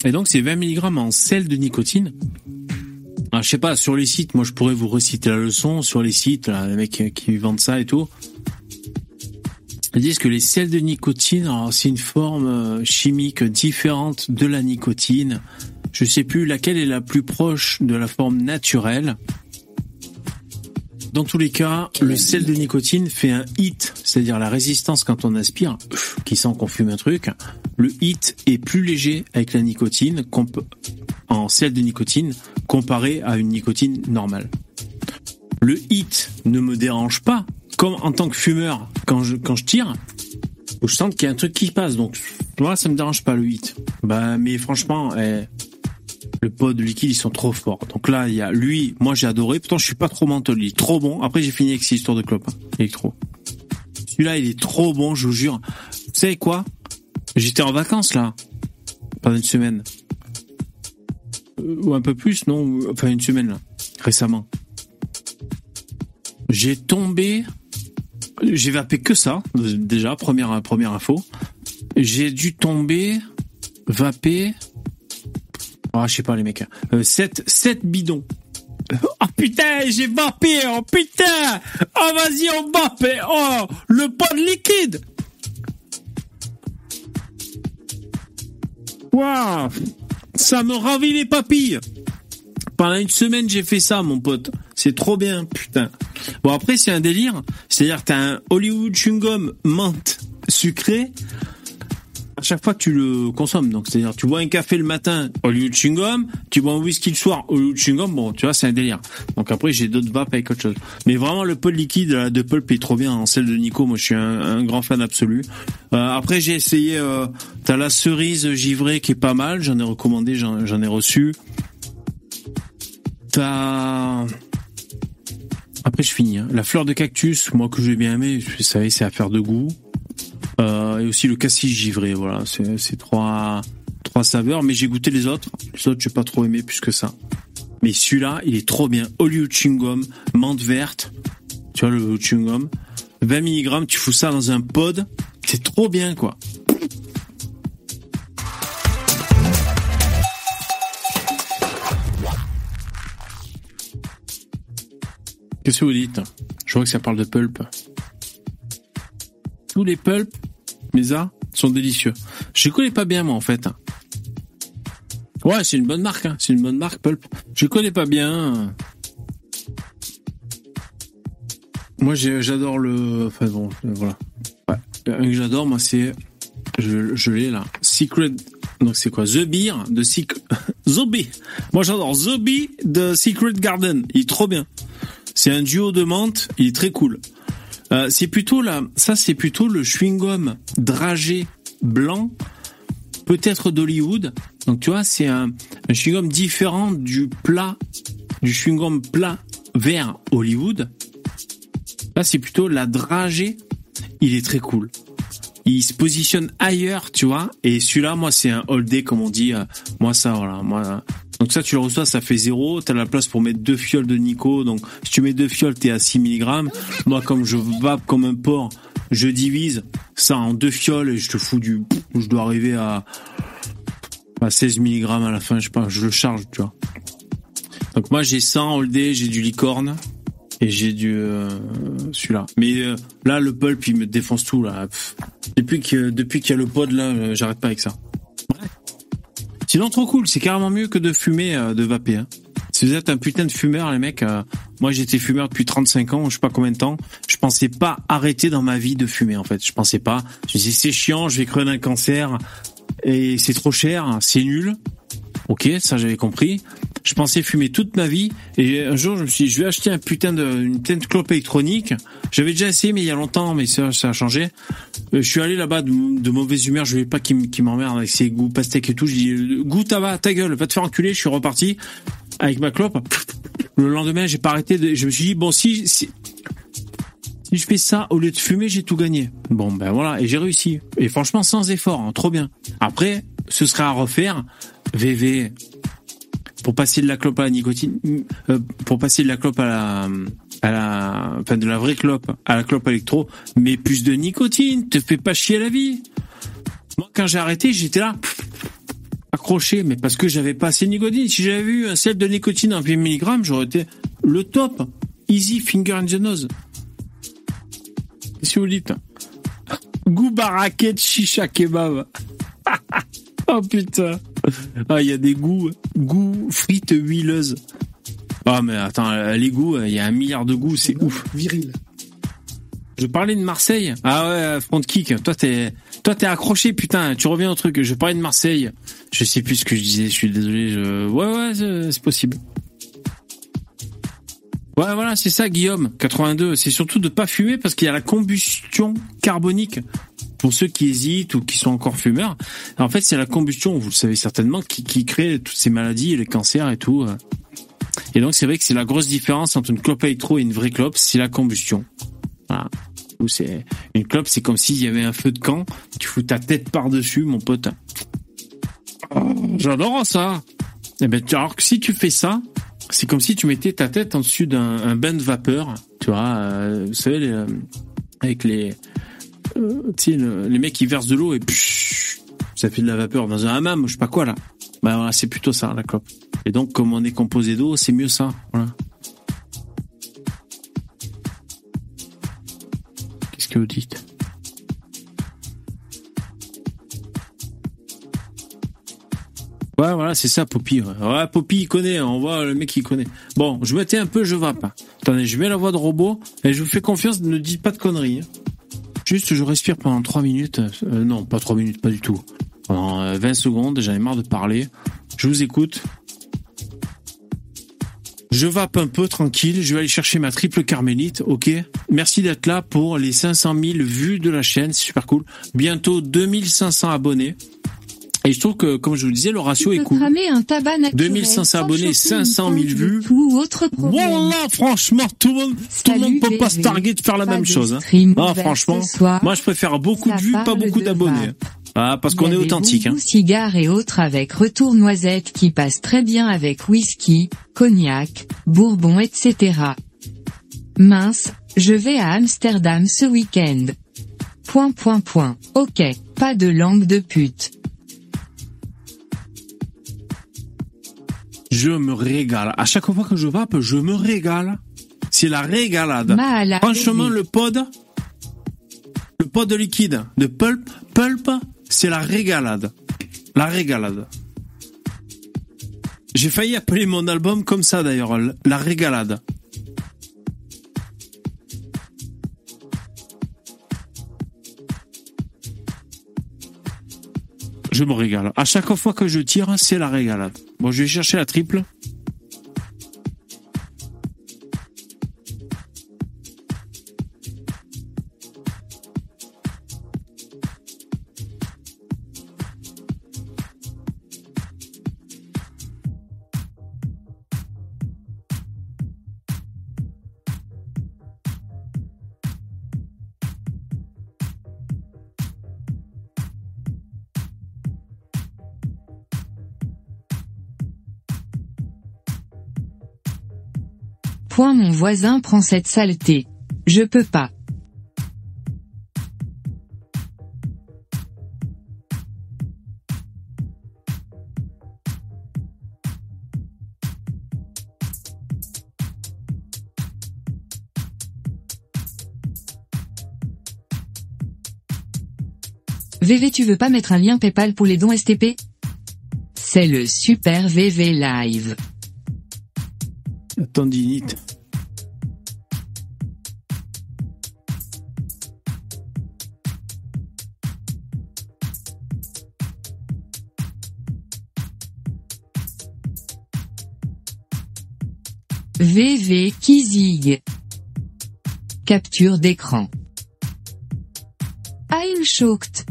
Et donc, c'est 20 mg en sel de nicotine. Alors, je sais pas, sur les sites, moi, je pourrais vous reciter la leçon. Sur les sites, là, les mecs qui vendent ça et tout. Ils disent que les sels de nicotine, c'est une forme euh, chimique différente de la nicotine. Je sais plus laquelle est la plus proche de la forme naturelle. Dans tous les cas, le sel de nicotine fait un hit, c'est-à-dire la résistance quand on aspire, qui sent qu'on fume un truc. Le hit est plus léger avec la nicotine en sel de nicotine comparé à une nicotine normale. Le hit ne me dérange pas, comme en tant que fumeur, quand je, quand je tire, je sens qu'il y a un truc qui passe, donc moi ça me dérange pas le hit. Bah mais franchement, eh, le pod liquide ils sont trop forts. Donc là il y a lui, moi j'ai adoré. Pourtant je suis pas trop est trop bon. Après j'ai fini avec ces histoires de clope, hein, électro. Celui-là il est trop bon, je vous jure. Vous savez quoi? J'étais en vacances là pendant une semaine euh, ou un peu plus, non? Enfin une semaine là, récemment. J'ai tombé j'ai vapé que ça, déjà, première, première info. J'ai dû tomber, vaper, ah, je sais pas les mecs, 7, hein. 7 euh, bidons. *laughs* Oh putain, j'ai vapé, oh putain Oh vas-y, on vape, oh, le pot de liquide Waouh Ça me ravit les papilles Pendant une semaine, j'ai fait ça, mon pote. C'est trop bien, putain. Bon après c'est un délire, c'est-à-dire t'as un Hollywood chewing gum menthe sucré à chaque fois que tu le consommes. Donc c'est-à-dire tu bois un café le matin Hollywood chewing gum, tu bois un whisky le soir Hollywood chewing gum, bon tu vois c'est un délire. Donc après j'ai d'autres vapes avec autre chose. Mais vraiment le pot liquide de Pulp est trop bien en celle de Nico, moi je suis un, grand fan absolu. Euh, après j'ai essayé, euh, t'as la cerise givrée qui est pas mal, j'en ai recommandé, j'en ai reçu. T'as après, je finis. Hein. La fleur de cactus, moi que j'ai bien aimé, vous savez, c'est affaire de goût. Euh, et aussi le cassis givré, voilà, c'est trois saveurs. Mais j'ai goûté les autres. Les autres, j'ai pas trop aimé plus que ça. Mais celui-là, il est trop bien. Hollywood chewing gum, menthe verte. Tu vois le chewing gum. 20 mg, tu fous ça dans un pod. C'est trop bien, quoi. Qu'est-ce que vous dites? Je vois que ça parle de pulp. Tous les pulps, ça, sont délicieux. Je connais pas bien moi en fait. Ouais, c'est une bonne marque. Hein. C'est une bonne marque pulp. Je connais pas bien. Moi, j'adore le. Enfin bon, voilà. Un que j'adore, moi, c'est. Je, l'ai là. Secret. Donc c'est quoi? The Beer de Secret. *laughs* Zombie. Moi, j'adore The de Secret Garden. Il est trop bien. C'est un duo de menthe, il est très cool. Euh, c'est plutôt là, ça c'est plutôt le chewing-gum dragé blanc, peut-être d'Hollywood. Donc tu vois, c'est un, chewing-gum différent du plat, du chewing-gum plat vert Hollywood. Là c'est plutôt la dragée, il est très cool. Il se positionne ailleurs, tu vois. Et celui-là, moi, c'est un all day, comme on dit. Euh, moi, ça, voilà. Moi, donc ça, tu le reçois, ça fait zéro. T'as la place pour mettre deux fioles de Nico. Donc si tu mets deux fioles, t'es à 6 mg. Moi, comme je vape comme un porc, je divise ça en deux fioles et je te fous du... Je dois arriver à, à 16 mg à la fin, je sais pas, je le charge, tu vois. Donc moi, j'ai 100 all day, j'ai du licorne et j'ai du euh, celui-là. Mais euh, là, le pulp, il me défonce tout là. Depuis que depuis qu'il y a le pod là, euh, j'arrête pas avec ça. Sinon, trop cool. C'est carrément mieux que de fumer, euh, de vaper. Hein. Si vous êtes un putain de fumeur, les mecs, euh, moi j'étais fumeur depuis 35 ans, je sais pas combien de temps. Je pensais pas arrêter dans ma vie de fumer en fait. Je pensais pas. Je me disais c'est chiant, je vais crever d'un cancer et c'est trop cher, c'est nul. Ok, ça j'avais compris. Je pensais fumer toute ma vie et un jour je me suis dit je vais acheter un putain de une putain clope électronique. J'avais déjà essayé mais il y a longtemps mais ça ça a changé. Euh, je suis allé là-bas de, mauvaise humeur, je voulais pas qu'il m'emmerde avec ses goûts pastèques et tout. Je dis euh, goût ta ta gueule, va te faire enculer. Je suis reparti avec ma clope. Le lendemain j'ai pas arrêté. je me suis dit bon si si je fais ça au lieu de fumer, j'ai tout gagné. Bon ben voilà et j'ai réussi. Et franchement sans effort, hein, trop bien. Après ce sera à refaire VV pour passer de la clope à la nicotine, euh, pour passer de la clope à la, à la, enfin de la vraie clope à la clope électro, mais plus de nicotine, te fais pas chier la vie. Moi, quand j'ai arrêté, j'étais là, accroché, mais parce que j'avais pas assez de nicotine. Si j'avais eu un sel de nicotine en 20 mg, j'aurais été le top. Easy finger in the nose. Dites? Goût baraquette chicha kebab. *laughs* oh putain. Ah, il y a des goûts, goûts frites huileuses. Ah, mais attends, les goûts, il y a un milliard de goûts, c'est ouf. Viril. Je parlais de Marseille. Ah ouais, front kick. Toi, t'es, toi, t'es accroché, putain. Tu reviens au truc. Je parlais de Marseille. Je sais plus ce que je disais. Je suis désolé. Je... Ouais, ouais, c'est possible. Ouais, voilà, c'est ça, Guillaume. 82. C'est surtout de pas fumer parce qu'il y a la combustion carbonique. Pour ceux qui hésitent ou qui sont encore fumeurs, en fait, c'est la combustion, vous le savez certainement, qui, crée toutes ces maladies, les cancers et tout. Et donc, c'est vrai que c'est la grosse différence entre une clope électro et une vraie clope, c'est la combustion. Voilà. C'est une clope, c'est comme s'il y avait un feu de camp, tu fous ta tête par dessus, mon pote. J'adore ça. Eh ben, alors que si tu fais ça, c'est comme si tu mettais ta tête en dessus d'un un bain de vapeur, tu vois. euh, vous savez, euh, avec les, euh, tu les mecs qui versent de l'eau et psh, ça fait de la vapeur dans un hammam, je sais pas quoi là. Bah voilà, c'est plutôt ça la clope. Et donc, comme on est composé d'eau, c'est mieux ça. Qu'est-ce que vous dites? Ouais, voilà, c'est ça, Poppy. Ouais, Poppy, il connaît. On voit le mec, il connaît. Bon, je mettais un peu, je vape. Attendez, je mets la voix de robot et je vous fais confiance, ne dites pas de conneries. hein. Juste, je respire pendant 3 minutes. Euh, non, pas 3 minutes, pas du tout. Pendant euh, 20 secondes, j'en ai marre de parler. Je vous écoute. Je vape un peu tranquille, je vais aller chercher ma triple carmélite, ok? Merci d'être là pour les 500 000 vues de la chaîne, c'est super cool. Bientôt 2500 abonnés. Et je trouve que, comme je vous le disais, le ratio est cool. un tabac naturel 2500 sans abonnés, chauffer 500 000 une pointe de vues. ou autre. Voilà, franchement, tout le monde, tout le monde peut pas se targuer de faire la Pas même chose. Hein. Ah, franchement, moi je préfère beaucoup de vues, pas beaucoup d'abonnés. vape. Ah, parce qu'on est authentique. Hein. Cigares et autres avec retour noisette qui passe très bien avec whisky, cognac, bourbon etc. Mince, je vais à Amsterdam ce week-end. Point point point. Ok, pas de langue de pute. Je me régale. À chaque fois que je vape, je me régale. C'est la régalade. Mahala Franchement, le pod, le pod liquide de pulp, pulp, c'est la régalade. La régalade. J'ai failli appeler mon album comme ça d'ailleurs, la régalade. Je me régale. À chaque fois que je tire, c'est la régalade. Bon, je vais chercher la triple. Point mon voisin prend cette saleté? Je peux pas. VV tu veux pas mettre un lien Paypal pour les dons STP C'est le super VV Live. Tendinite. VV Kizig. Capture d'écran. Einschockt.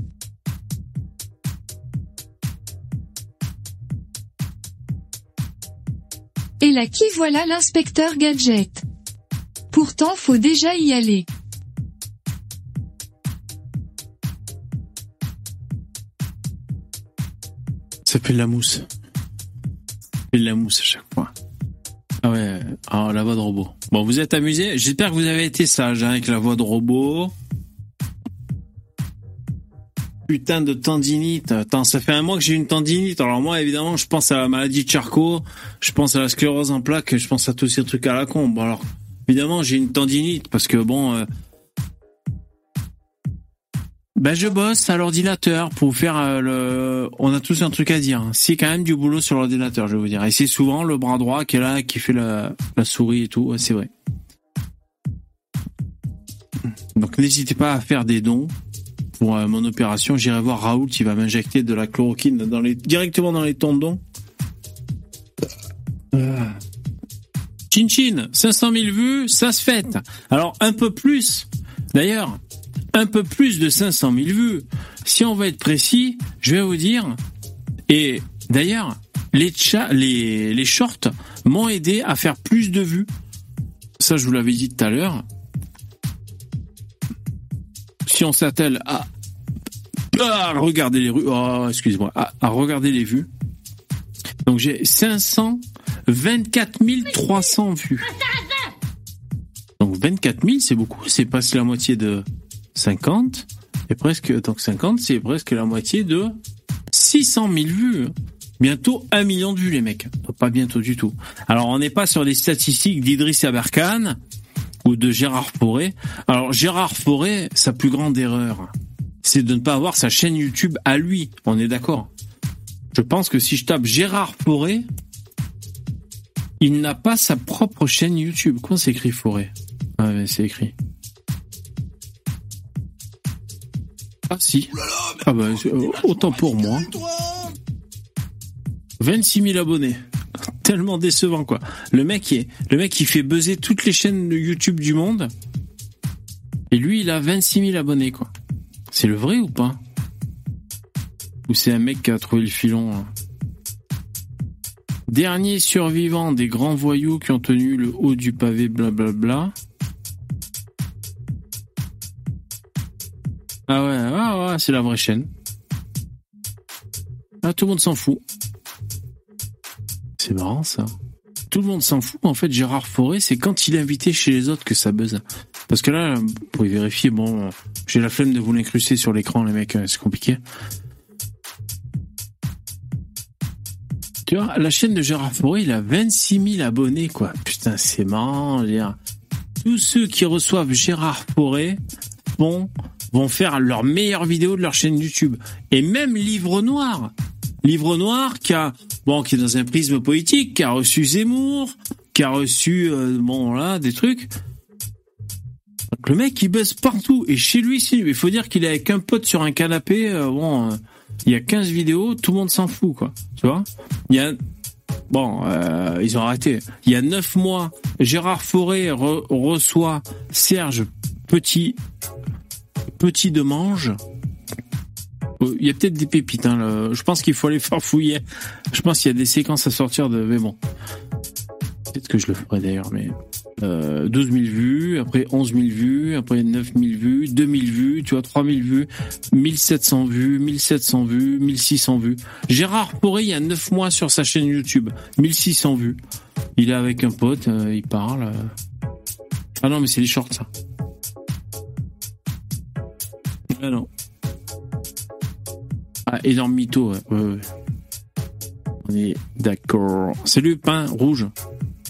Et là qui voilà l'inspecteur Gadget? Pourtant faut déjà y aller. Ça fait de la mousse. Ça de la mousse à chaque fois. Ah ouais, ah, la voix de robot. Bon, vous êtes amusés J'espère que vous avez été sage hein, avec la voix de robot. Putain de tendinite. Attends, ça fait un mois que j'ai une tendinite. Alors moi, évidemment, je pense à la maladie de Charcot, je pense à la sclérose en plaques, je pense à tous ces trucs à la con. Bon alors, évidemment, j'ai une tendinite parce que bon... euh, Ben je bosse à l'ordinateur pour faire euh, le. On a tous un truc à dire. C'est quand même du boulot sur l'ordinateur, je vais vous dire. Et c'est souvent le bras droit qui est là, qui fait la, souris et tout. C'est vrai. Donc n'hésitez pas à faire des dons pour euh, mon opération. J'irai voir Raoul qui va m'injecter de la chloroquine directement dans les tendons. Ah. Chin Chin, 500 000 vues, ça se fête. Alors un peu plus. D'ailleurs, un peu plus de 500 000 vues. Si on veut être précis, je vais vous dire. Et d'ailleurs, les, les shorts m'ont aidé à faire plus de vues. Ça, je vous l'avais dit tout à l'heure. Si on s'attelle à, regarder les rues, oh, excusez-moi, à, regarder les vues. Donc j'ai 524 300 vues. Donc 24 000, c'est beaucoup, c'est presque la moitié de 50. Et presque, donc 50, c'est presque la moitié de 600 000 vues. Bientôt un million de vues, les mecs. Pas bientôt du tout. Alors, on n'est pas sur des statistiques d'Idriss Aberkan ou de Gérard Forêt. Alors, Gérard Forêt, sa plus grande erreur, c'est de ne pas avoir sa chaîne YouTube à lui. On est d'accord? Je pense que si je tape Gérard Forêt, il n'a pas sa propre chaîne YouTube. Comment c'est écrit Forêt Ah, ouais, c'est écrit. Ah si. Ah bah, euh, autant pour moi. 26 000 abonnés. Tellement décevant quoi. Le mec est, le mec qui fait buzzer toutes les chaînes de YouTube du monde. Et lui, il a 26 000 abonnés quoi. C'est le vrai ou pas? Ou c'est un mec qui a trouvé le filon hein? Dernier survivant des grands voyous qui ont tenu le haut du pavé, blablabla. Ah ouais, ah ouais, c'est la vraie chaîne. Ah, tout le monde s'en fout. C'est marrant ça. Tout le monde s'en fout. En fait, Gérard Forêt, c'est quand il est invité chez les autres que ça buzz. Parce que là, vous pouvez vérifier, bon, j'ai la flemme de vous l'incruster sur l'écran, les mecs, c'est compliqué. Tu vois, la chaîne de Gérard Forêt, il a 26 000 abonnés, quoi. Putain, c'est marrant. Tous ceux qui reçoivent Gérard Forêt vont, vont faire leurs meilleures vidéos de leur chaîne YouTube. Et même Livre Noir. Livre Noir qui a, bon, qui est dans un prisme politique, qui a reçu Zemmour, qui a reçu, euh, bon, là, des trucs. Le mec, il buzz partout. Et chez lui, il faut dire qu'il est avec un pote sur un canapé, euh, bon, euh, il y a 15 vidéos, tout le monde s'en fout, quoi. Tu vois? Il y a, bon, ils ont arrêté. Il y a 9 mois, Gérard Forêt re- reçoit Serge Petit, Petit de Mange. Euh, Il y a peut-être des pépites, hein, le- je pense qu'il faut aller *laughs* faire fouiller. Je pense qu'il y a des séquences à sortir de, mais bon. Peut-être que je le ferai d'ailleurs, mais euh, 12 000 vues, après 11 000 vues, après 9 000 vues, 2 000 vues, tu vois, 3 000 vues, 1700 vues, 1700 vues, 1600 vues. Gérard Poré, il y a 9 mois sur sa chaîne YouTube, 1600 vues. Il est avec un pote, euh, il parle. euh. Ah non, mais c'est les shorts, ça. Ah non. Ah, énorme mytho, ouais, ouais, ouais. On est d'accord. Salut, pain rouge.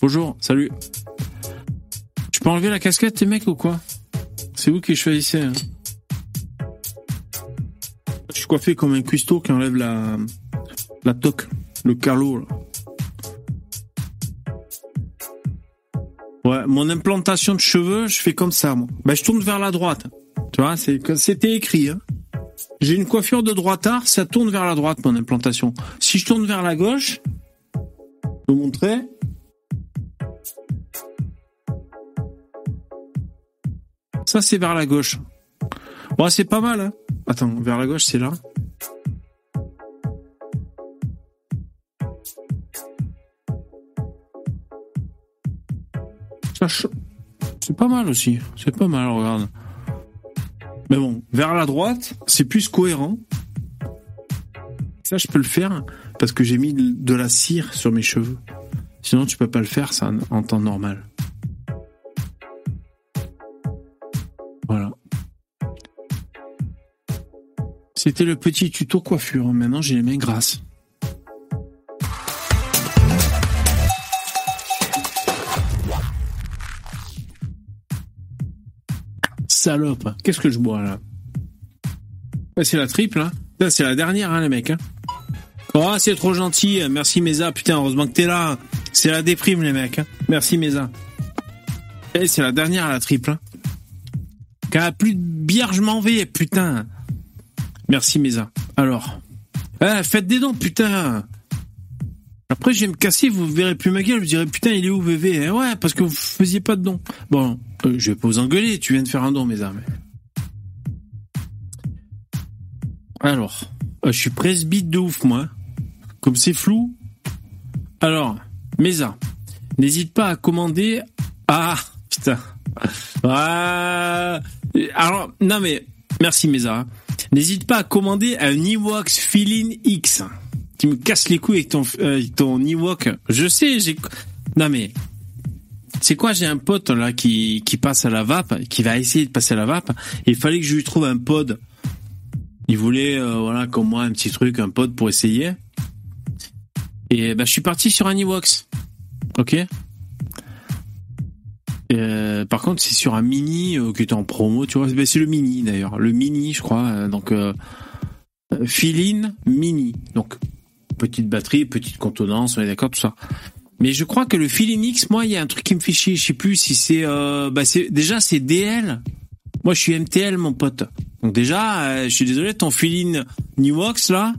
Bonjour, salut. Je peux enlever la casquette, les mecs, ou quoi? C'est vous qui choisissez. hein. Je suis coiffé comme un cuistot qui enlève la, la toque, le carlo. là. Ouais, mon implantation de cheveux, je fais comme ça, moi. Ben, je tourne vers la droite. Tu vois, c'est c'était écrit. Hein. J'ai une coiffure de droitard, ça tourne vers la droite, mon implantation. Si je tourne vers la gauche, je vous montrer. Ça, c'est vers la gauche. Ouais, c'est pas mal, hein. Attends, vers la gauche, c'est là. C'est pas mal aussi. C'est pas mal, regarde. Mais bon, vers la droite, c'est plus cohérent. Ça, je peux le faire parce que j'ai mis de la cire sur mes cheveux. Sinon, tu peux pas le faire, ça, en temps normal. Voilà. C'était le petit tuto coiffure. Maintenant, j'ai les mains grasses. Salope. Qu'est-ce que je bois là c'est la triple, hein. C'est la dernière, hein, les mecs. Hein. Oh, c'est trop gentil. Merci, Mesa. Putain, heureusement que t'es là. C'est la déprime, les mecs. hein. Merci, Mesa. Eh, c'est la dernière, la triple. Hein. Quand a plus de bière, je m'en vais, putain. Merci, Mesa. Alors. Eh, faites des dons, putain. Après, je vais me casser, vous verrez plus ma gueule, je dirai, putain, il est où, VV Eh Ouais, parce que vous faisiez pas de dons. Bon, euh, je vais pas vous engueuler, tu viens de faire un don, Mesa. mais- Alors, euh, je suis presbyte de ouf, moi. Comme c'est flou. Alors, Mesa, n'hésite pas à commander. Ah, putain. Ah. Alors, non mais, merci Mesa. N'hésite pas à commander un Ewoks Feeling X. Tu me casses les couilles avec ton, euh, ton Ewok. Je sais, j'ai... Non mais, c'est quoi J'ai un pote là qui, passe à la vape, qui va essayer de passer à la vape. Il fallait que je lui trouve un pod. Il voulait, euh, voilà, comme moi, un petit truc, un pod pour essayer. Et bah, je suis parti sur un Ewoks. Ok? Euh, Par contre, c'est sur un mini euh, qui était en promo, tu vois. Bah, c'est le mini d'ailleurs. Le mini, je crois. euh, donc, Feeling Mini. Donc, petite batterie, petite contenance, on est d'accord, tout ça. Mais je crois que le Feeling X, moi, il y a un truc qui me fait chier. Je sais plus si c'est, euh, bah, c'est déjà c'est DL. Moi, je suis MTL, mon pote. Donc déjà, euh, je suis désolé, ton Feeling Newox là,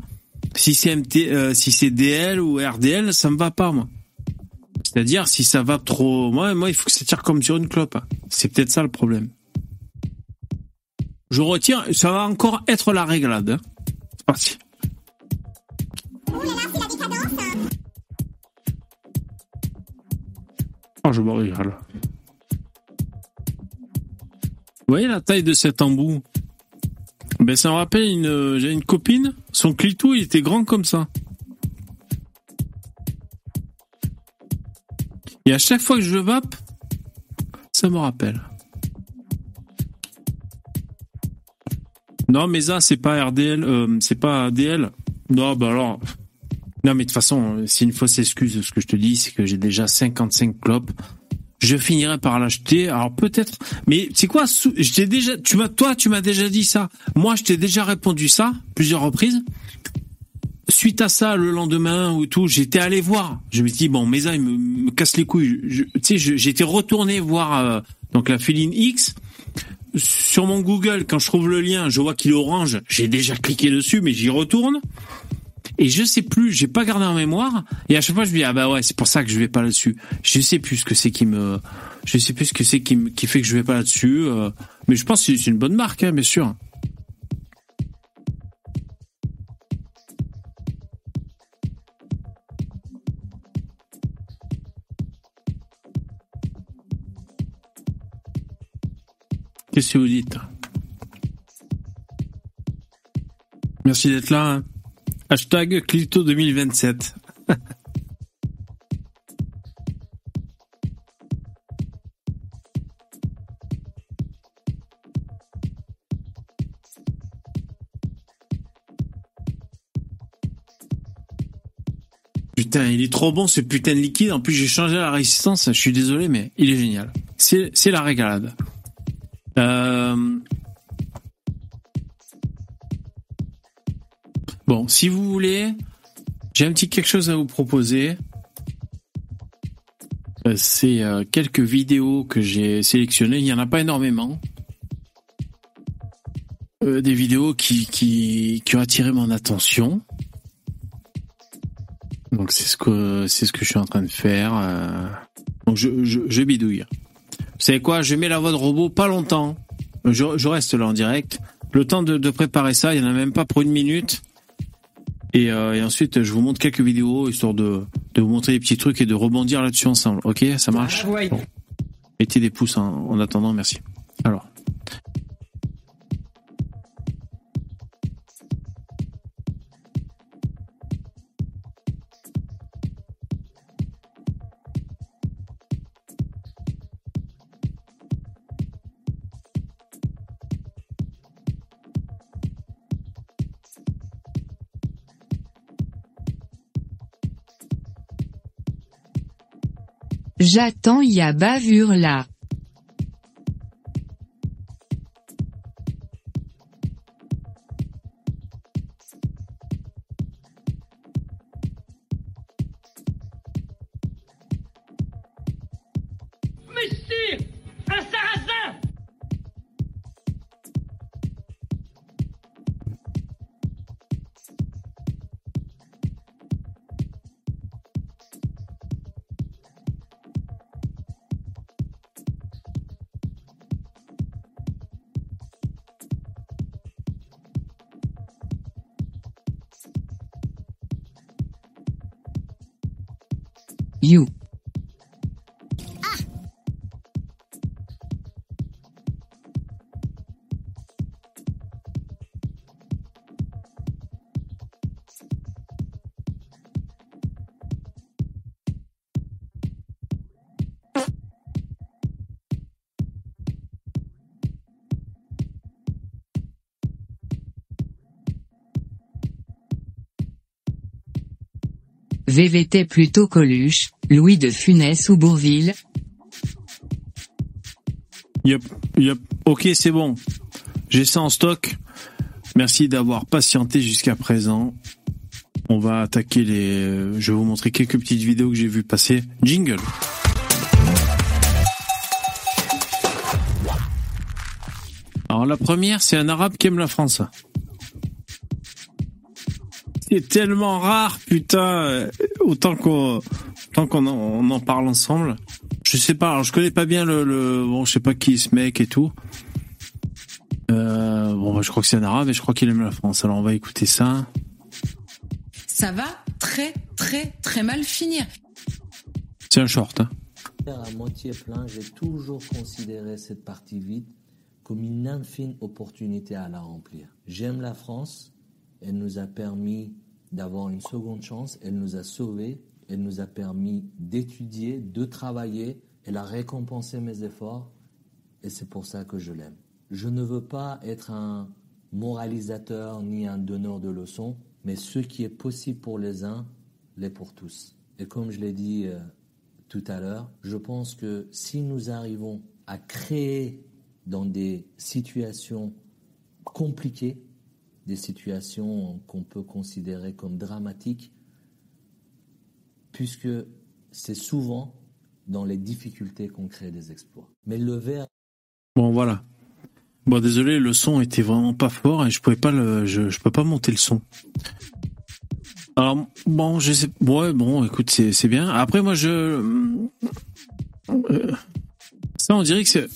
si c'est MT, euh, si c'est DL ou RDL, ça me va pas moi. C'est-à-dire si ça va trop, moi, moi, il faut que ça tire comme sur une clope. C'est peut-être ça le problème. Je retire, ça va encore être la réglade. hein. C'est parti. Oh, je me régale. Vous voyez la taille de cet embout? Ben ça me rappelle une, j'ai une copine, son clito il était grand comme ça. Et à chaque fois que je vape, ça me rappelle. Non, mais ça c'est pas RDL, euh, c'est pas ADL. Non, bah alors. Non, mais de toute façon, c'est une fausse excuse. Ce que je te dis, c'est que j'ai déjà 55 clopes. Je finirai par l'acheter. Alors peut-être, mais c'est quoi Je t'ai déjà, tu m'as, toi, tu m'as déjà dit ça. Moi, je t'ai déjà répondu ça plusieurs reprises. Suite à ça, le lendemain ou tout, j'étais allé voir. Je me suis dit bon, Mesa, il me, casse les couilles. Tu sais, j'étais retourné voir euh, donc la Féline X sur mon Google. Quand je trouve le lien, je vois qu'il est orange. J'ai déjà cliqué dessus, mais j'y retourne. Et je sais plus, j'ai pas gardé en mémoire. Et à chaque fois, je me dis ah bah ouais, c'est pour ça que je vais pas là-dessus. Je sais plus ce que c'est qui me, je sais plus ce que c'est qui, me- qui fait que je vais pas là-dessus. euh, mais je pense que c'est une bonne marque, hein, bien sûr. Qu'est-ce que vous dites? Merci d'être là. hein. Hashtag Clito 2027. Putain, il est trop bon ce putain de liquide. En plus, j'ai changé la résistance. Je suis désolé, mais il est génial. C'est la régalade. Euh... Bon, si vous voulez, j'ai un petit quelque chose à vous proposer. Euh, C'est euh, quelques vidéos que j'ai sélectionnées. Il n'y en a pas énormément. Euh, des vidéos qui, ont attiré mon attention. Donc c'est ce que c'est ce que je suis en train de faire. Donc je, je, bidouille. Vous savez quoi? Je mets la voix de robot pas longtemps. Je, reste là en direct. Le temps de préparer ça, il n'y en a même pas pour une minute. Et, euh, et ensuite, je vous montre quelques vidéos histoire de, de vous montrer des petits trucs et de rebondir là-dessus ensemble. Ok, ça marche? Ouais. Bon. Mettez des pouces en, en attendant, merci. Alors. J'attends y bavure là. VVT plutôt Coluche, Louis de Funès ou Bourville, Yep, yep. Ok, c'est bon. J'ai ça en stock. Merci d'avoir patienté jusqu'à présent. On va attaquer les. Je vais vous montrer quelques petites vidéos que j'ai vues passer. Jingle. Alors la première, c'est un arabe qui aime la France. C'est tellement rare, putain. euh, Autant qu'on, autant qu'on en, on en parle ensemble. Je sais pas, alors je connais pas bien le, le bon, je sais pas qui est ce mec et tout. Euh, bon, bah, je crois que c'est un arabe et je crois qu'il aime la France. Alors on va écouter ça. ça va très très très mal finir. C'est un short. Hein. À moitié plein, j'ai toujours considéré cette partie vide comme une infime opportunité à la remplir. J'aime la France, elle nous a permis d'avoir une seconde chance, elle nous a sauvés, elle nous a permis d'étudier, de travailler, elle a récompensé mes efforts et c'est pour ça que je l'aime. Je ne veux pas être un moralisateur ni un donneur de leçons, mais ce qui est possible pour les uns l'est pour tous. Et comme je l'ai dit euh, tout à l'heure, je pense que si nous arrivons à créer dans des situations compliquées, des situations qu'on peut considérer comme dramatiques, puisque c'est souvent dans les difficultés qu'on crée des exploits. Mais le verre Bon, voilà. Bon, désolé, le son était vraiment pas fort et je pouvais pas le, je, peux pas monter le son. Alors, bon, je sais, ouais, bon, écoute, c'est, c'est bien. Après, moi, je, euh, ça, on dirait que c'est,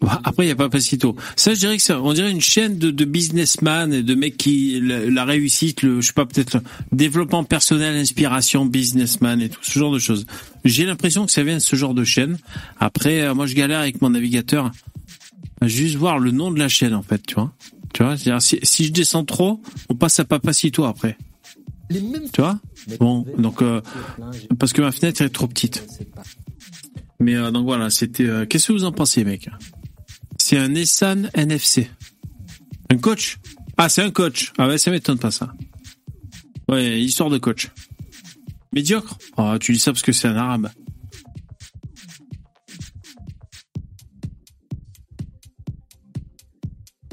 Bah, après, il y a pas. Ça, je dirais que ça, on dirait une chaîne de, de businessman et de mecs qui, la, la réussite, le, je sais pas, peut-être, développement personnel, inspiration, businessman et tout, ce genre de choses. J'ai l'impression que ça vient de ce genre de chaîne. Après, euh, moi, je galère avec mon navigateur à juste voir le nom de la chaîne, en fait, tu vois. Tu vois, c'est-à-dire, si, si je descends trop, on passe à Papacito après. les mêmes Tu vois? Bon, donc, euh, parce que ma fenêtre est trop petite. Mais euh, donc voilà, c'était. euh, Qu'est-ce que vous en pensez, mec? C'est un Nissan NFC. Un coach? Ah, c'est un coach. Ah ouais, ça m'étonne pas ça. Ouais, histoire de coach. Médiocre? Ah, tu dis ça parce que c'est un arabe.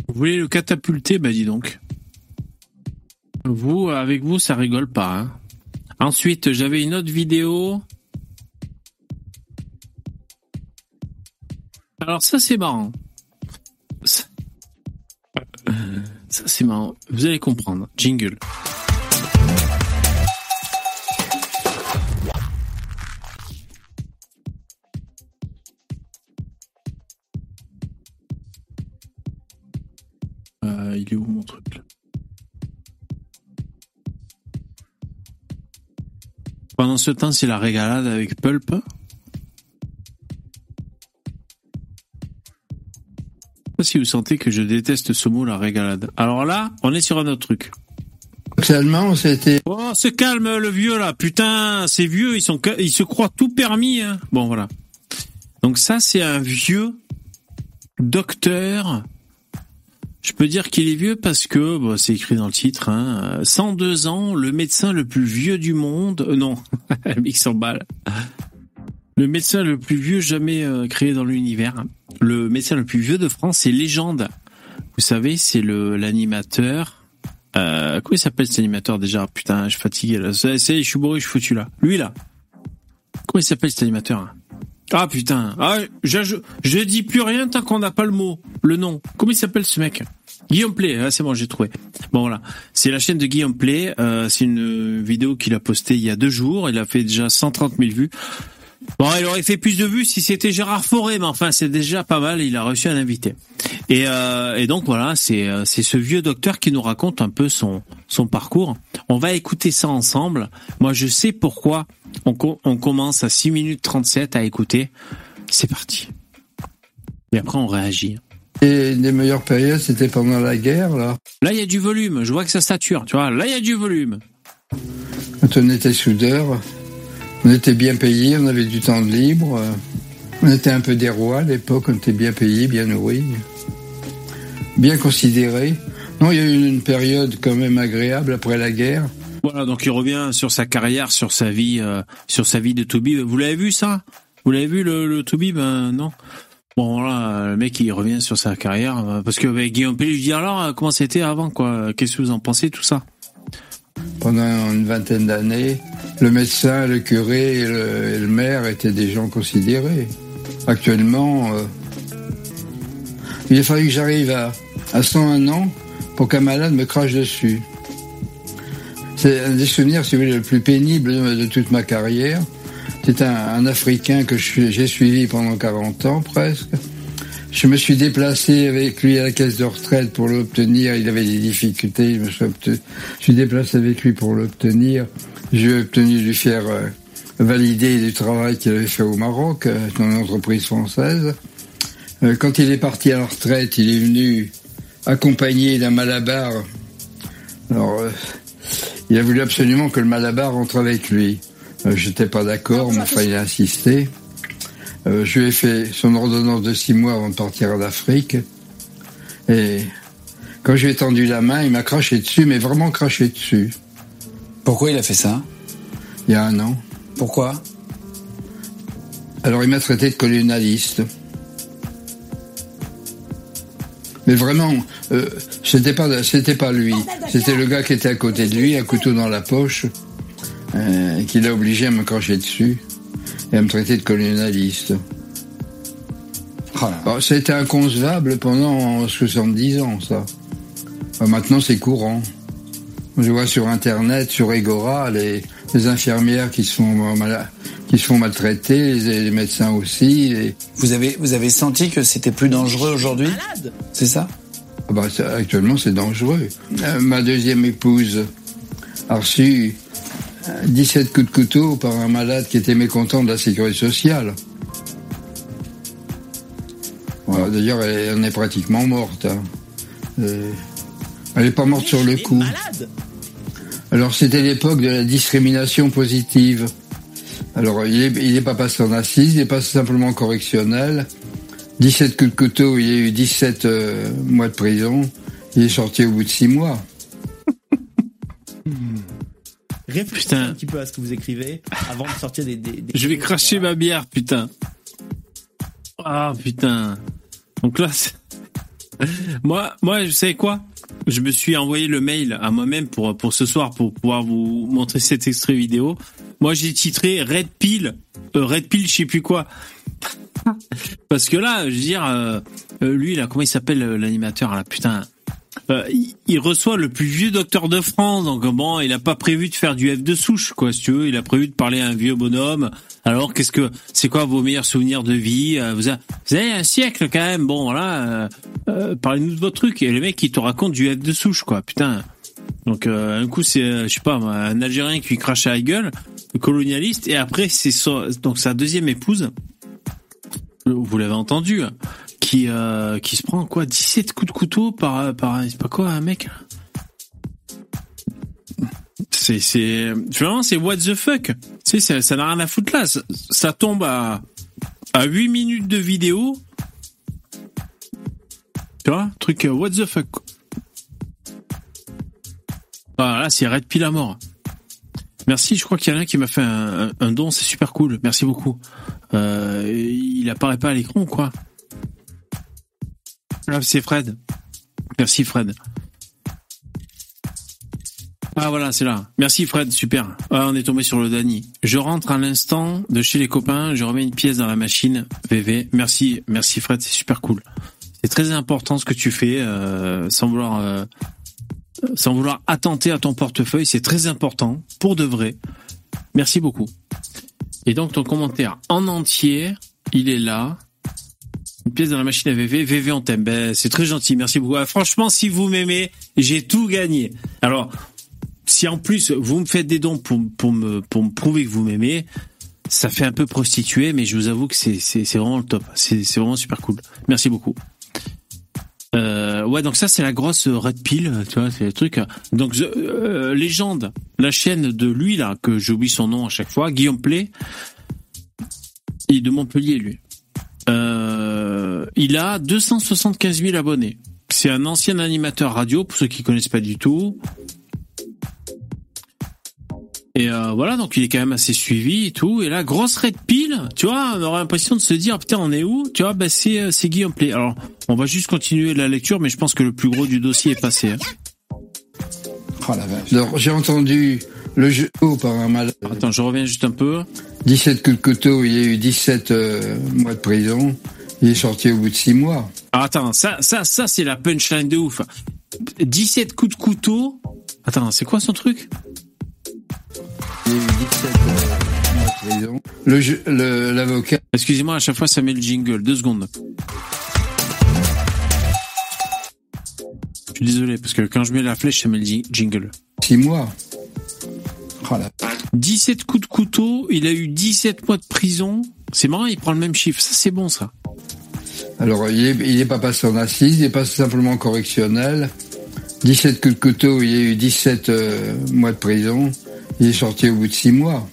Vous voulez le catapulter? Bah dis donc. Vous, avec vous, ça rigole pas. Hein. Ensuite, j'avais une autre vidéo. Alors ça c'est marrant. Ça, c'est marrant. Vous allez comprendre. Jingle. Euh, il est où mon truc Pendant ce temps, c'est la régalade avec Pulp. Si vous sentez que je déteste ce mot, la régalade. Alors là, on est sur un autre truc. Actuellement, c'était Oh, se calme le vieux là, putain, ces vieux, ils sont, ils se croient tout permis. Hein. Bon voilà. Donc ça, c'est un vieux docteur. Je peux dire qu'il est vieux parce que bon, c'est écrit dans le titre. Hein, 102 ans, le médecin le plus vieux du monde. Euh, non, *laughs* s'emballe. Le médecin le plus vieux jamais euh, créé dans l'univers. Le médecin le plus vieux de France, c'est Légende. Vous savez, c'est le l'animateur. Euh, comment il s'appelle cet animateur déjà? Putain, je suis fatigué là. C'est, je suis bourré, je suis foutu là. Lui là. Comment il s'appelle cet animateur hein? Ah putain. Ah, je, je, je dis plus rien tant qu'on n'a pas le mot, le nom. Comment il s'appelle ce mec? Guillaume Play. Ah, c'est bon, j'ai trouvé. Bon voilà, c'est la chaîne de Guillaume Play. Euh, c'est une vidéo qu'il a postée il y a deux jours. Il a fait déjà 130 000 vues. Bon, il aurait fait plus de vues si c'était Gérard Forêt, mais enfin, c'est déjà pas mal. Il a reçu un invité. Et, euh, et donc voilà, c'est euh, c'est ce vieux docteur qui nous raconte un peu son son parcours. On va écouter ça ensemble. Moi, je sais pourquoi on, co- on commence à 6 minutes 37 à écouter. C'est parti. Et après, on réagit. Et les meilleures périodes, c'était pendant la guerre, là. Là, il y a du volume. Je vois que ça sature. Tu vois, là, il y a du volume. Quand on était soudeur, on était bien payé, on avait du temps de libre. euh, On était un peu des rois à l'époque, on était bien payé, bien nourri, bien considéré. Non, il y a eu une période quand même agréable après la guerre. Voilà, donc il revient sur sa carrière, sur sa vie, euh, sur sa vie de. Vous l'avez vu ça? Vous l'avez vu le, le Toubib Euh, Non? Bon voilà, le mec il revient sur sa carrière parce que Guillaume Pelé, je dis alors comment c'était avant quoi? Qu'est-ce que vous en pensez tout ça? Pendant une vingtaine d'années, le médecin, le curé et le, maire étaient des gens considérés. Actuellement, euh, il a fallu que j'arrive à, à 101 ans pour qu'un malade me crache dessus. C'est un des souvenirs, si vous voulez, le plus pénible de, toute ma carrière. C'est un, Africain que j'ai suivi pendant 40 ans presque. Je me suis déplacé avec lui à la caisse de retraite pour l'obtenir. Il avait des difficultés. Je me suis, je déplacé avec lui pour l'obtenir. J'ai obtenu de lui faire euh, valider du travail qu'il avait fait au Maroc, euh, dans une entreprise française. Euh, quand il est parti à la retraite, il est venu accompagné d'un malabar. Alors, il a voulu absolument que le malabar rentre avec lui. Euh, J'étais pas d'accord, mais enfin, il a insisté. Euh, je lui ai fait son ordonnance de six mois avant de partir en Afrique. Et quand je lui ai tendu la main, il m'a craché dessus, mais vraiment craché dessus. Pourquoi il a fait ça Il y a un an. Pourquoi Alors il m'a traité de colonialiste. Mais vraiment, euh, c'était pas, c'était pas lui. C'était le gars qui était à côté de lui, un couteau dans la poche, euh, qui l'a obligé à me cracher dessus et à me traiter de colonialiste. A été inconcevable pendant 70 ans, ça. Alors, maintenant, c'est courant. Je vois sur Internet, sur Egora, les, les infirmières qui se font, mal- qui se font maltraiter, les, les médecins aussi. Vous avez, vous avez senti que c'était plus dangereux aujourd'hui C'est ça Ah bah, ça, actuellement, c'est dangereux. Euh, ma deuxième épouse a reçu 17 coups de couteau par un malade qui était mécontent de la sécurité sociale. Voilà, D'ailleurs, elle en est pratiquement morte. hein. Euh, elle n'est pas morte sur le coup. Alors, c'était l'époque de la discrimination positive. Alors, il n'est il est pas passé en assise, il est passé simplement en correctionnel. 17 coups de couteau, il y a eu 17 euh, mois de prison. Il est sorti au bout de 6 mois. *laughs* Réfléchissez un petit peu à ce que vous écrivez avant de sortir des. des- des Je vais cracher ma bière, putain. Ah putain. Donc là, moi, moi, je sais quoi? Je me suis envoyé le mail à moi-même pour pour ce soir pour pouvoir vous montrer cet extrait vidéo. Moi, j'ai titré Red Pill, euh, Red Pill, je sais plus quoi. Parce que là, je veux dire, euh, euh, lui là, comment il s'appelle euh, l'animateur là, putain. Euh, il, reçoit le plus vieux docteur de France, donc bon, il a pas prévu de faire du F de souche, quoi, si tu veux. Il a prévu de parler à un vieux bonhomme. Alors, qu'est-ce que, c'est quoi vos meilleurs souvenirs de vie Euh, vous, a- vous avez un siècle quand même. Bon, voilà, euh, euh, parlez-nous de votre truc. Et le mec, il te raconte du F de souche, quoi, putain. Donc, euh, un coup, c'est, je sais pas, un Algérien qui lui crache à la gueule, le colonialiste, et après, c'est donc sa deuxième épouse. Vous l'avez entendu, hein, qui euh, qui se prend quoi 17 coups de couteau par par c'est pas quoi un mec c'est c'est vraiment c'est what the fuck. Ça n'a rien à foutre là. Ça, tombe à à 8 minutes de vidéo. Tu vois truc euh, what the fuck ah là c'est Red Pill à mort. Merci, je crois qu'il y en a un qui m'a fait un don, c'est super cool. Merci beaucoup. Euh, il apparaît pas à l'écran ou quoi? Ah, c'est Fred. Merci Fred. Ah voilà, c'est là. Merci Fred, super. Ah, on est tombé sur le Dany. Je rentre à l'instant de chez les copains, je remets une pièce dans la machine. VV, merci, merci Fred, c'est super cool. C'est très important ce que tu fais, euh, sans vouloir, euh, sans vouloir attenter à ton portefeuille, c'est très important pour de vrai. Merci beaucoup. Et donc ton commentaire en entier, il est là. Une pièce dans la machine à VV, VV on t'aime. Ben, c'est très gentil, merci beaucoup. Ah, franchement, si vous m'aimez, j'ai tout gagné. Alors, si en plus vous me faites des dons pour, pour me pour me prouver que vous m'aimez, ça fait un peu prostitué, mais je vous avoue que c'est vraiment le top. C'est c'est vraiment super cool. Merci beaucoup. Euh, ouais, donc ça c'est la grosse red pill, tu vois, c'est le truc. Donc euh, légende, la chaîne de lui là que j'oublie son nom à chaque fois, Guillaume Play. Il est de Montpellier lui. Euh, il a 275 000 abonnés. C'est un ancien animateur radio pour ceux qui connaissent pas du tout. Et euh, voilà, donc il est quand même assez suivi et tout. Et là, grosse red pile, tu vois, on aurait l'impression de se dire, putain, on est où? Tu vois, bah c'est euh, c'est Guillaume Play. Alors, on va juste continuer la lecture, mais je pense que le plus gros du dossier est passé. Hein. Oh la vache. Alors, j'ai entendu le jeu par un malade. Attends, je reviens juste un peu. 17 coups de couteau, il y a eu 17 euh, mois de prison. Il est sorti au bout de 6 mois. Alors, attends, ça, ça, ça, c'est la punchline de ouf. 17 coups de couteau. Attends, c'est quoi son truc? Il y a eu 17 euh, mois de prison. Le ju- le- L'avocat, Excusez-moi, à chaque fois ça met le jingle. Deux secondes. Je suis désolé, parce que quand je mets la flèche, ça met le ji- jingle. 6 mois. Oh la 17 coups de couteau, il a eu 17 mois de prison. C'est marrant, il prend le même chiffre. Ça, c'est bon, ça. Alors, il est, il est pas passé en assise, il est pas simplement correctionnel. 17 coups de couteau, il y a eu 17 euh, mois de prison. Il est sorti au bout de 6 mois.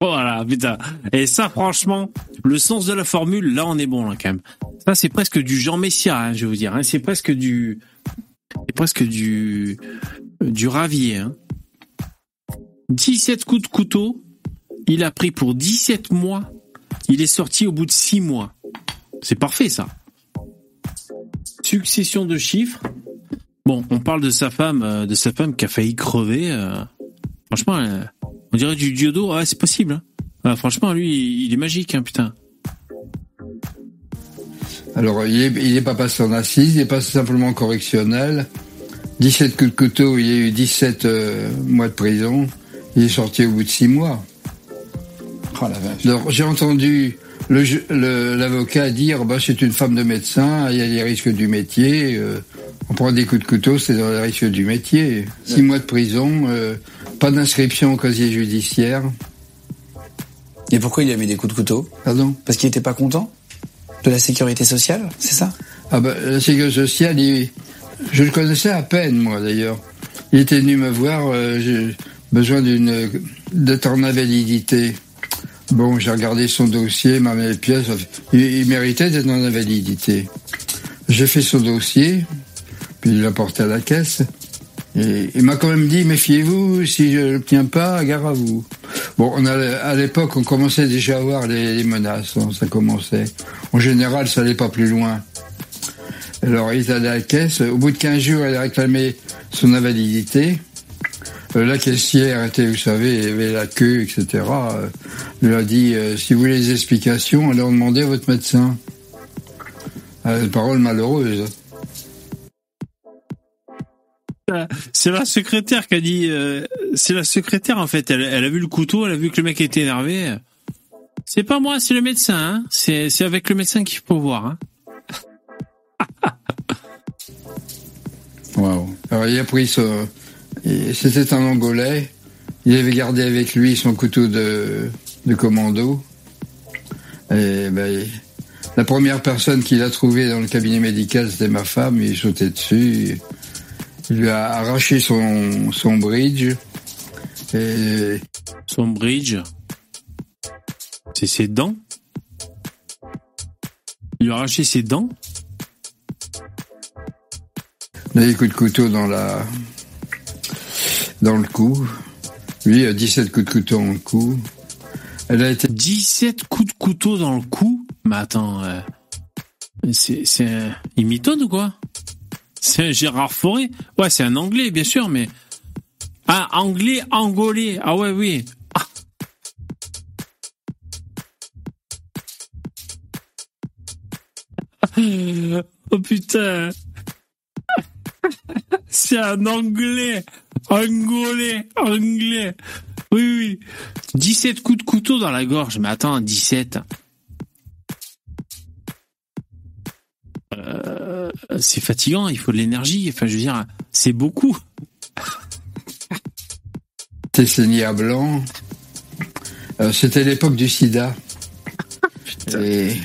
Voilà, putain. Et ça, franchement, le sens de la formule, là, on est bon, là, quand même. Ça, c'est presque du Jean Messia, hein, je vais vous dire. hein. C'est presque du... C'est presque du... Du ravier, hein. 17 coups de couteau, il a pris pour 17 mois, il est sorti au bout de 6 mois. C'est parfait, ça. Succession de chiffres. Bon, on parle de sa femme, euh, de sa femme qui a failli crever. euh. Franchement, euh, on dirait du diodo. Ah, c'est possible. hein. Ah, franchement, lui, il est magique, hein, putain. Alors, il est, il est pas passé en assise, il est pas simplement correctionnel. 17 coups de couteau, il y a eu 17 euh, mois de prison. Il est sorti au bout de 6 mois. Oh la vache. Alors, j'ai entendu le ju- le- l'avocat dire, bah, c'est une femme de médecin, il y a les risques du métier. euh, on prend des coups de couteau, c'est dans les risques du métier. 6 mois de prison, euh, pas d'inscription au casier judiciaire. Et pourquoi il a mis des coups de couteau? Pardon? Parce qu'il était pas content? De la sécurité sociale, c'est ça? Ah bah, la sécurité sociale, il- je le connaissais à peine, moi d'ailleurs. Il était venu me voir, euh, besoin d'une d'être en invalidité. Bon, j'ai regardé son dossier, m'a les pièces. Il, méritait d'être en invalidité. J'ai fait son dossier, puis il l'a porté à la caisse. Et il m'a quand même dit, méfiez-vous, si je ne l'obtiens pas, gare à vous. Bon, à l'époque, on commençait déjà à voir les, menaces, hein, ça commençait. En général, ça allait pas plus loin. Alors, il est allé à la caisse. Au bout de 15 jours, il a réclamé son invalidité. Euh, la caissière était, vous savez, avait la queue, etc. Euh, Elle lui a dit, euh, si vous voulez des explications, allez en demander à votre médecin. Parole malheureuse. C'est la secrétaire qui a dit. euh, c'est la secrétaire en fait. Elle, elle a vu le couteau, elle a vu que le mec était énervé. C'est pas moi, c'est le médecin. Hein. C'est avec le médecin qu'il faut voir. Hein. Wow. Alors il a pris son... C'était un Angolais. Il avait gardé avec lui son couteau de, de commando. Et ben, la première personne qu'il a trouvée dans le cabinet médical, c'était ma femme. Il sautait dessus. Il lui a arraché son, son bridge. Et Son bridge. C'est ses dents. Il lui a arraché ses dents. il a des coups de couteau dans la dans le cou. Lui a 17 coups de couteau dans le cou. Elle a été 17 coups de couteau dans le cou? Mais attends, euh, c'est c'est un... il mitonne ou quoi? C'est un Gérard Forêt Ouais, c'est un anglais bien sûr, mais ah anglais angolais. Ah ouais oui. Ah. *laughs* Oh putain. C'est un anglais. Angolais. Anglais. Oui, oui. 17 coups de couteau dans la gorge. Mais attends, 17. Euh, c'est fatigant, il faut de l'énergie. Enfin, je veux dire, c'est beaucoup. Tessénia blanc. Euh, C'était l'époque du sida. Et *laughs*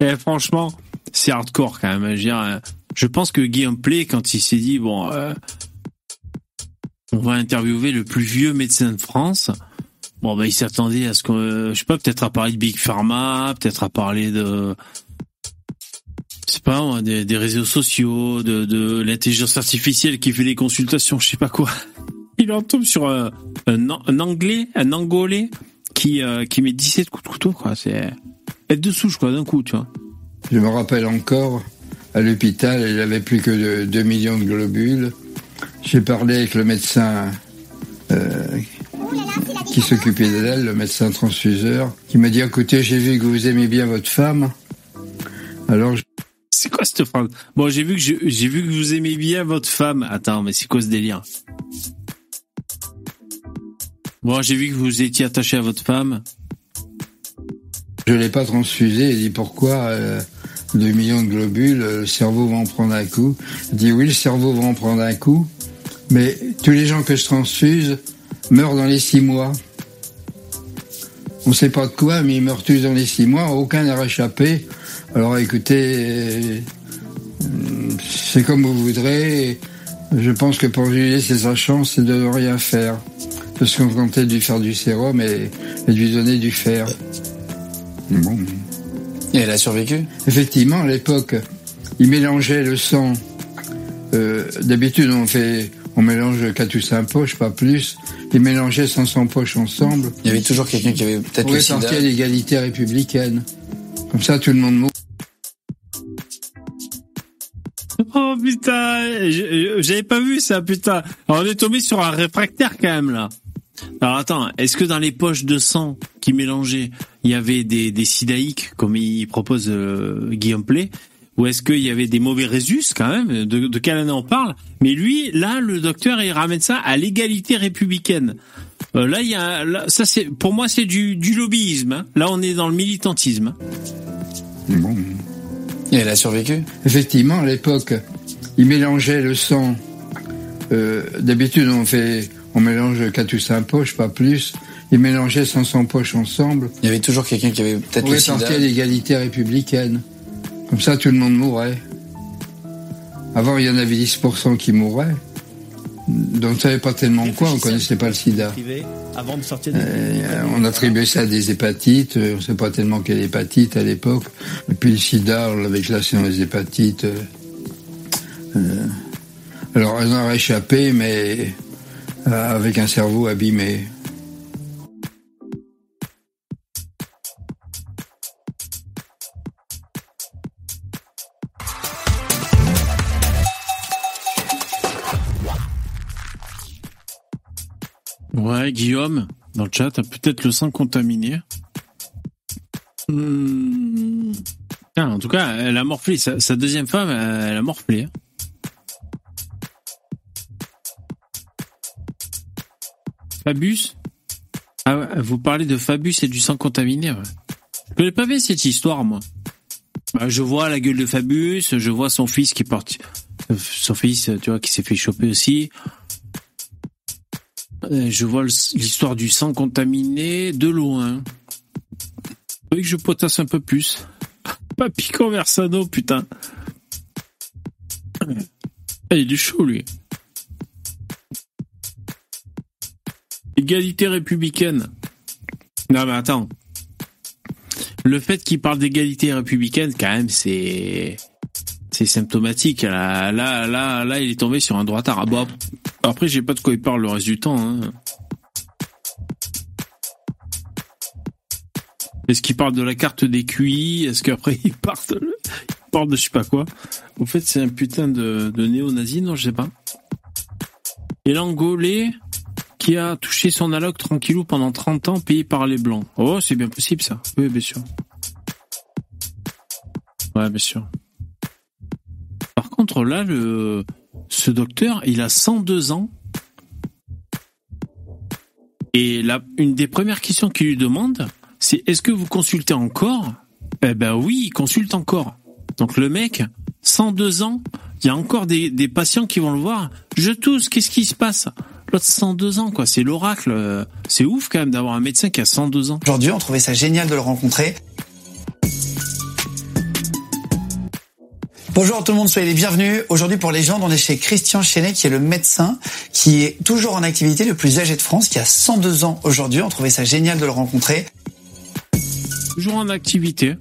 Eh, franchement, c'est hardcore quand même. Je, veux dire, je pense que Guillaume Play, quand il s'est dit, bon, euh, on va interviewer le plus vieux médecin de France, bon, bah, il s'attendait à ce que, euh, je sais pas, peut-être à parler de Big Pharma, peut-être à parler de, je sais pas, des, réseaux sociaux, de, l'intelligence artificielle qui fait des consultations, je sais pas quoi. *laughs* Il en tombe sur un, un, un anglais, un angolais qui, euh, qui met 17 coups de couteau, quoi. C'est être de souche, quoi, d'un coup, tu vois. je me rappelle encore, à l'hôpital, il avait plus que 2 millions de globules. J'ai parlé avec le médecin euh, qui s'occupait d'elle, le médecin transfuseur, qui m'a dit, écoutez, j'ai vu que vous aimez bien votre femme. Alors, je- C'est quoi cette phrase? Bon, j'ai vu que j'ai vu que vous aimez bien votre femme. Attends, mais c'est quoi ce délire? Bon, j'ai vu que vous étiez attaché à votre femme. Je l'ai pas transfusé. Il dit pourquoi euh, 2 millions de globules, euh, le cerveau va en prendre un coup. Il dit oui, le cerveau va en prendre un coup, mais tous les gens que je transfuse meurent dans les six mois. On sait pas de quoi, mais ils meurent tous dans les six mois. Aucun n'a réchappé. Alors écoutez, euh, c'est comme vous voudrez. Je pense que pour lui laisser sa chance, c'est de ne rien faire. De se contenter de lui faire du sérum et, et de lui donner du fer. Bon. Et elle a survécu Effectivement, à l'époque, ils mélangeaient le sang. Euh, D'habitude, on fait, on mélange 4 ou 5 poches, pas plus. Ils mélangeaient 500 poches ensemble. Il y avait toujours quelqu'un qui avait peut-être Pour le sida. répartir l'égalité républicaine. Comme ça, tout le monde mourrait. Oh putain, j'avais pas vu ça, putain. Alors, on est tombé sur un réfractaire quand même là. Alors attends, est-ce que dans les poches de sang qui mélangeaient, il y avait des, des sidaïques comme il propose euh, Guillaume Play ou est-ce qu'il y avait des mauvais résus quand même de, de quelle année on parle? Mais lui, là, le docteur, il ramène ça à l'égalité républicaine. Euh, là, il y a, là, ça c'est, pour moi, c'est du, du lobbyisme. hein. Là, on est dans le militantisme. hein. Bon. Et elle a survécu? Effectivement, à l'époque, ils mélangeaient le sang. Euh, D'habitude, on fait, on mélange 4 ou 5 poches, pas plus. Ils mélangeaient 500 poches ensemble. Il y avait toujours quelqu'un qui avait peut-être le sida. répartir l'égalité républicaine. Comme ça, tout le monde mourrait. Avant, il y en avait 10% qui mouraient. Donc, on ne savait pas tellement quoi, on connaissait pas le sida. Écrivez avant de sortir des... Euh, on attribuait ça à des hépatites, euh, on ne sait pas tellement quelle hépatite à l'époque. Et puis le sida, on l'avait classé dans les hépatites. euh, alors, elles en ont échappé, mais avec un cerveau abîmé. Ouais, Guillaume, dans le chat, a peut-être le sang contaminé. Hmm. Ah, en tout cas, elle a morflé. Sa, sa deuxième femme, elle a morflé. Fabius Ah vous parlez de Fabius et du sang contaminé, ouais. Je connais pas bien cette histoire, moi? Bah, je vois la gueule de Fabius, je vois son fils qui parti... euh, Son fils, tu vois, qui s'est fait choper aussi. Euh, Je vois l'histoire du sang contaminé de loin. Oui que je potasse un peu plus. *laughs* Papy Conversano, putain. Il est chaud, lui. Égalité républicaine. Non, mais attends. Le fait qu'il parle d'égalité républicaine, quand même, c'est c'est symptomatique. Là, là, là, là, il est tombé sur un droitard. Ah, bon, après, j'ai pas de quoi il parle le reste du temps. Hein. Est-ce qu'il parle de la carte des QI Est-ce qu'après il parle de, il de je sais pas quoi? En fait, c'est un putain de, de néo-nazi, non, je sais pas. Et l'Angolais qui a touché son alloc tranquillou pendant 30 ans payé par les Blancs. Oh, c'est bien possible ça. Oui, bien sûr. Ouais, bien sûr. Par contre, là, le, ce docteur, il a 102 ans. Et là, une des premières questions qu'il lui demande, c'est est-ce que vous consultez encore? Eh ben oui, il consulte encore. Donc le mec, 102 ans, il y a encore des, des patients qui vont le voir. Je tousse, qu'est-ce qui se passe? L'autre 102 ans, quoi. C'est l'oracle. C'est ouf quand même d'avoir un médecin qui a 102 ans. Aujourd'hui, on trouvait ça génial de le rencontrer. Bonjour tout le monde, soyez les bienvenus. Aujourd'hui pour les gens, on est chez Christian Chenet qui est le médecin qui est toujours en activité, le plus âgé de France, qui a 102 ans aujourd'hui. On trouvait ça génial de le rencontrer. Toujours en activité.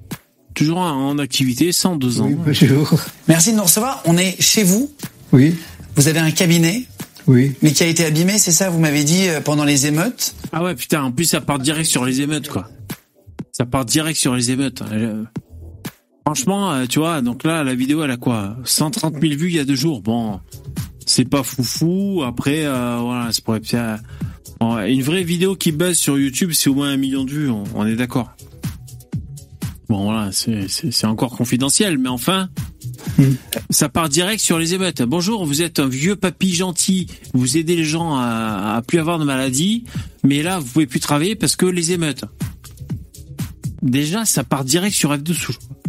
Toujours en activité, 102 ans. Oui, bonjour. Merci de nous recevoir. On est chez vous. Oui, Vous avez un cabinet, oui. mais qui a été abîmé, c'est ça Vous m'avez dit euh, pendant les émeutes. Ah ouais, putain, en plus ça part direct sur les émeutes, quoi. Ça part direct sur les émeutes. Euh, Franchement, euh, tu vois, donc là, la vidéo, elle a quoi? 130 000 vues il y a deux jours. Bon, c'est pas foufou. Après, euh, voilà, c'est pour bon, une vraie vidéo qui buzz sur YouTube, c'est au moins un million de vues. On, on est d'accord. Bon, voilà, c'est encore confidentiel, mais enfin, ça part direct sur les émeutes. Bonjour, vous êtes un vieux papy gentil, vous aidez les gens à, à plus avoir de maladies, mais là, vous pouvez plus travailler parce que les émeutes. Déjà, ça part direct sur F2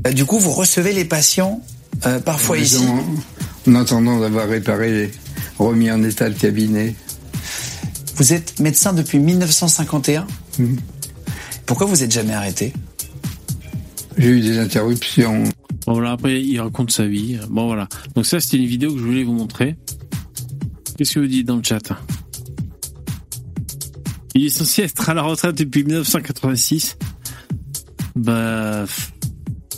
Euh, Du coup, vous recevez les patients euh, parfois Les ici. En attendant d'avoir réparé, remis en état le cabinet. Vous êtes médecin depuis 1951. Mhm. Pourquoi vous êtes jamais arrêté? J'ai eu des interruptions. Bon, voilà, après, il raconte sa vie. Bon, voilà. Donc ça, c'était une vidéo que je voulais vous montrer. Qu'est-ce que vous dites dans le chat Il est censé être à la retraite depuis 1986. Bah...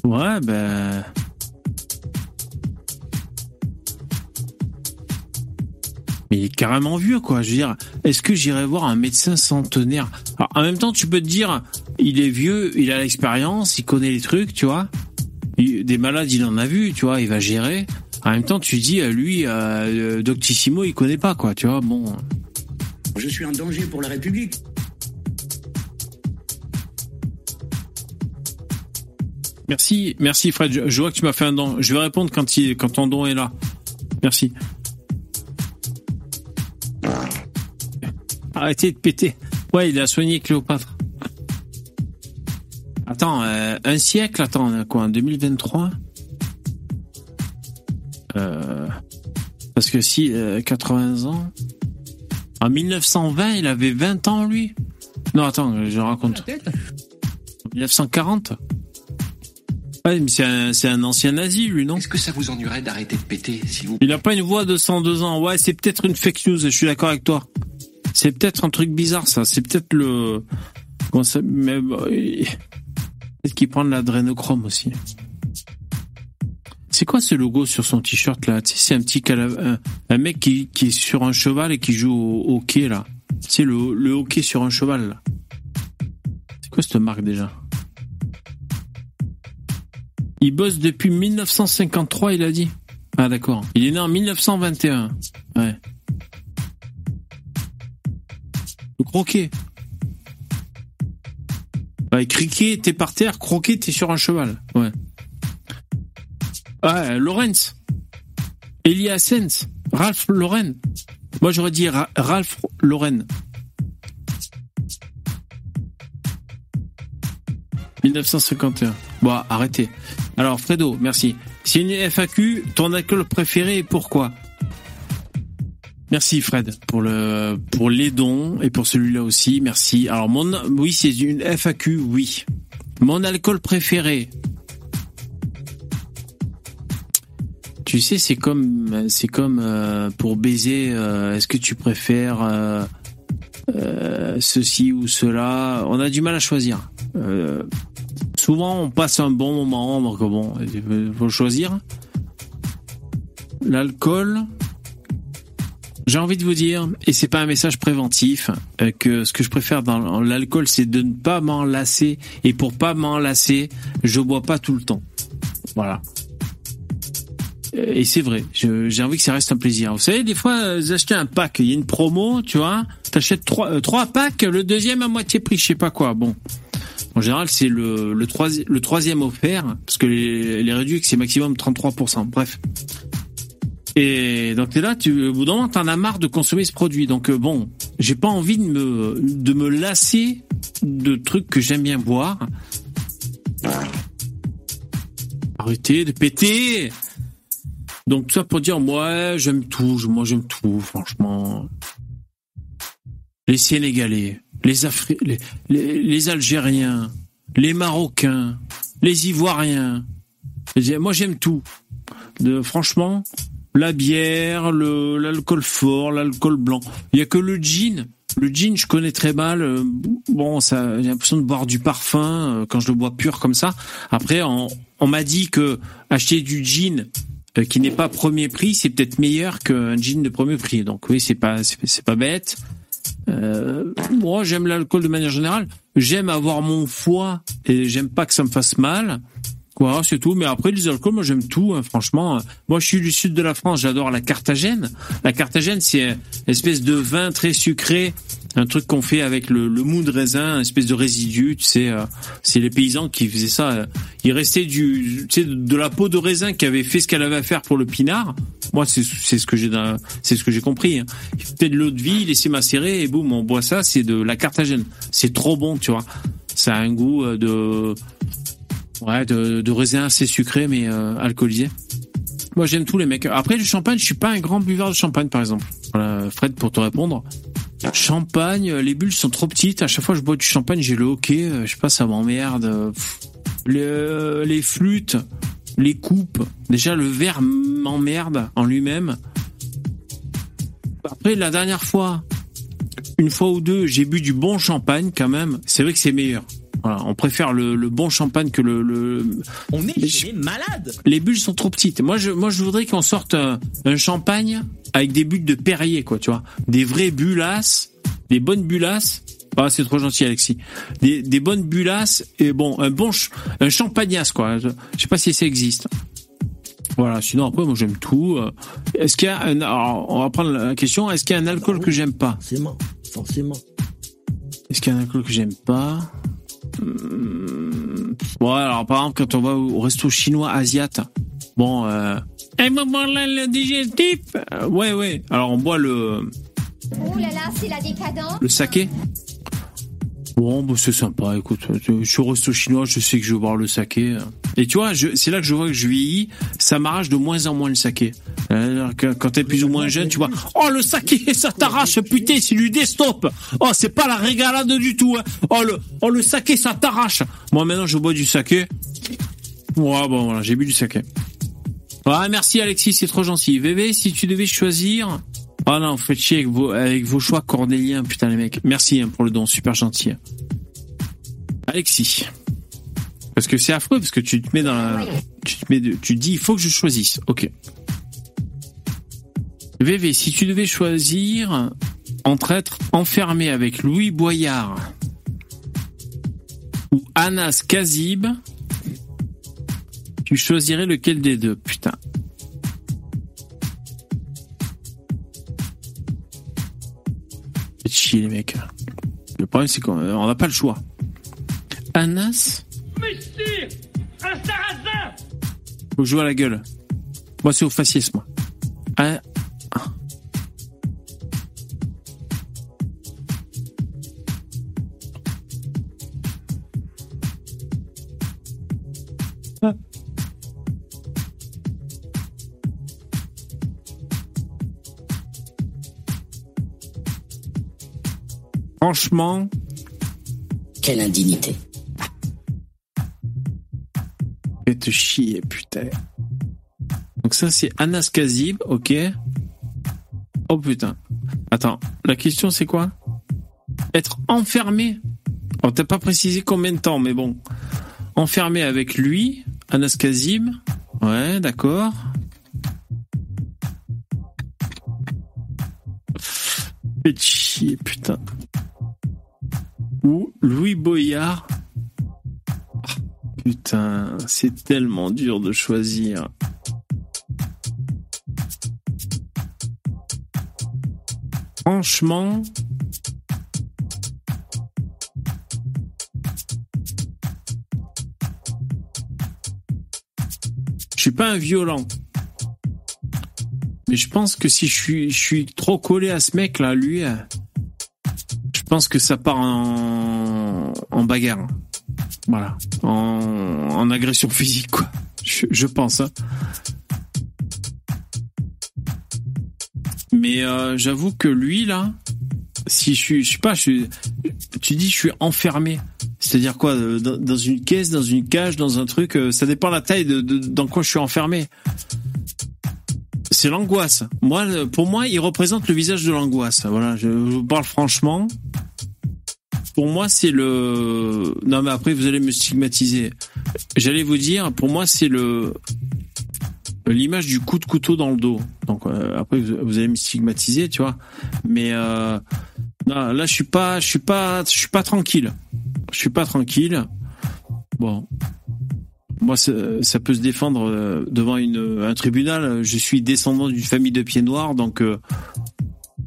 Ouais, bah... Mais il est carrément vieux, quoi. Je veux dire, est-ce que j'irai voir un médecin centenaire? En même temps, tu peux te dire, il est vieux, il a l'expérience, il connaît les trucs, tu vois. Il- Des malades, il en a vu, tu vois, il va gérer. En même temps, tu dis, euh, lui, euh, Doctissimo, il connaît pas, quoi, tu vois. Bon, Je suis un danger pour la République. merci, merci Fred. Je, je vois que tu m'as fait un don. Je vais répondre quand, il, quand ton don est là. Merci. Arrêtez de péter. Ouais, il a soigné Cléopâtre. Attends, euh, un siècle, attends, quoi, en 2023 euh, Parce que si, euh, 80 ans... En 1920, il avait 20 ans, lui Non, attends, je raconte. 1940 Ouais, mais c'est un, c'est un ancien nazi, lui, non? Est-ce que ça vous ennuierait d'arrêter de péter, s'il vous Il a pas une voix de 102 ans. Ouais, c'est peut-être une fake news, je suis d'accord avec toi. C'est peut-être un truc bizarre, ça. C'est peut-être le... Comment ça... Mais... Peut-être qu'il prend de l'adrénochrome aussi. C'est quoi ce logo sur son t-shirt là? C'est un petit un, un mec qui, qui est sur un cheval et qui joue au hockey là. C'est le, le hockey sur un cheval là. C'est quoi cette marque déjà? Il bosse depuis 1953, il a dit. Ah d'accord. Il est né en 1921. Ouais. Le croquet. Ouais, criquet, t'es par terre, croquet, t'es sur un cheval. Ouais. Ouais, Lorenz. Elia Sens. Ralph Lauren. Moi, j'aurais dit Ra- Ralph Lauren. 1951. Bon, arrêtez. Alors, Fredo, merci. C'est une FAQ. Ton alcool préféré et pourquoi? Merci Fred pour le les dons et pour celui-là aussi. Merci. Alors mon oui c'est une FAQ oui. Mon alcool préféré. Tu sais c'est comme c'est comme euh, pour baiser. euh, Est-ce que tu préfères euh, ceci ou cela? On a du mal à choisir. Souvent on passe un bon moment donc bon faut choisir. L'alcool. J'ai envie de vous dire, et c'est pas un message préventif, euh, que ce que je préfère dans l'alcool, c'est de ne pas m'enlacer. Et pour pas m'enlacer, je bois pas tout le temps. Voilà. Euh, Et c'est vrai, j'ai envie que ça reste un plaisir. Vous savez, des fois, euh, vous achetez un pack, il y a une promo, tu vois, t'achètes trois, trois packs, le deuxième à moitié prix, je sais pas quoi. Bon, en général, c'est le troisième offert, parce que les, les réduits, c'est maximum 33%. Bref. Et donc t'es là, tu, au bout d'un moment, t'en as marre de consommer ce produit. Donc euh, bon, j'ai pas envie de me, de me lasser de trucs que j'aime bien boire. Arrêtez de péter. Donc tout ça pour dire, moi j'aime tout, moi j'aime tout, franchement. Les Sénégalais, les, Afri les, Algériens, les Marocains, les Ivoiriens. Moi j'aime tout. Franchement, la bière, l'alcool fort, l'alcool blanc. Il y a que le gin. Le gin, je connais très mal. Euh, Bon, ça, j'ai l'impression de boire du parfum euh, quand je le bois pur comme ça. Après, on, on m'a dit que acheter du gin euh, qui n'est pas premier prix, c'est peut-être meilleur qu'un gin de premier prix. Donc oui, c'est pas, c'est c'est pas bête. Euh, moi, j'aime l'alcool de manière générale. J'aime avoir mon foie et j'aime pas que ça me fasse mal. Voilà, c'est tout. Mais après, les alcools, moi, j'aime tout. hein, franchement, moi, je suis du sud de la France. J'adore la Carthagène. La Carthagène, c'est une espèce de vin très sucré, un truc qu'on fait avec le, le mou de raisin, une espèce de résidu. Tu sais, euh, c'est les paysans qui faisaient ça. Il restait du, tu sais, de la peau de raisin qui avait fait ce qu'elle avait à faire pour le pinard. Moi, c'est ce que j'ai, c'est ce que j'ai compris. Hein. Fait de l'eau de vie, laisser macérer et boum, on boit ça. C'est de la Carthagène. C'est trop bon, tu vois. Ça a un goût euh, de Ouais, de, de raisin assez sucré mais euh, alcoolisé. Moi j'aime tous les mecs. Après le champagne, je suis pas un grand buveur de champagne par exemple. Voilà, Fred pour te répondre. Champagne, euh, les bulles sont trop petites. À chaque fois que je bois du champagne, j'ai le hockey. euh, Je sais pas, ça m'emmerde. Euh, les flûtes, les coupes. Déjà le verre m'emmerde en lui-même. Après la dernière fois, une fois ou deux, j'ai bu du bon champagne quand même. C'est vrai que c'est meilleur. Voilà, on préfère le, le bon champagne que le. le... On est chez les malades. Les bulles sont trop petites. Moi, je, moi, je voudrais qu'on sorte un, un champagne avec des bulles de Perrier, quoi, tu vois, des vraies bullasses, des bonnes bullasses. Ah, c'est trop gentil, Alexis. Des, des bonnes bullasses et bon, un bon, ch- un champagnasse, quoi. Je, je sais pas si ça existe. Voilà. Sinon, après, moi, j'aime tout. Euh, Est-ce qu'il y a un, alors, on va prendre la question. Est-ce qu'il y a un alcool que j'aime pas? Forcément, forcément. Est-ce qu'il y a un alcool que j'aime pas? Ouais, alors par exemple, quand on va au resto chinois asiate, bon, euh, et moment là le digestif, Euh, ouais, ouais. Alors on boit le Oh là là, c'est la décadence. le saké. Bon, bah, c'est sympa. Écoute, je suis au resto chinois, je sais que je vais boire le saké. Et tu vois, c'est là que je vois que je vieillis. Ça m'arrache de moins en moins le saké. Euh, Quand t'es plus ou moins jeune, tu vois. Oh, le saké, *laughs* ça t'arrache, putain, c'est du desktop. Oh, c'est pas la régalade du tout. hein. Oh, le, oh, le saké, ça t'arrache. Moi, maintenant, je bois du saké. Ouais, bon, voilà, j'ai bu du saké. Ouais, merci Alexis, c'est trop gentil. VV, si tu devais choisir. Ah non, faites chier avec vos, avec vos choix cornéliens, putain les mecs. Merci hein, pour le don, super gentil. Alexis. Parce que c'est affreux, parce que tu te mets dans la... Tu te mets de- tu dis, il faut que je choisisse. Ok. VV, si tu devais choisir entre être enfermé avec Louis Boyard ou Anas Kazib, tu choisirais lequel des deux, putain. Faites chier les mecs. Le problème c'est qu'on on n'a pas le choix. Anas Monsieur Un sarrasin Faut jouer à la gueule. Moi c'est au faciès moi. Franchement. Quelle indignité. Faites chier, putain. Donc ça, c'est Anas Kazib, ok? Oh putain. Attends, la question c'est quoi? Être enfermé On t'a pas précisé combien de temps, mais bon. Enfermé avec lui, Anas Kazib. Ouais, d'accord. Faites chier, putain. Ou Louis Boyard. Ah, Putain, c'est tellement dur de choisir. Franchement. Je suis pas un violent. Mais je pense que si je suis, trop collé à ce mec là, lui, je pense que ça part en, bagarre. Voilà, en, agression physique quoi. Je, pense. Hein. Mais euh, j'avoue que lui là, si je suis, je sais pas, je suis, tu dis je suis enfermé. C'est-à-dire quoi euh, dans, dans une caisse, dans une cage, dans un truc. euh, Ça dépend la taille de, de dans quoi je suis enfermé. C'est l'angoisse. Moi, pour moi, il représente le visage de l'angoisse. Voilà, je vous parle franchement. Pour moi, c'est le. Non, mais après, vous allez me stigmatiser. J'allais vous dire, pour moi, c'est le l'image du coup de couteau dans le dos. Donc euh, après, vous, allez me stigmatiser, tu vois. Mais euh, là, je suis pas, je suis pas, je suis pas tranquille. Je suis pas tranquille. Bon, moi, ça, ça peut se défendre euh, devant une, un tribunal. Je suis descendant d'une famille de pieds noirs, donc euh,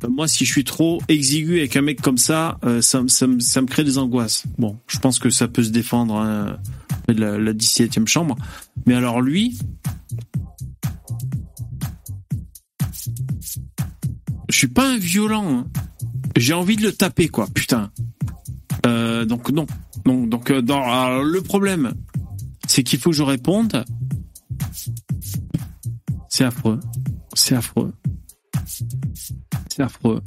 moi, si je suis trop exigu avec un mec comme ça, euh, ça, me- ça, ça me crée des angoisses. Bon, je pense que ça peut se défendre de la, la 17e chambre. Mais alors lui, je suis pas un violent. hein. J'ai envie de le taper, quoi. Putain. Euh, donc non, non. Donc euh, dans, le problème, c'est qu'il faut que je réponde. C'est affreux. C'est affreux. C'est affreux.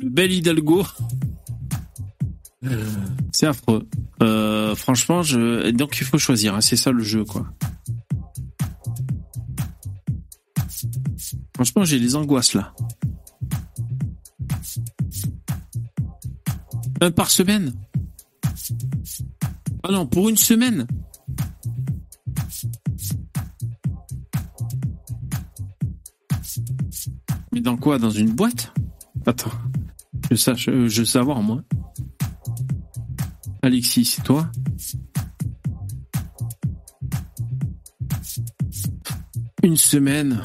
Le bel Hidalgo. C'est affreux. Euh, franchement, donc il faut choisir. hein, C'est ça le jeu, quoi. Franchement, j'ai les angoisses là. Un par semaine Ah non, pour une semaine Mais dans quoi? Dans une boîte? Attends. Je sache, euh, je veux savoir moi. Alexis, c'est toi? Une semaine.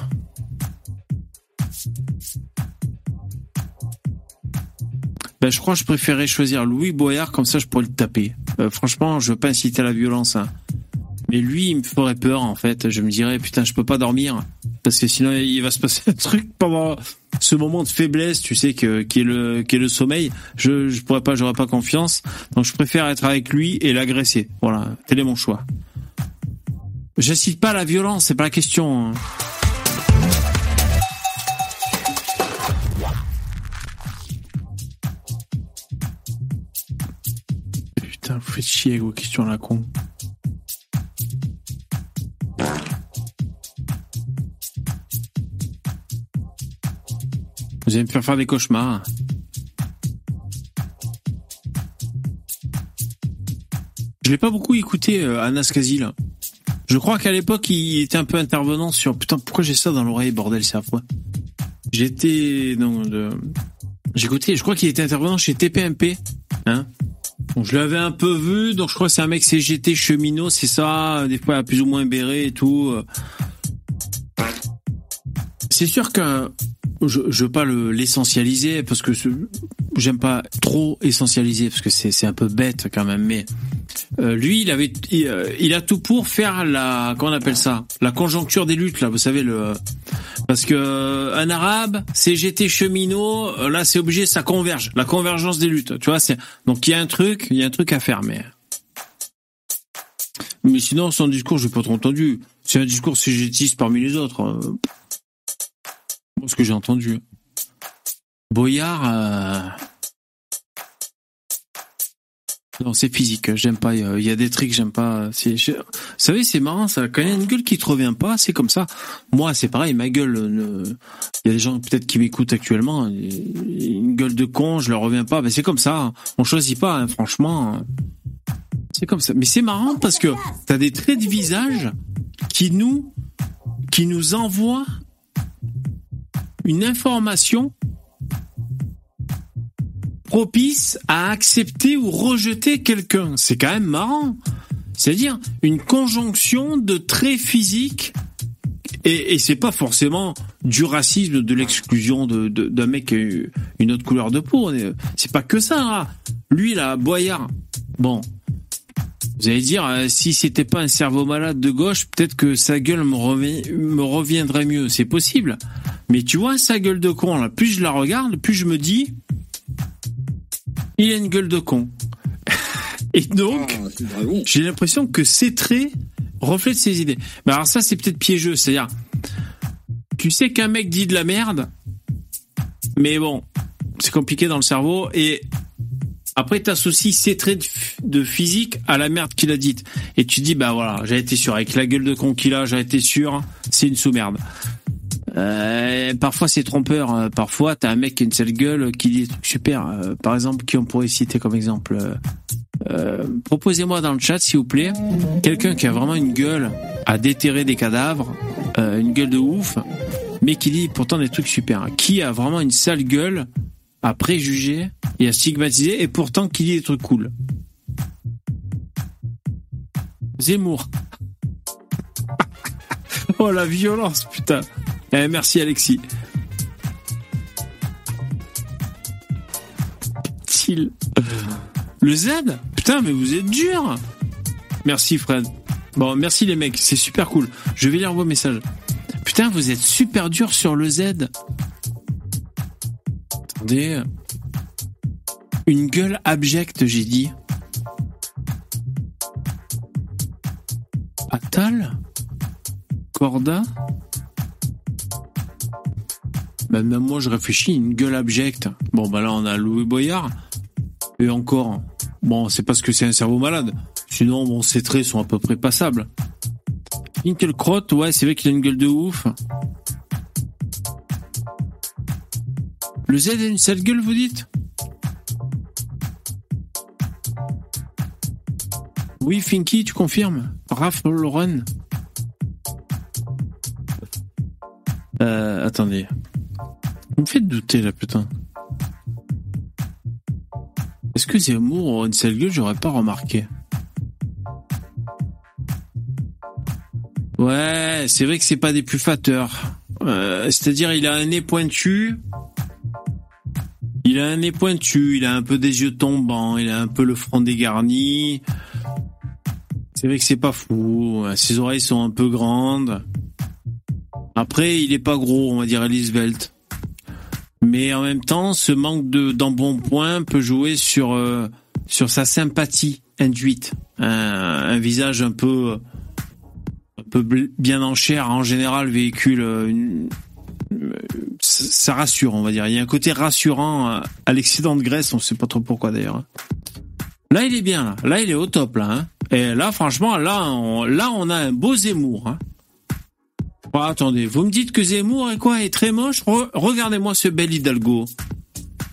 Ben, je crois que je préférais choisir Louis Boyard, comme ça je pourrais le taper. Euh, franchement, je veux pas inciter à la violence. hein. Mais lui, il me ferait peur, en fait. Je me dirais, putain, je peux pas dormir. Parce que sinon, il va se passer un truc pendant ce moment de faiblesse, tu sais, que, qui est le, qui est le sommeil. Je, je pourrais pas, j'aurais pas confiance. Donc, je préfère être avec lui et l'agresser. Voilà. Tel est mon choix. J'incite pas la violence, c'est pas la question. hein. Putain, vous faites chier avec vos questions la con. Vous allez me faire faire des cauchemars. Je l'ai pas beaucoup écouté, euh, Anas Kazi, là. Je crois qu'à l'époque, il était un peu intervenant sur... Putain, pourquoi j'ai ça dans l'oreille, bordel, c'est affreux. J'étais... Non, de... J'écoutais, je crois qu'il était intervenant chez TPMP. Hein je l'avais un peu vu, donc je crois que c'est un mec CGT cheminot, c'est ça, des fois plus ou moins béret et tout. C'est sûr que je, je veux pas le- l'essentialiser parce que j'aime pas trop essentialiser parce que c'est un peu bête quand même. Mais euh, lui, il avait, il, euh, il a tout pour faire la, comment on appelle ça, la conjoncture des luttes là. Vous savez le, parce que euh, un arabe, CGT cheminot, euh, là c'est obligé, ça converge, la convergence des luttes. Tu vois, c'est donc il y a un truc, il y a un truc à faire, mais. Mais sinon, son discours, j'ai pas trop entendu. C'est un discours CGTiste parmi les autres. Ce que j'ai entendu. Boyard, euh, non, c'est physique. J'aime pas. Il y a- des trucs que j'aime pas. Vous savez, c'est marrant. Ça, quand il y a une gueule qui te revient pas, c'est comme ça. Moi, c'est pareil. Ma gueule. euh, Il y a des gens peut-être qui m'écoutent actuellement. Une gueule de con, je leur reviens pas. Mais c'est comme ça. On choisit pas. hein, franchement. C'est comme ça. Mais c'est marrant parce que t'as des traits de visage qui nous, qui nous envoient une information propice à accepter ou rejeter quelqu'un. C'est quand même marrant. C'est-à-dire une conjonction de traits physiques et, et c'est pas forcément du racisme, de l'exclusion de, de- d'un mec qui a une autre couleur de peau. C'est pas que ça. là. Lui là, Boyard. Bon, Vous allez dire, euh, si c'était pas un cerveau malade de gauche, peut-être que sa gueule me reviendrait mieux. C'est possible. Mais tu vois, sa gueule de con, là, plus je la regarde, plus je me dis, il a une gueule de con. *laughs* Et donc, j'ai l'impression que ses traits reflètent ses idées. Mais alors ça, c'est peut-être piégeux. C'est-à-dire, tu sais qu'un mec dit de la merde, mais bon, c'est compliqué dans le cerveau. Et après, tu associes ses traits de physique à la merde qu'il a dite. Et tu dis, bah voilà, j'ai été sûr. Avec la gueule de con qu'il a, j'ai été sûr, c'est une sous-merde. Euh, parfois c'est trompeur. Euh, Parfois t'as un mec qui a une sale gueule qui dit des trucs super. Euh, par exemple, qui on pourrait citer comme exemple Proposez-moi dans le chat, s'il vous plaît, quelqu'un qui a vraiment une gueule à déterrer des cadavres, une gueule de ouf, mais qui dit pourtant des trucs super. Qui a vraiment une sale gueule à préjuger et à stigmatiser, et pourtant qui dit des trucs cool? Zemmour. *laughs* oh la violence, putain. Eh, merci Alexis. Til. Le Z Putain, mais vous êtes dur. Merci Fred. Bon, merci les mecs, c'est super cool. Je vais lire vos messages. Putain, vous êtes super dur sur le Z. Attendez. Une gueule abjecte, j'ai dit. Attal Corda Ben, même moi, je réfléchis, une gueule abjecte. Bon, bah là, on a Louis Boyard. Et encore, bon, c'est parce que c'est un cerveau malade. Sinon, bon, ses traits sont à peu près passables. Finkelkraut, ouais, c'est vrai qu'il a une gueule de ouf. Le Z a une sale gueule, vous dites? Oui, Finky, tu confirmes? Raph Lauren? Euh, attendez. Me faites douter, là, putain. Est-ce que Zemmour aura une sale gueule? J'aurais pas remarqué. Ouais, c'est vrai que c'est pas des plus flatteurs. Euh, C'est-à-dire, il a un nez pointu. Il a un nez pointu, il a un peu des yeux tombants, il a un peu le front dégarni. C'est vrai que c'est pas fou. Ses oreilles sont un peu grandes. Après, il est pas gros, on va dire Elisabeth. Mais en même temps, ce manque de d'embonpoint peut jouer sur euh, sur sa sympathie induite. Un, visage un peu un peu bien en chair en général véhicule euh, une, ça rassure, on va dire. Il y a un côté rassurant euh, à l'excédent de graisse, on sait pas trop pourquoi d'ailleurs. hein. Là, il est bien là. Là, il est au top là. hein. Et là, franchement, là, on, là, on a un beau Zemmour. Hein. Attendez, vous me dites que Zemmour est quoi Est très moche? Re- Regardez-moi ce bel Hidalgo.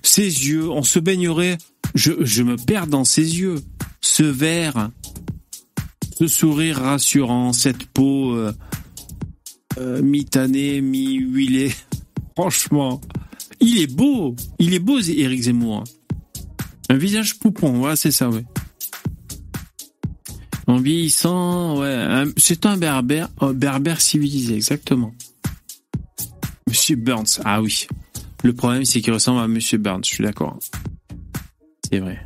Ses yeux, on se baignerait. Je, me perds dans ses yeux. Ce vert, ce sourire rassurant, cette peau euh, euh, mi-tannée, mi-huilée. *laughs* Franchement, il est beau. Il est beau, Éric Zemmour. Un visage poupon, c'est ça, ouais. En vieillissant, ouais, c'est un berbère, un berbère civilisé, exactement. Monsieur Burns, ah oui. Le problème, c'est qu'il ressemble à Monsieur Burns, je suis d'accord. C'est vrai.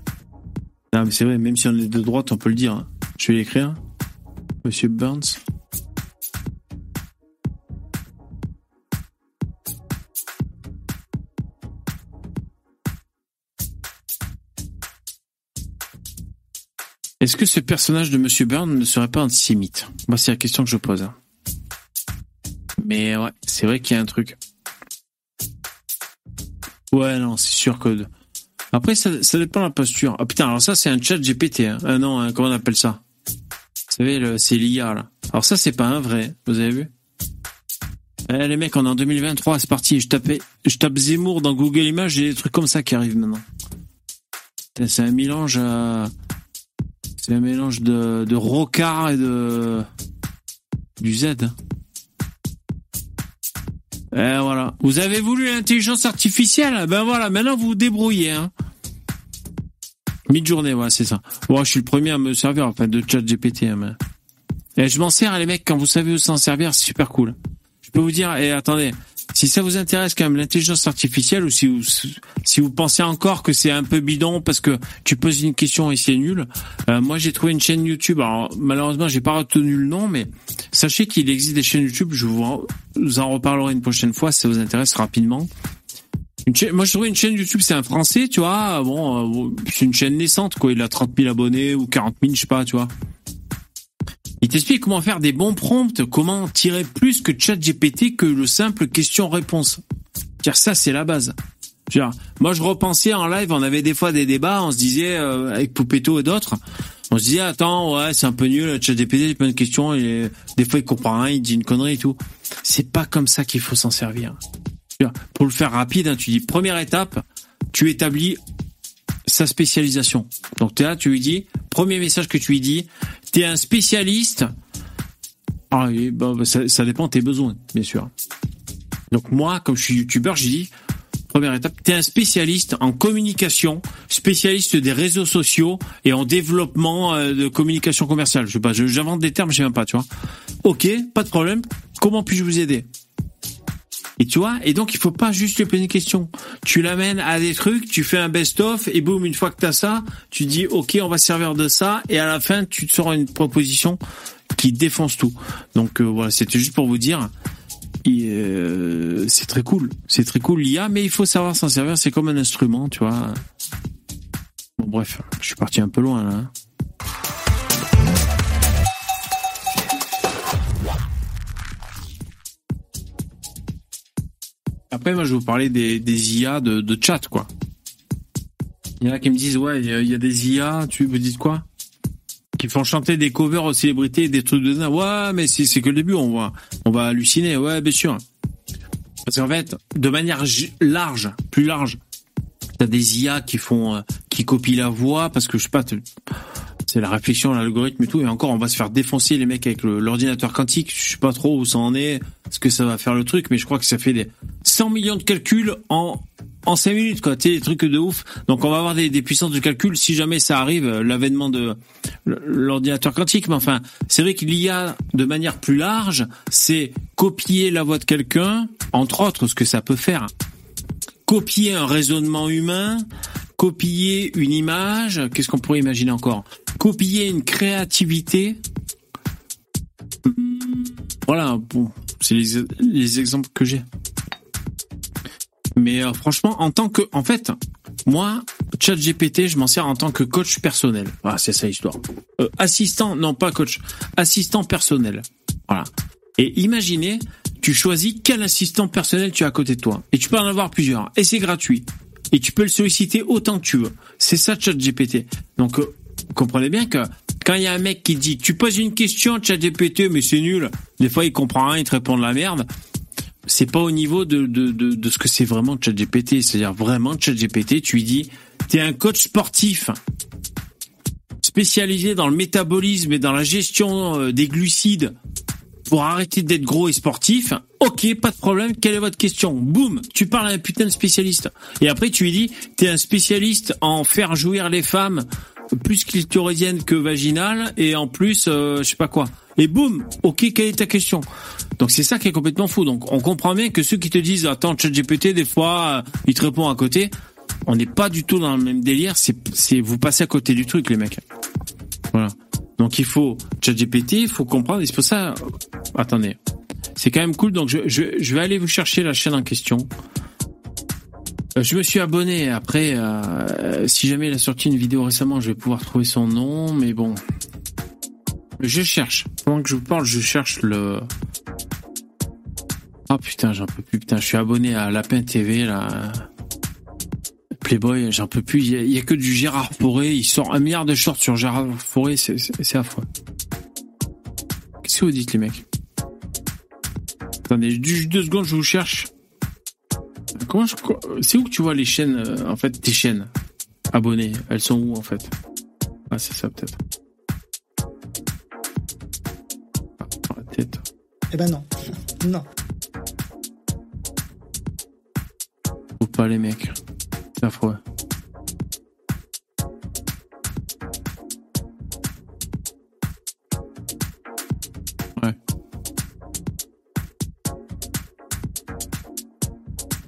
Non, mais c'est vrai, même si on est de droite, on peut le dire. hein. Je vais l'écrire. Monsieur Burns. Est-ce que ce personnage de Monsieur Burns ne serait pas antisémite Moi, c'est la question que je pose. hein. Mais ouais, c'est vrai qu'il y a un truc. Ouais, non, c'est sûr que. Après, ça, dépend de la posture. Ah putain, alors ça, c'est un chat GPT. Hein. Ah non, hein, comment on appelle ça? Vous savez, c'est l'IA, là. Alors ça, c'est pas un vrai. Vous avez vu? Eh, les mecs, on est en 2023, c'est parti. Je, tapais, je tape Zemmour dans Google Images, j'ai des trucs comme ça qui arrivent maintenant. C'est un mélange à... C'est un mélange de, de rocard et de... Du Z. hein. Et voilà. Vous avez voulu l'intelligence artificielle? Ben voilà, maintenant vous vous débrouillez. Hein. Mid-journée, ouais, c'est ça. Bon, je suis le premier à me servir enfin, de chat GPT. Hein, mais... Et je m'en sers, les mecs, quand vous savez où s'en servir, c'est super cool. Je peux vous dire, et attendez, si ça vous intéresse quand même l'intelligence artificielle ou si vous si vous pensez encore que c'est un peu bidon parce que tu poses une question et c'est nul, euh, moi j'ai trouvé une chaîne YouTube. Alors malheureusement j'ai pas retenu le nom, mais sachez qu'il existe des chaînes YouTube. Je vous en, vous en reparlerai une prochaine fois si ça vous intéresse rapidement. Une chaîne- moi je trouvais une chaîne YouTube, c'est un français, tu vois. Bon, euh, c'est une chaîne naissante quoi. Il a 30 000 abonnés ou 40 000, je sais pas, tu vois. Il t'explique comment faire des bons prompts, comment tirer plus que ChatGPT que le simple question-réponse. Dire ça, c'est la base. Dire, moi, je repensais en live, on avait des fois des débats, on se disait euh, avec Poupetto et d'autres, on se disait attends, ouais, c'est un peu nul, ChatGPT, il plein de questions, est- des fois il comprend rien, il dit une connerie et tout. C'est pas comme ça qu'il faut s'en servir. Pour le faire rapide, hein, tu dis première étape, tu établis sa spécialisation. Donc t'es là, tu lui dis, premier message que tu lui dis, t'es un spécialiste. Ah, oui, bah, bah, ça, ça dépend de tes besoins, bien sûr. Donc moi, comme je suis youtubeur, j'ai dit, première étape, t'es un spécialiste en communication, spécialiste des réseaux sociaux et en développement euh, de communication commerciale. Je sais pas, j'invente des termes, je sais même pas, tu vois. Ok, pas de problème. Comment puis-je vous aider? Et tu vois, et donc il faut pas juste lui poser une question. Tu l'amènes à des trucs, tu fais un best-of, et boum, une fois que tu as ça, tu dis ok, on va se servir de ça, et à la fin, tu te sors une proposition qui défonce tout. Donc euh, voilà, c'était juste pour vous dire, euh, c'est très cool, c'est très cool l'IA, mais il faut savoir s'en servir, c'est comme un instrument, tu vois. Bon bref, je suis parti un peu loin là. Après, moi, je vais vous parler des, des IA de, chat, quoi. Il y en a qui me disent, ouais, il y a- des IA, tu vous dites quoi? Qui font chanter des covers aux célébrités, des trucs de. Ouais, mais c'est c'est que le début, on va, on va halluciner. Ouais, bien sûr. Parce qu'en fait, de manière large, plus large, t'as des IA qui font, euh, qui copient la voix, parce que je sais pas, c'est la réflexion, l'algorithme et tout. Et encore, on va se faire défoncer les mecs avec l'ordinateur quantique. Je sais pas trop où ça en est, ce que ça va faire le truc, mais je crois que ça fait des 100 millions de calculs en en 5 minutes, quoi. Sais, des trucs de ouf. Donc, on va avoir des, des puissances de calcul si jamais ça arrive, euh, l'avènement de l'ordinateur quantique. Mais enfin, c'est vrai qu'il y a de manière plus large, c'est copier la voix de quelqu'un, entre autres, ce que ça peut faire copier un raisonnement humain, copier une image, qu'est-ce qu'on pourrait imaginer encore? Copier une créativité. Voilà, bon, c'est les, les exemples que j'ai. Mais euh, franchement, en tant que, en fait, moi, ChatGPT, je m'en sers en tant que coach personnel. Voilà, c'est ça l'histoire. Euh, assistant, non pas coach, assistant personnel. Voilà. Et imaginez, tu choisis quel assistant personnel tu as à côté de toi. Et tu peux en avoir plusieurs. Et c'est gratuit. Et tu peux le solliciter autant que tu veux. C'est ça ChatGPT. Donc, euh, comprenez bien que quand il y a un mec qui dit, tu poses une question ChatGPT, mais c'est nul. Des fois, il comprend rien, il te répond de la merde. C'est pas au niveau de, ce que c'est vraiment ChatGPT. C'est-à-dire vraiment ChatGPT, tu lui dis, t'es un coach sportif spécialisé dans le métabolisme et dans la gestion euh, des glucides pour arrêter d'être gros et sportif. Ok, pas de problème. Quelle est votre question Boum, tu parles à un putain de spécialiste. Et après, tu lui dis, t'es un spécialiste en faire jouir les femmes plus clitoridiennes que vaginales et en plus, euh, je sais pas quoi. Et boum, ok, quelle est ta question Donc c'est ça qui est complètement fou. Donc on comprend bien que ceux qui te disent, attends, ChatGPT, des fois, euh, il te répond à côté. On n'est pas du tout dans le même délire. C'est, vous passez à côté du truc, les mecs. Voilà. Donc il faut ChatGPT, il faut comprendre. C'est pour ça. Attendez, c'est quand même cool. Donc je, vais aller vous chercher la chaîne en question. Euh, Je me suis abonné. Après, euh, si jamais il a sorti une vidéo récemment, je vais pouvoir trouver son nom. Mais bon, je cherche. Pendant que je vous parle, je cherche le. Ah putain, j'en peux plus. Putain, je suis abonné à Lapin TV là. Playboy, j'en peux plus. Il y, y a que du Gérard Forêt. Il sort un milliard de shorts sur Gérard Forêt. C'est- affreux. Qu'est-ce que vous dites, les mecs Attendez, deux secondes, je vous cherche. Comment je... C'est où que tu vois les chaînes, euh, en fait, tes chaînes abonnées? Elles sont où, en fait? Ah, c'est ça, peut-être. Ah, dans la tête. Eh ben non. Non. Faut pas les mecs.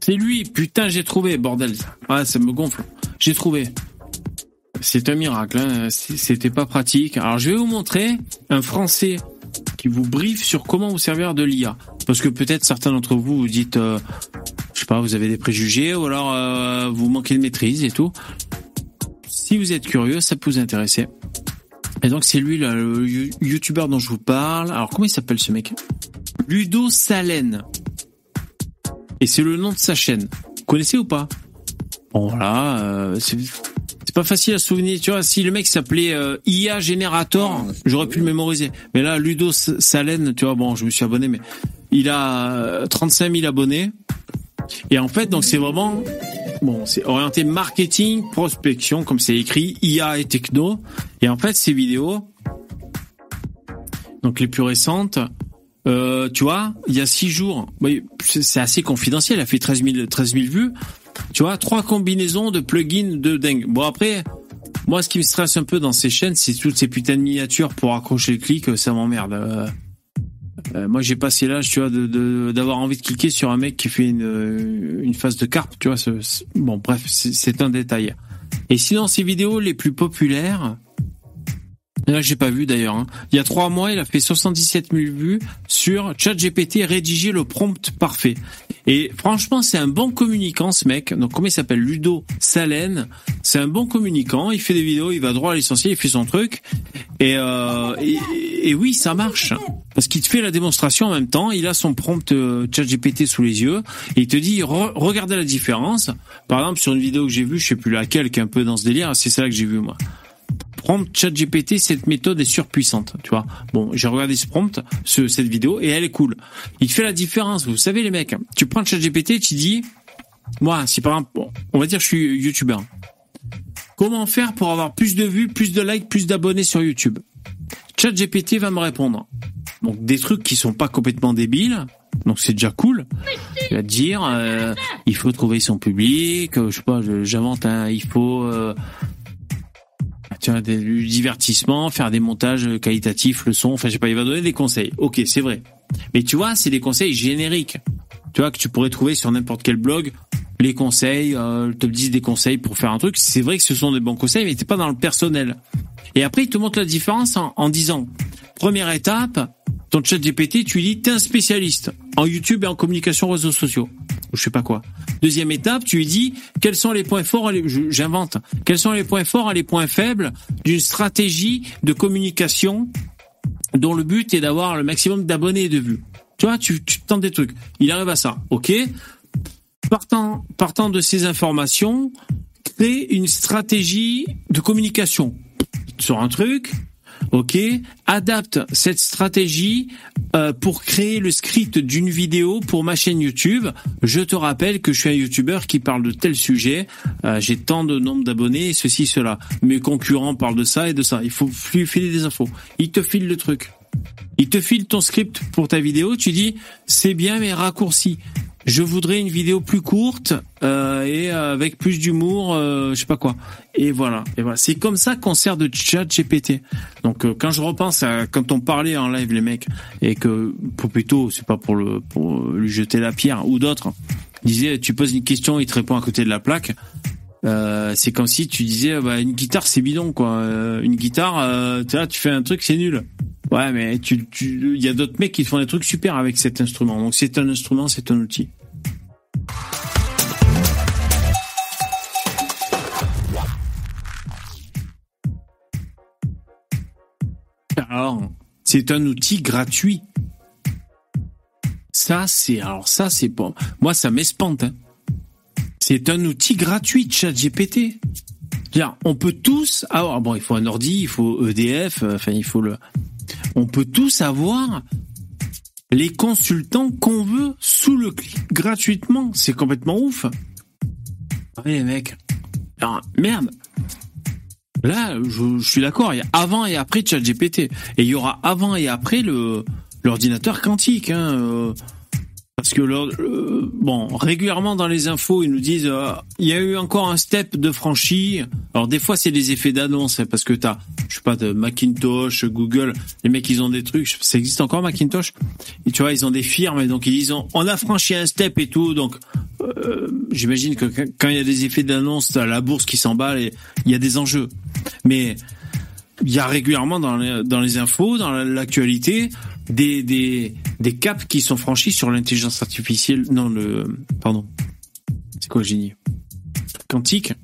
C'est lui, putain, j'ai trouvé, bordel. Ah, ça me gonfle. J'ai trouvé. C'est un miracle, hein. c'était pas pratique. Alors je vais vous montrer un Français qui vous briefe sur comment vous servir de l'IA. Parce que peut-être certains d'entre vous vous dites, euh, sais pas, vous avez des préjugés ou alors euh, vous manquez de maîtrise et tout. Si vous êtes curieux, ça peut vous intéresser. Et donc c'est lui là, le youtubeur dont je vous parle. Alors comment il s'appelle ce mec? Ludo Salen. Et c'est le nom de sa chaîne. Vous connaissez ou pas? Bon voilà, euh, c'est pas facile à souvenir. Tu vois, si le mec s'appelait euh, IA Generator, j'aurais pu le mémoriser. Mais là, Ludo Salen, tu vois, bon, je me suis abonné, mais il a 35 euh, 000 abonnés. Et en fait, donc c'est vraiment, bon, c'est orienté marketing, prospection, comme c'est écrit, IA et techno. Et en fait, ces vidéos, donc les plus récentes, euh, tu vois, il y a six jours, c'est assez confidentiel, elle a fait 13 000, 13 000 vues. Tu vois, trois combinaisons de plugins de dingue. Bon après, moi ce qui me stresse un peu dans ces chaînes, c'est toutes ces putains de miniatures pour accrocher le clic, ça m'emmerde. Euh, moi j'ai passé l'âge, tu vois, de d'avoir envie de cliquer sur un mec qui fait une une phase de carte, tu vois. bon bref, c'est un détail. Et sinon ces vidéos les plus populaires, Là, j'ai pas vu d'ailleurs. Hein. Il y a trois mois, il a fait 77 000 vues sur ChatGPT rédiger le prompt parfait. Et franchement, c'est un bon communicant, ce mec. Donc, comment il s'appelle? Ludo Salen. C'est un bon communicant. Il fait des vidéos, il va droit à l'essentiel, il fait son truc. Et, euh, et, oui, ça marche. Parce qu'il te fait la démonstration en même temps. Il a son prompt euh, ChatGPT sous les yeux. Il te dit, regardez la différence. Par exemple, sur une vidéo que j'ai vue, je sais plus laquelle, qui est un peu dans ce délire, c'est ça que j'ai vu, moi prompt ChatGPT, cette méthode est surpuissante, tu vois. Bon, j'ai regardé ce prompt, ce, cette vidéo, et elle est cool. Il fait la différence. Vous savez, les mecs, tu prends ChatGPT, tu dis, moi, si par exemple, on va dire, je suis youtubeur. Comment faire pour avoir plus de vues, plus de likes, plus d'abonnés sur YouTube? ChatGPT va me répondre. Donc des trucs qui sont pas complètement débiles, donc c'est déjà cool. Il va dire, euh, il faut trouver son public, euh, je sais pas, j'invente un, il faut euh, tu vois, du divertissement, faire des montages qualitatifs, le son, enfin je sais pas, il va donner des conseils. Ok, c'est vrai. Mais tu vois, c'est des conseils génériques. Tu vois, que tu pourrais trouver sur n'importe quel blog, les conseils, euh, te disent des conseils pour faire un truc. C'est vrai que ce sont des bons conseils, mais t'es pas dans le personnel. Et après, il te montre la différence en, en disant, première étape, ton chat GPT, tu lui dis, t'es un spécialiste en YouTube et en communication réseaux sociaux. Ou je sais pas quoi. Deuxième étape, tu lui dis, quels sont les points forts, j'invente, quels sont les points forts et les points faibles d'une stratégie de communication dont le but est d'avoir le maximum d'abonnés et de vues? Tu vois, tu, tu tentes des trucs. Il arrive à ça. OK? Partant, partant de ces informations, crée une stratégie de communication sur un truc, ok, adapte cette stratégie euh, pour créer le script d'une vidéo pour ma chaîne YouTube. Je te rappelle que je suis un YouTuber qui parle de tel sujet, euh, j'ai tant de nombre d'abonnés, ceci, cela. Mes concurrents parlent de ça et de ça. Il faut lui filer des infos. Il te file le truc. Il te file ton script pour ta vidéo, tu dis c'est bien mais raccourci je voudrais une vidéo plus courte euh, et avec plus d'humour, euh, je sais pas quoi. Et voilà, et voilà. C'est comme ça qu'on sert de chat GPT. Donc euh, quand je repense à quand on parlait en live les mecs et que pour plutôt, c'est pas pour le pour lui jeter la pierre ou d'autres disait tu poses une question, il te répond à côté de la plaque. Euh, c'est comme si tu disais bah, une guitare c'est bidon quoi. Euh, une guitare, euh, tu tu fais un truc c'est nul. Ouais, mais tu, tu, il y a d'autres mecs qui font des trucs super avec cet instrument. Donc c'est un instrument, c'est un outil. Alors, c'est un outil gratuit. Ça, c'est alors ça, c'est bon. Moi, ça m'espante. Hein. C'est un outil gratuit, ChatGPT. On peut tous avoir. Bon, il faut un ordi, il faut EDF. Enfin, il faut le on peut tous avoir les consultants qu'on veut sous le clic gratuitement. C'est complètement ouf. Allez les mecs. merde. Là, je, suis d'accord. Il y a avant et après ChatGPT. Et il y aura avant et après le l'ordinateur quantique. Hein. Parce que euh, bon, régulièrement dans les infos, ils nous disent euh, il y a eu encore un step de franchi. Alors des fois c'est des effets d'annonce hein, parce que t'as, je sais pas, de Macintosh, Google, les mecs ils ont des trucs. Ça existe encore Macintosh? Et tu vois, ils ont des firmes et donc ils disent on a franchi un step et tout. Donc euh, j'imagine que quand il y a des effets d'annonce à la bourse qui s'emballe, et il y a des enjeux. Mais il y a régulièrement dans les infos, dans l'actualité, des, des, caps qui sont franchis sur l'intelligence artificielle. Non, le. Pardon. C'est quoi génie? Quantique.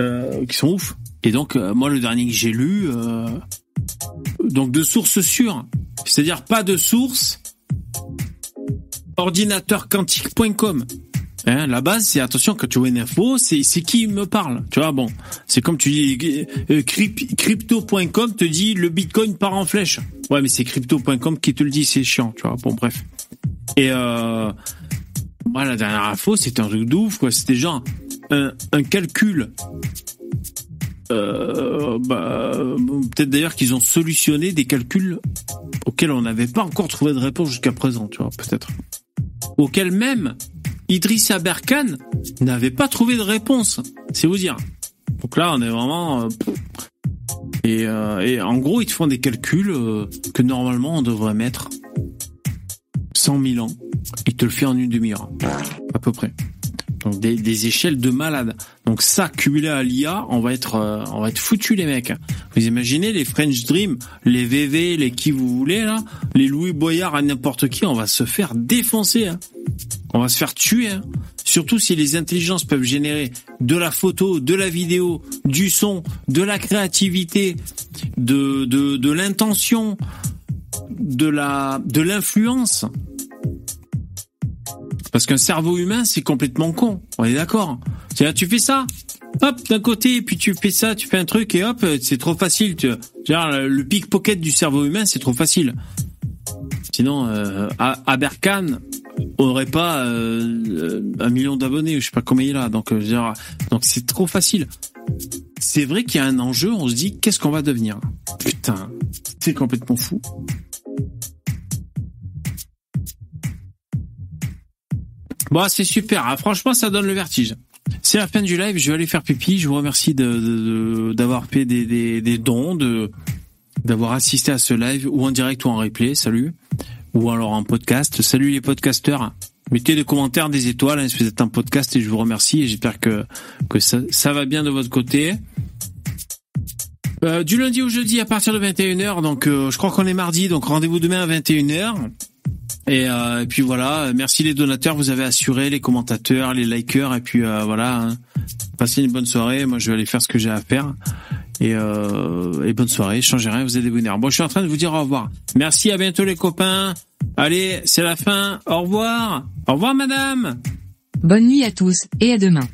Euh, qui sont ouf. Et donc, euh, moi, le dernier que j'ai lu. Euh, donc, de sources sûres. C'est-à-dire pas de source ordinateurquantique.com. Hein, la base, c'est attention quand tu vois une info, c'est qui me parle. Tu vois, bon, c'est comme tu dis euh, crypto.com te dit le Bitcoin part en flèche. Ouais, mais c'est crypto.com qui te le dit, c'est chiant. Tu vois, bon bref. Et euh, la dernière info, c'était un truc de ouf, quoi. C'était genre un, un calcul. Euh, bah, peut-être d'ailleurs qu'ils ont solutionné des calculs auxquels on n'avait pas encore trouvé de réponse jusqu'à présent, tu vois, peut-être. Auxquels même Idrissa Berkane n'avait pas trouvé de réponse. C'est vous dire. Donc là, on est vraiment. Euh, et, euh, et, en gros, ils te font des calculs euh, que normalement on devrait mettre 100 000 ans. Ils te le font en une demi-heure, à peu près. Donc des, des, échelles de malade. Donc ça, cumulé à l'IA, on va être, euh, on va être foutu les mecs. Vous imaginez les French Dream, les VV, les qui vous voulez là, les Louis Boyard à n'importe qui, on va se faire défoncer. Hein. On va se faire tuer. Hein. Surtout si les intelligences peuvent générer de la photo, de la vidéo, du son, de la créativité, de, de, de l'intention, de la, de l'influence. Parce qu'un cerveau humain, c'est complètement con. On est d'accord. Tu fais ça, hop, d'un côté, puis tu fais ça, tu fais un truc, et hop, c'est trop facile. Tu le pickpocket du cerveau humain, c'est trop facile. Sinon, euh, Aberkan aurait pas euh, un million d'abonnés, je sais pas combien il a. Donc, euh, donc c'est trop facile. C'est vrai qu'il y a un enjeu. On se dit, qu'est-ce qu'on va devenir? Putain, c'est complètement fou. Bon, c'est super. Ah, franchement, ça donne le vertige. C'est la fin du live. Je vais aller faire pipi. Je vous remercie d'avoir fait des, des, dons, de d'avoir assisté à ce live ou en direct ou en replay. Salut. Ou alors en podcast. Salut les podcasteurs. Mettez des commentaires, des étoiles, hein, si vous êtes un podcast et je vous remercie et j'espère que, ça va bien de votre côté. Euh, du lundi au jeudi à partir de 21h, donc euh, je crois qu'on est mardi, donc rendez-vous demain à 21h. Euh, et, puis voilà, merci les donateurs, vous avez assuré, les commentateurs, les likers, et puis euh, voilà, hein. passez une bonne soirée. Moi, je vais aller faire ce que j'ai à faire. Et, euh, et bonne soirée, changez rien, vous êtes des bonheurs. Bon, je suis en train de vous dire au revoir. Merci, à bientôt les copains. Allez, c'est la fin. Au revoir. Au revoir, madame. Bonne nuit à tous et à demain.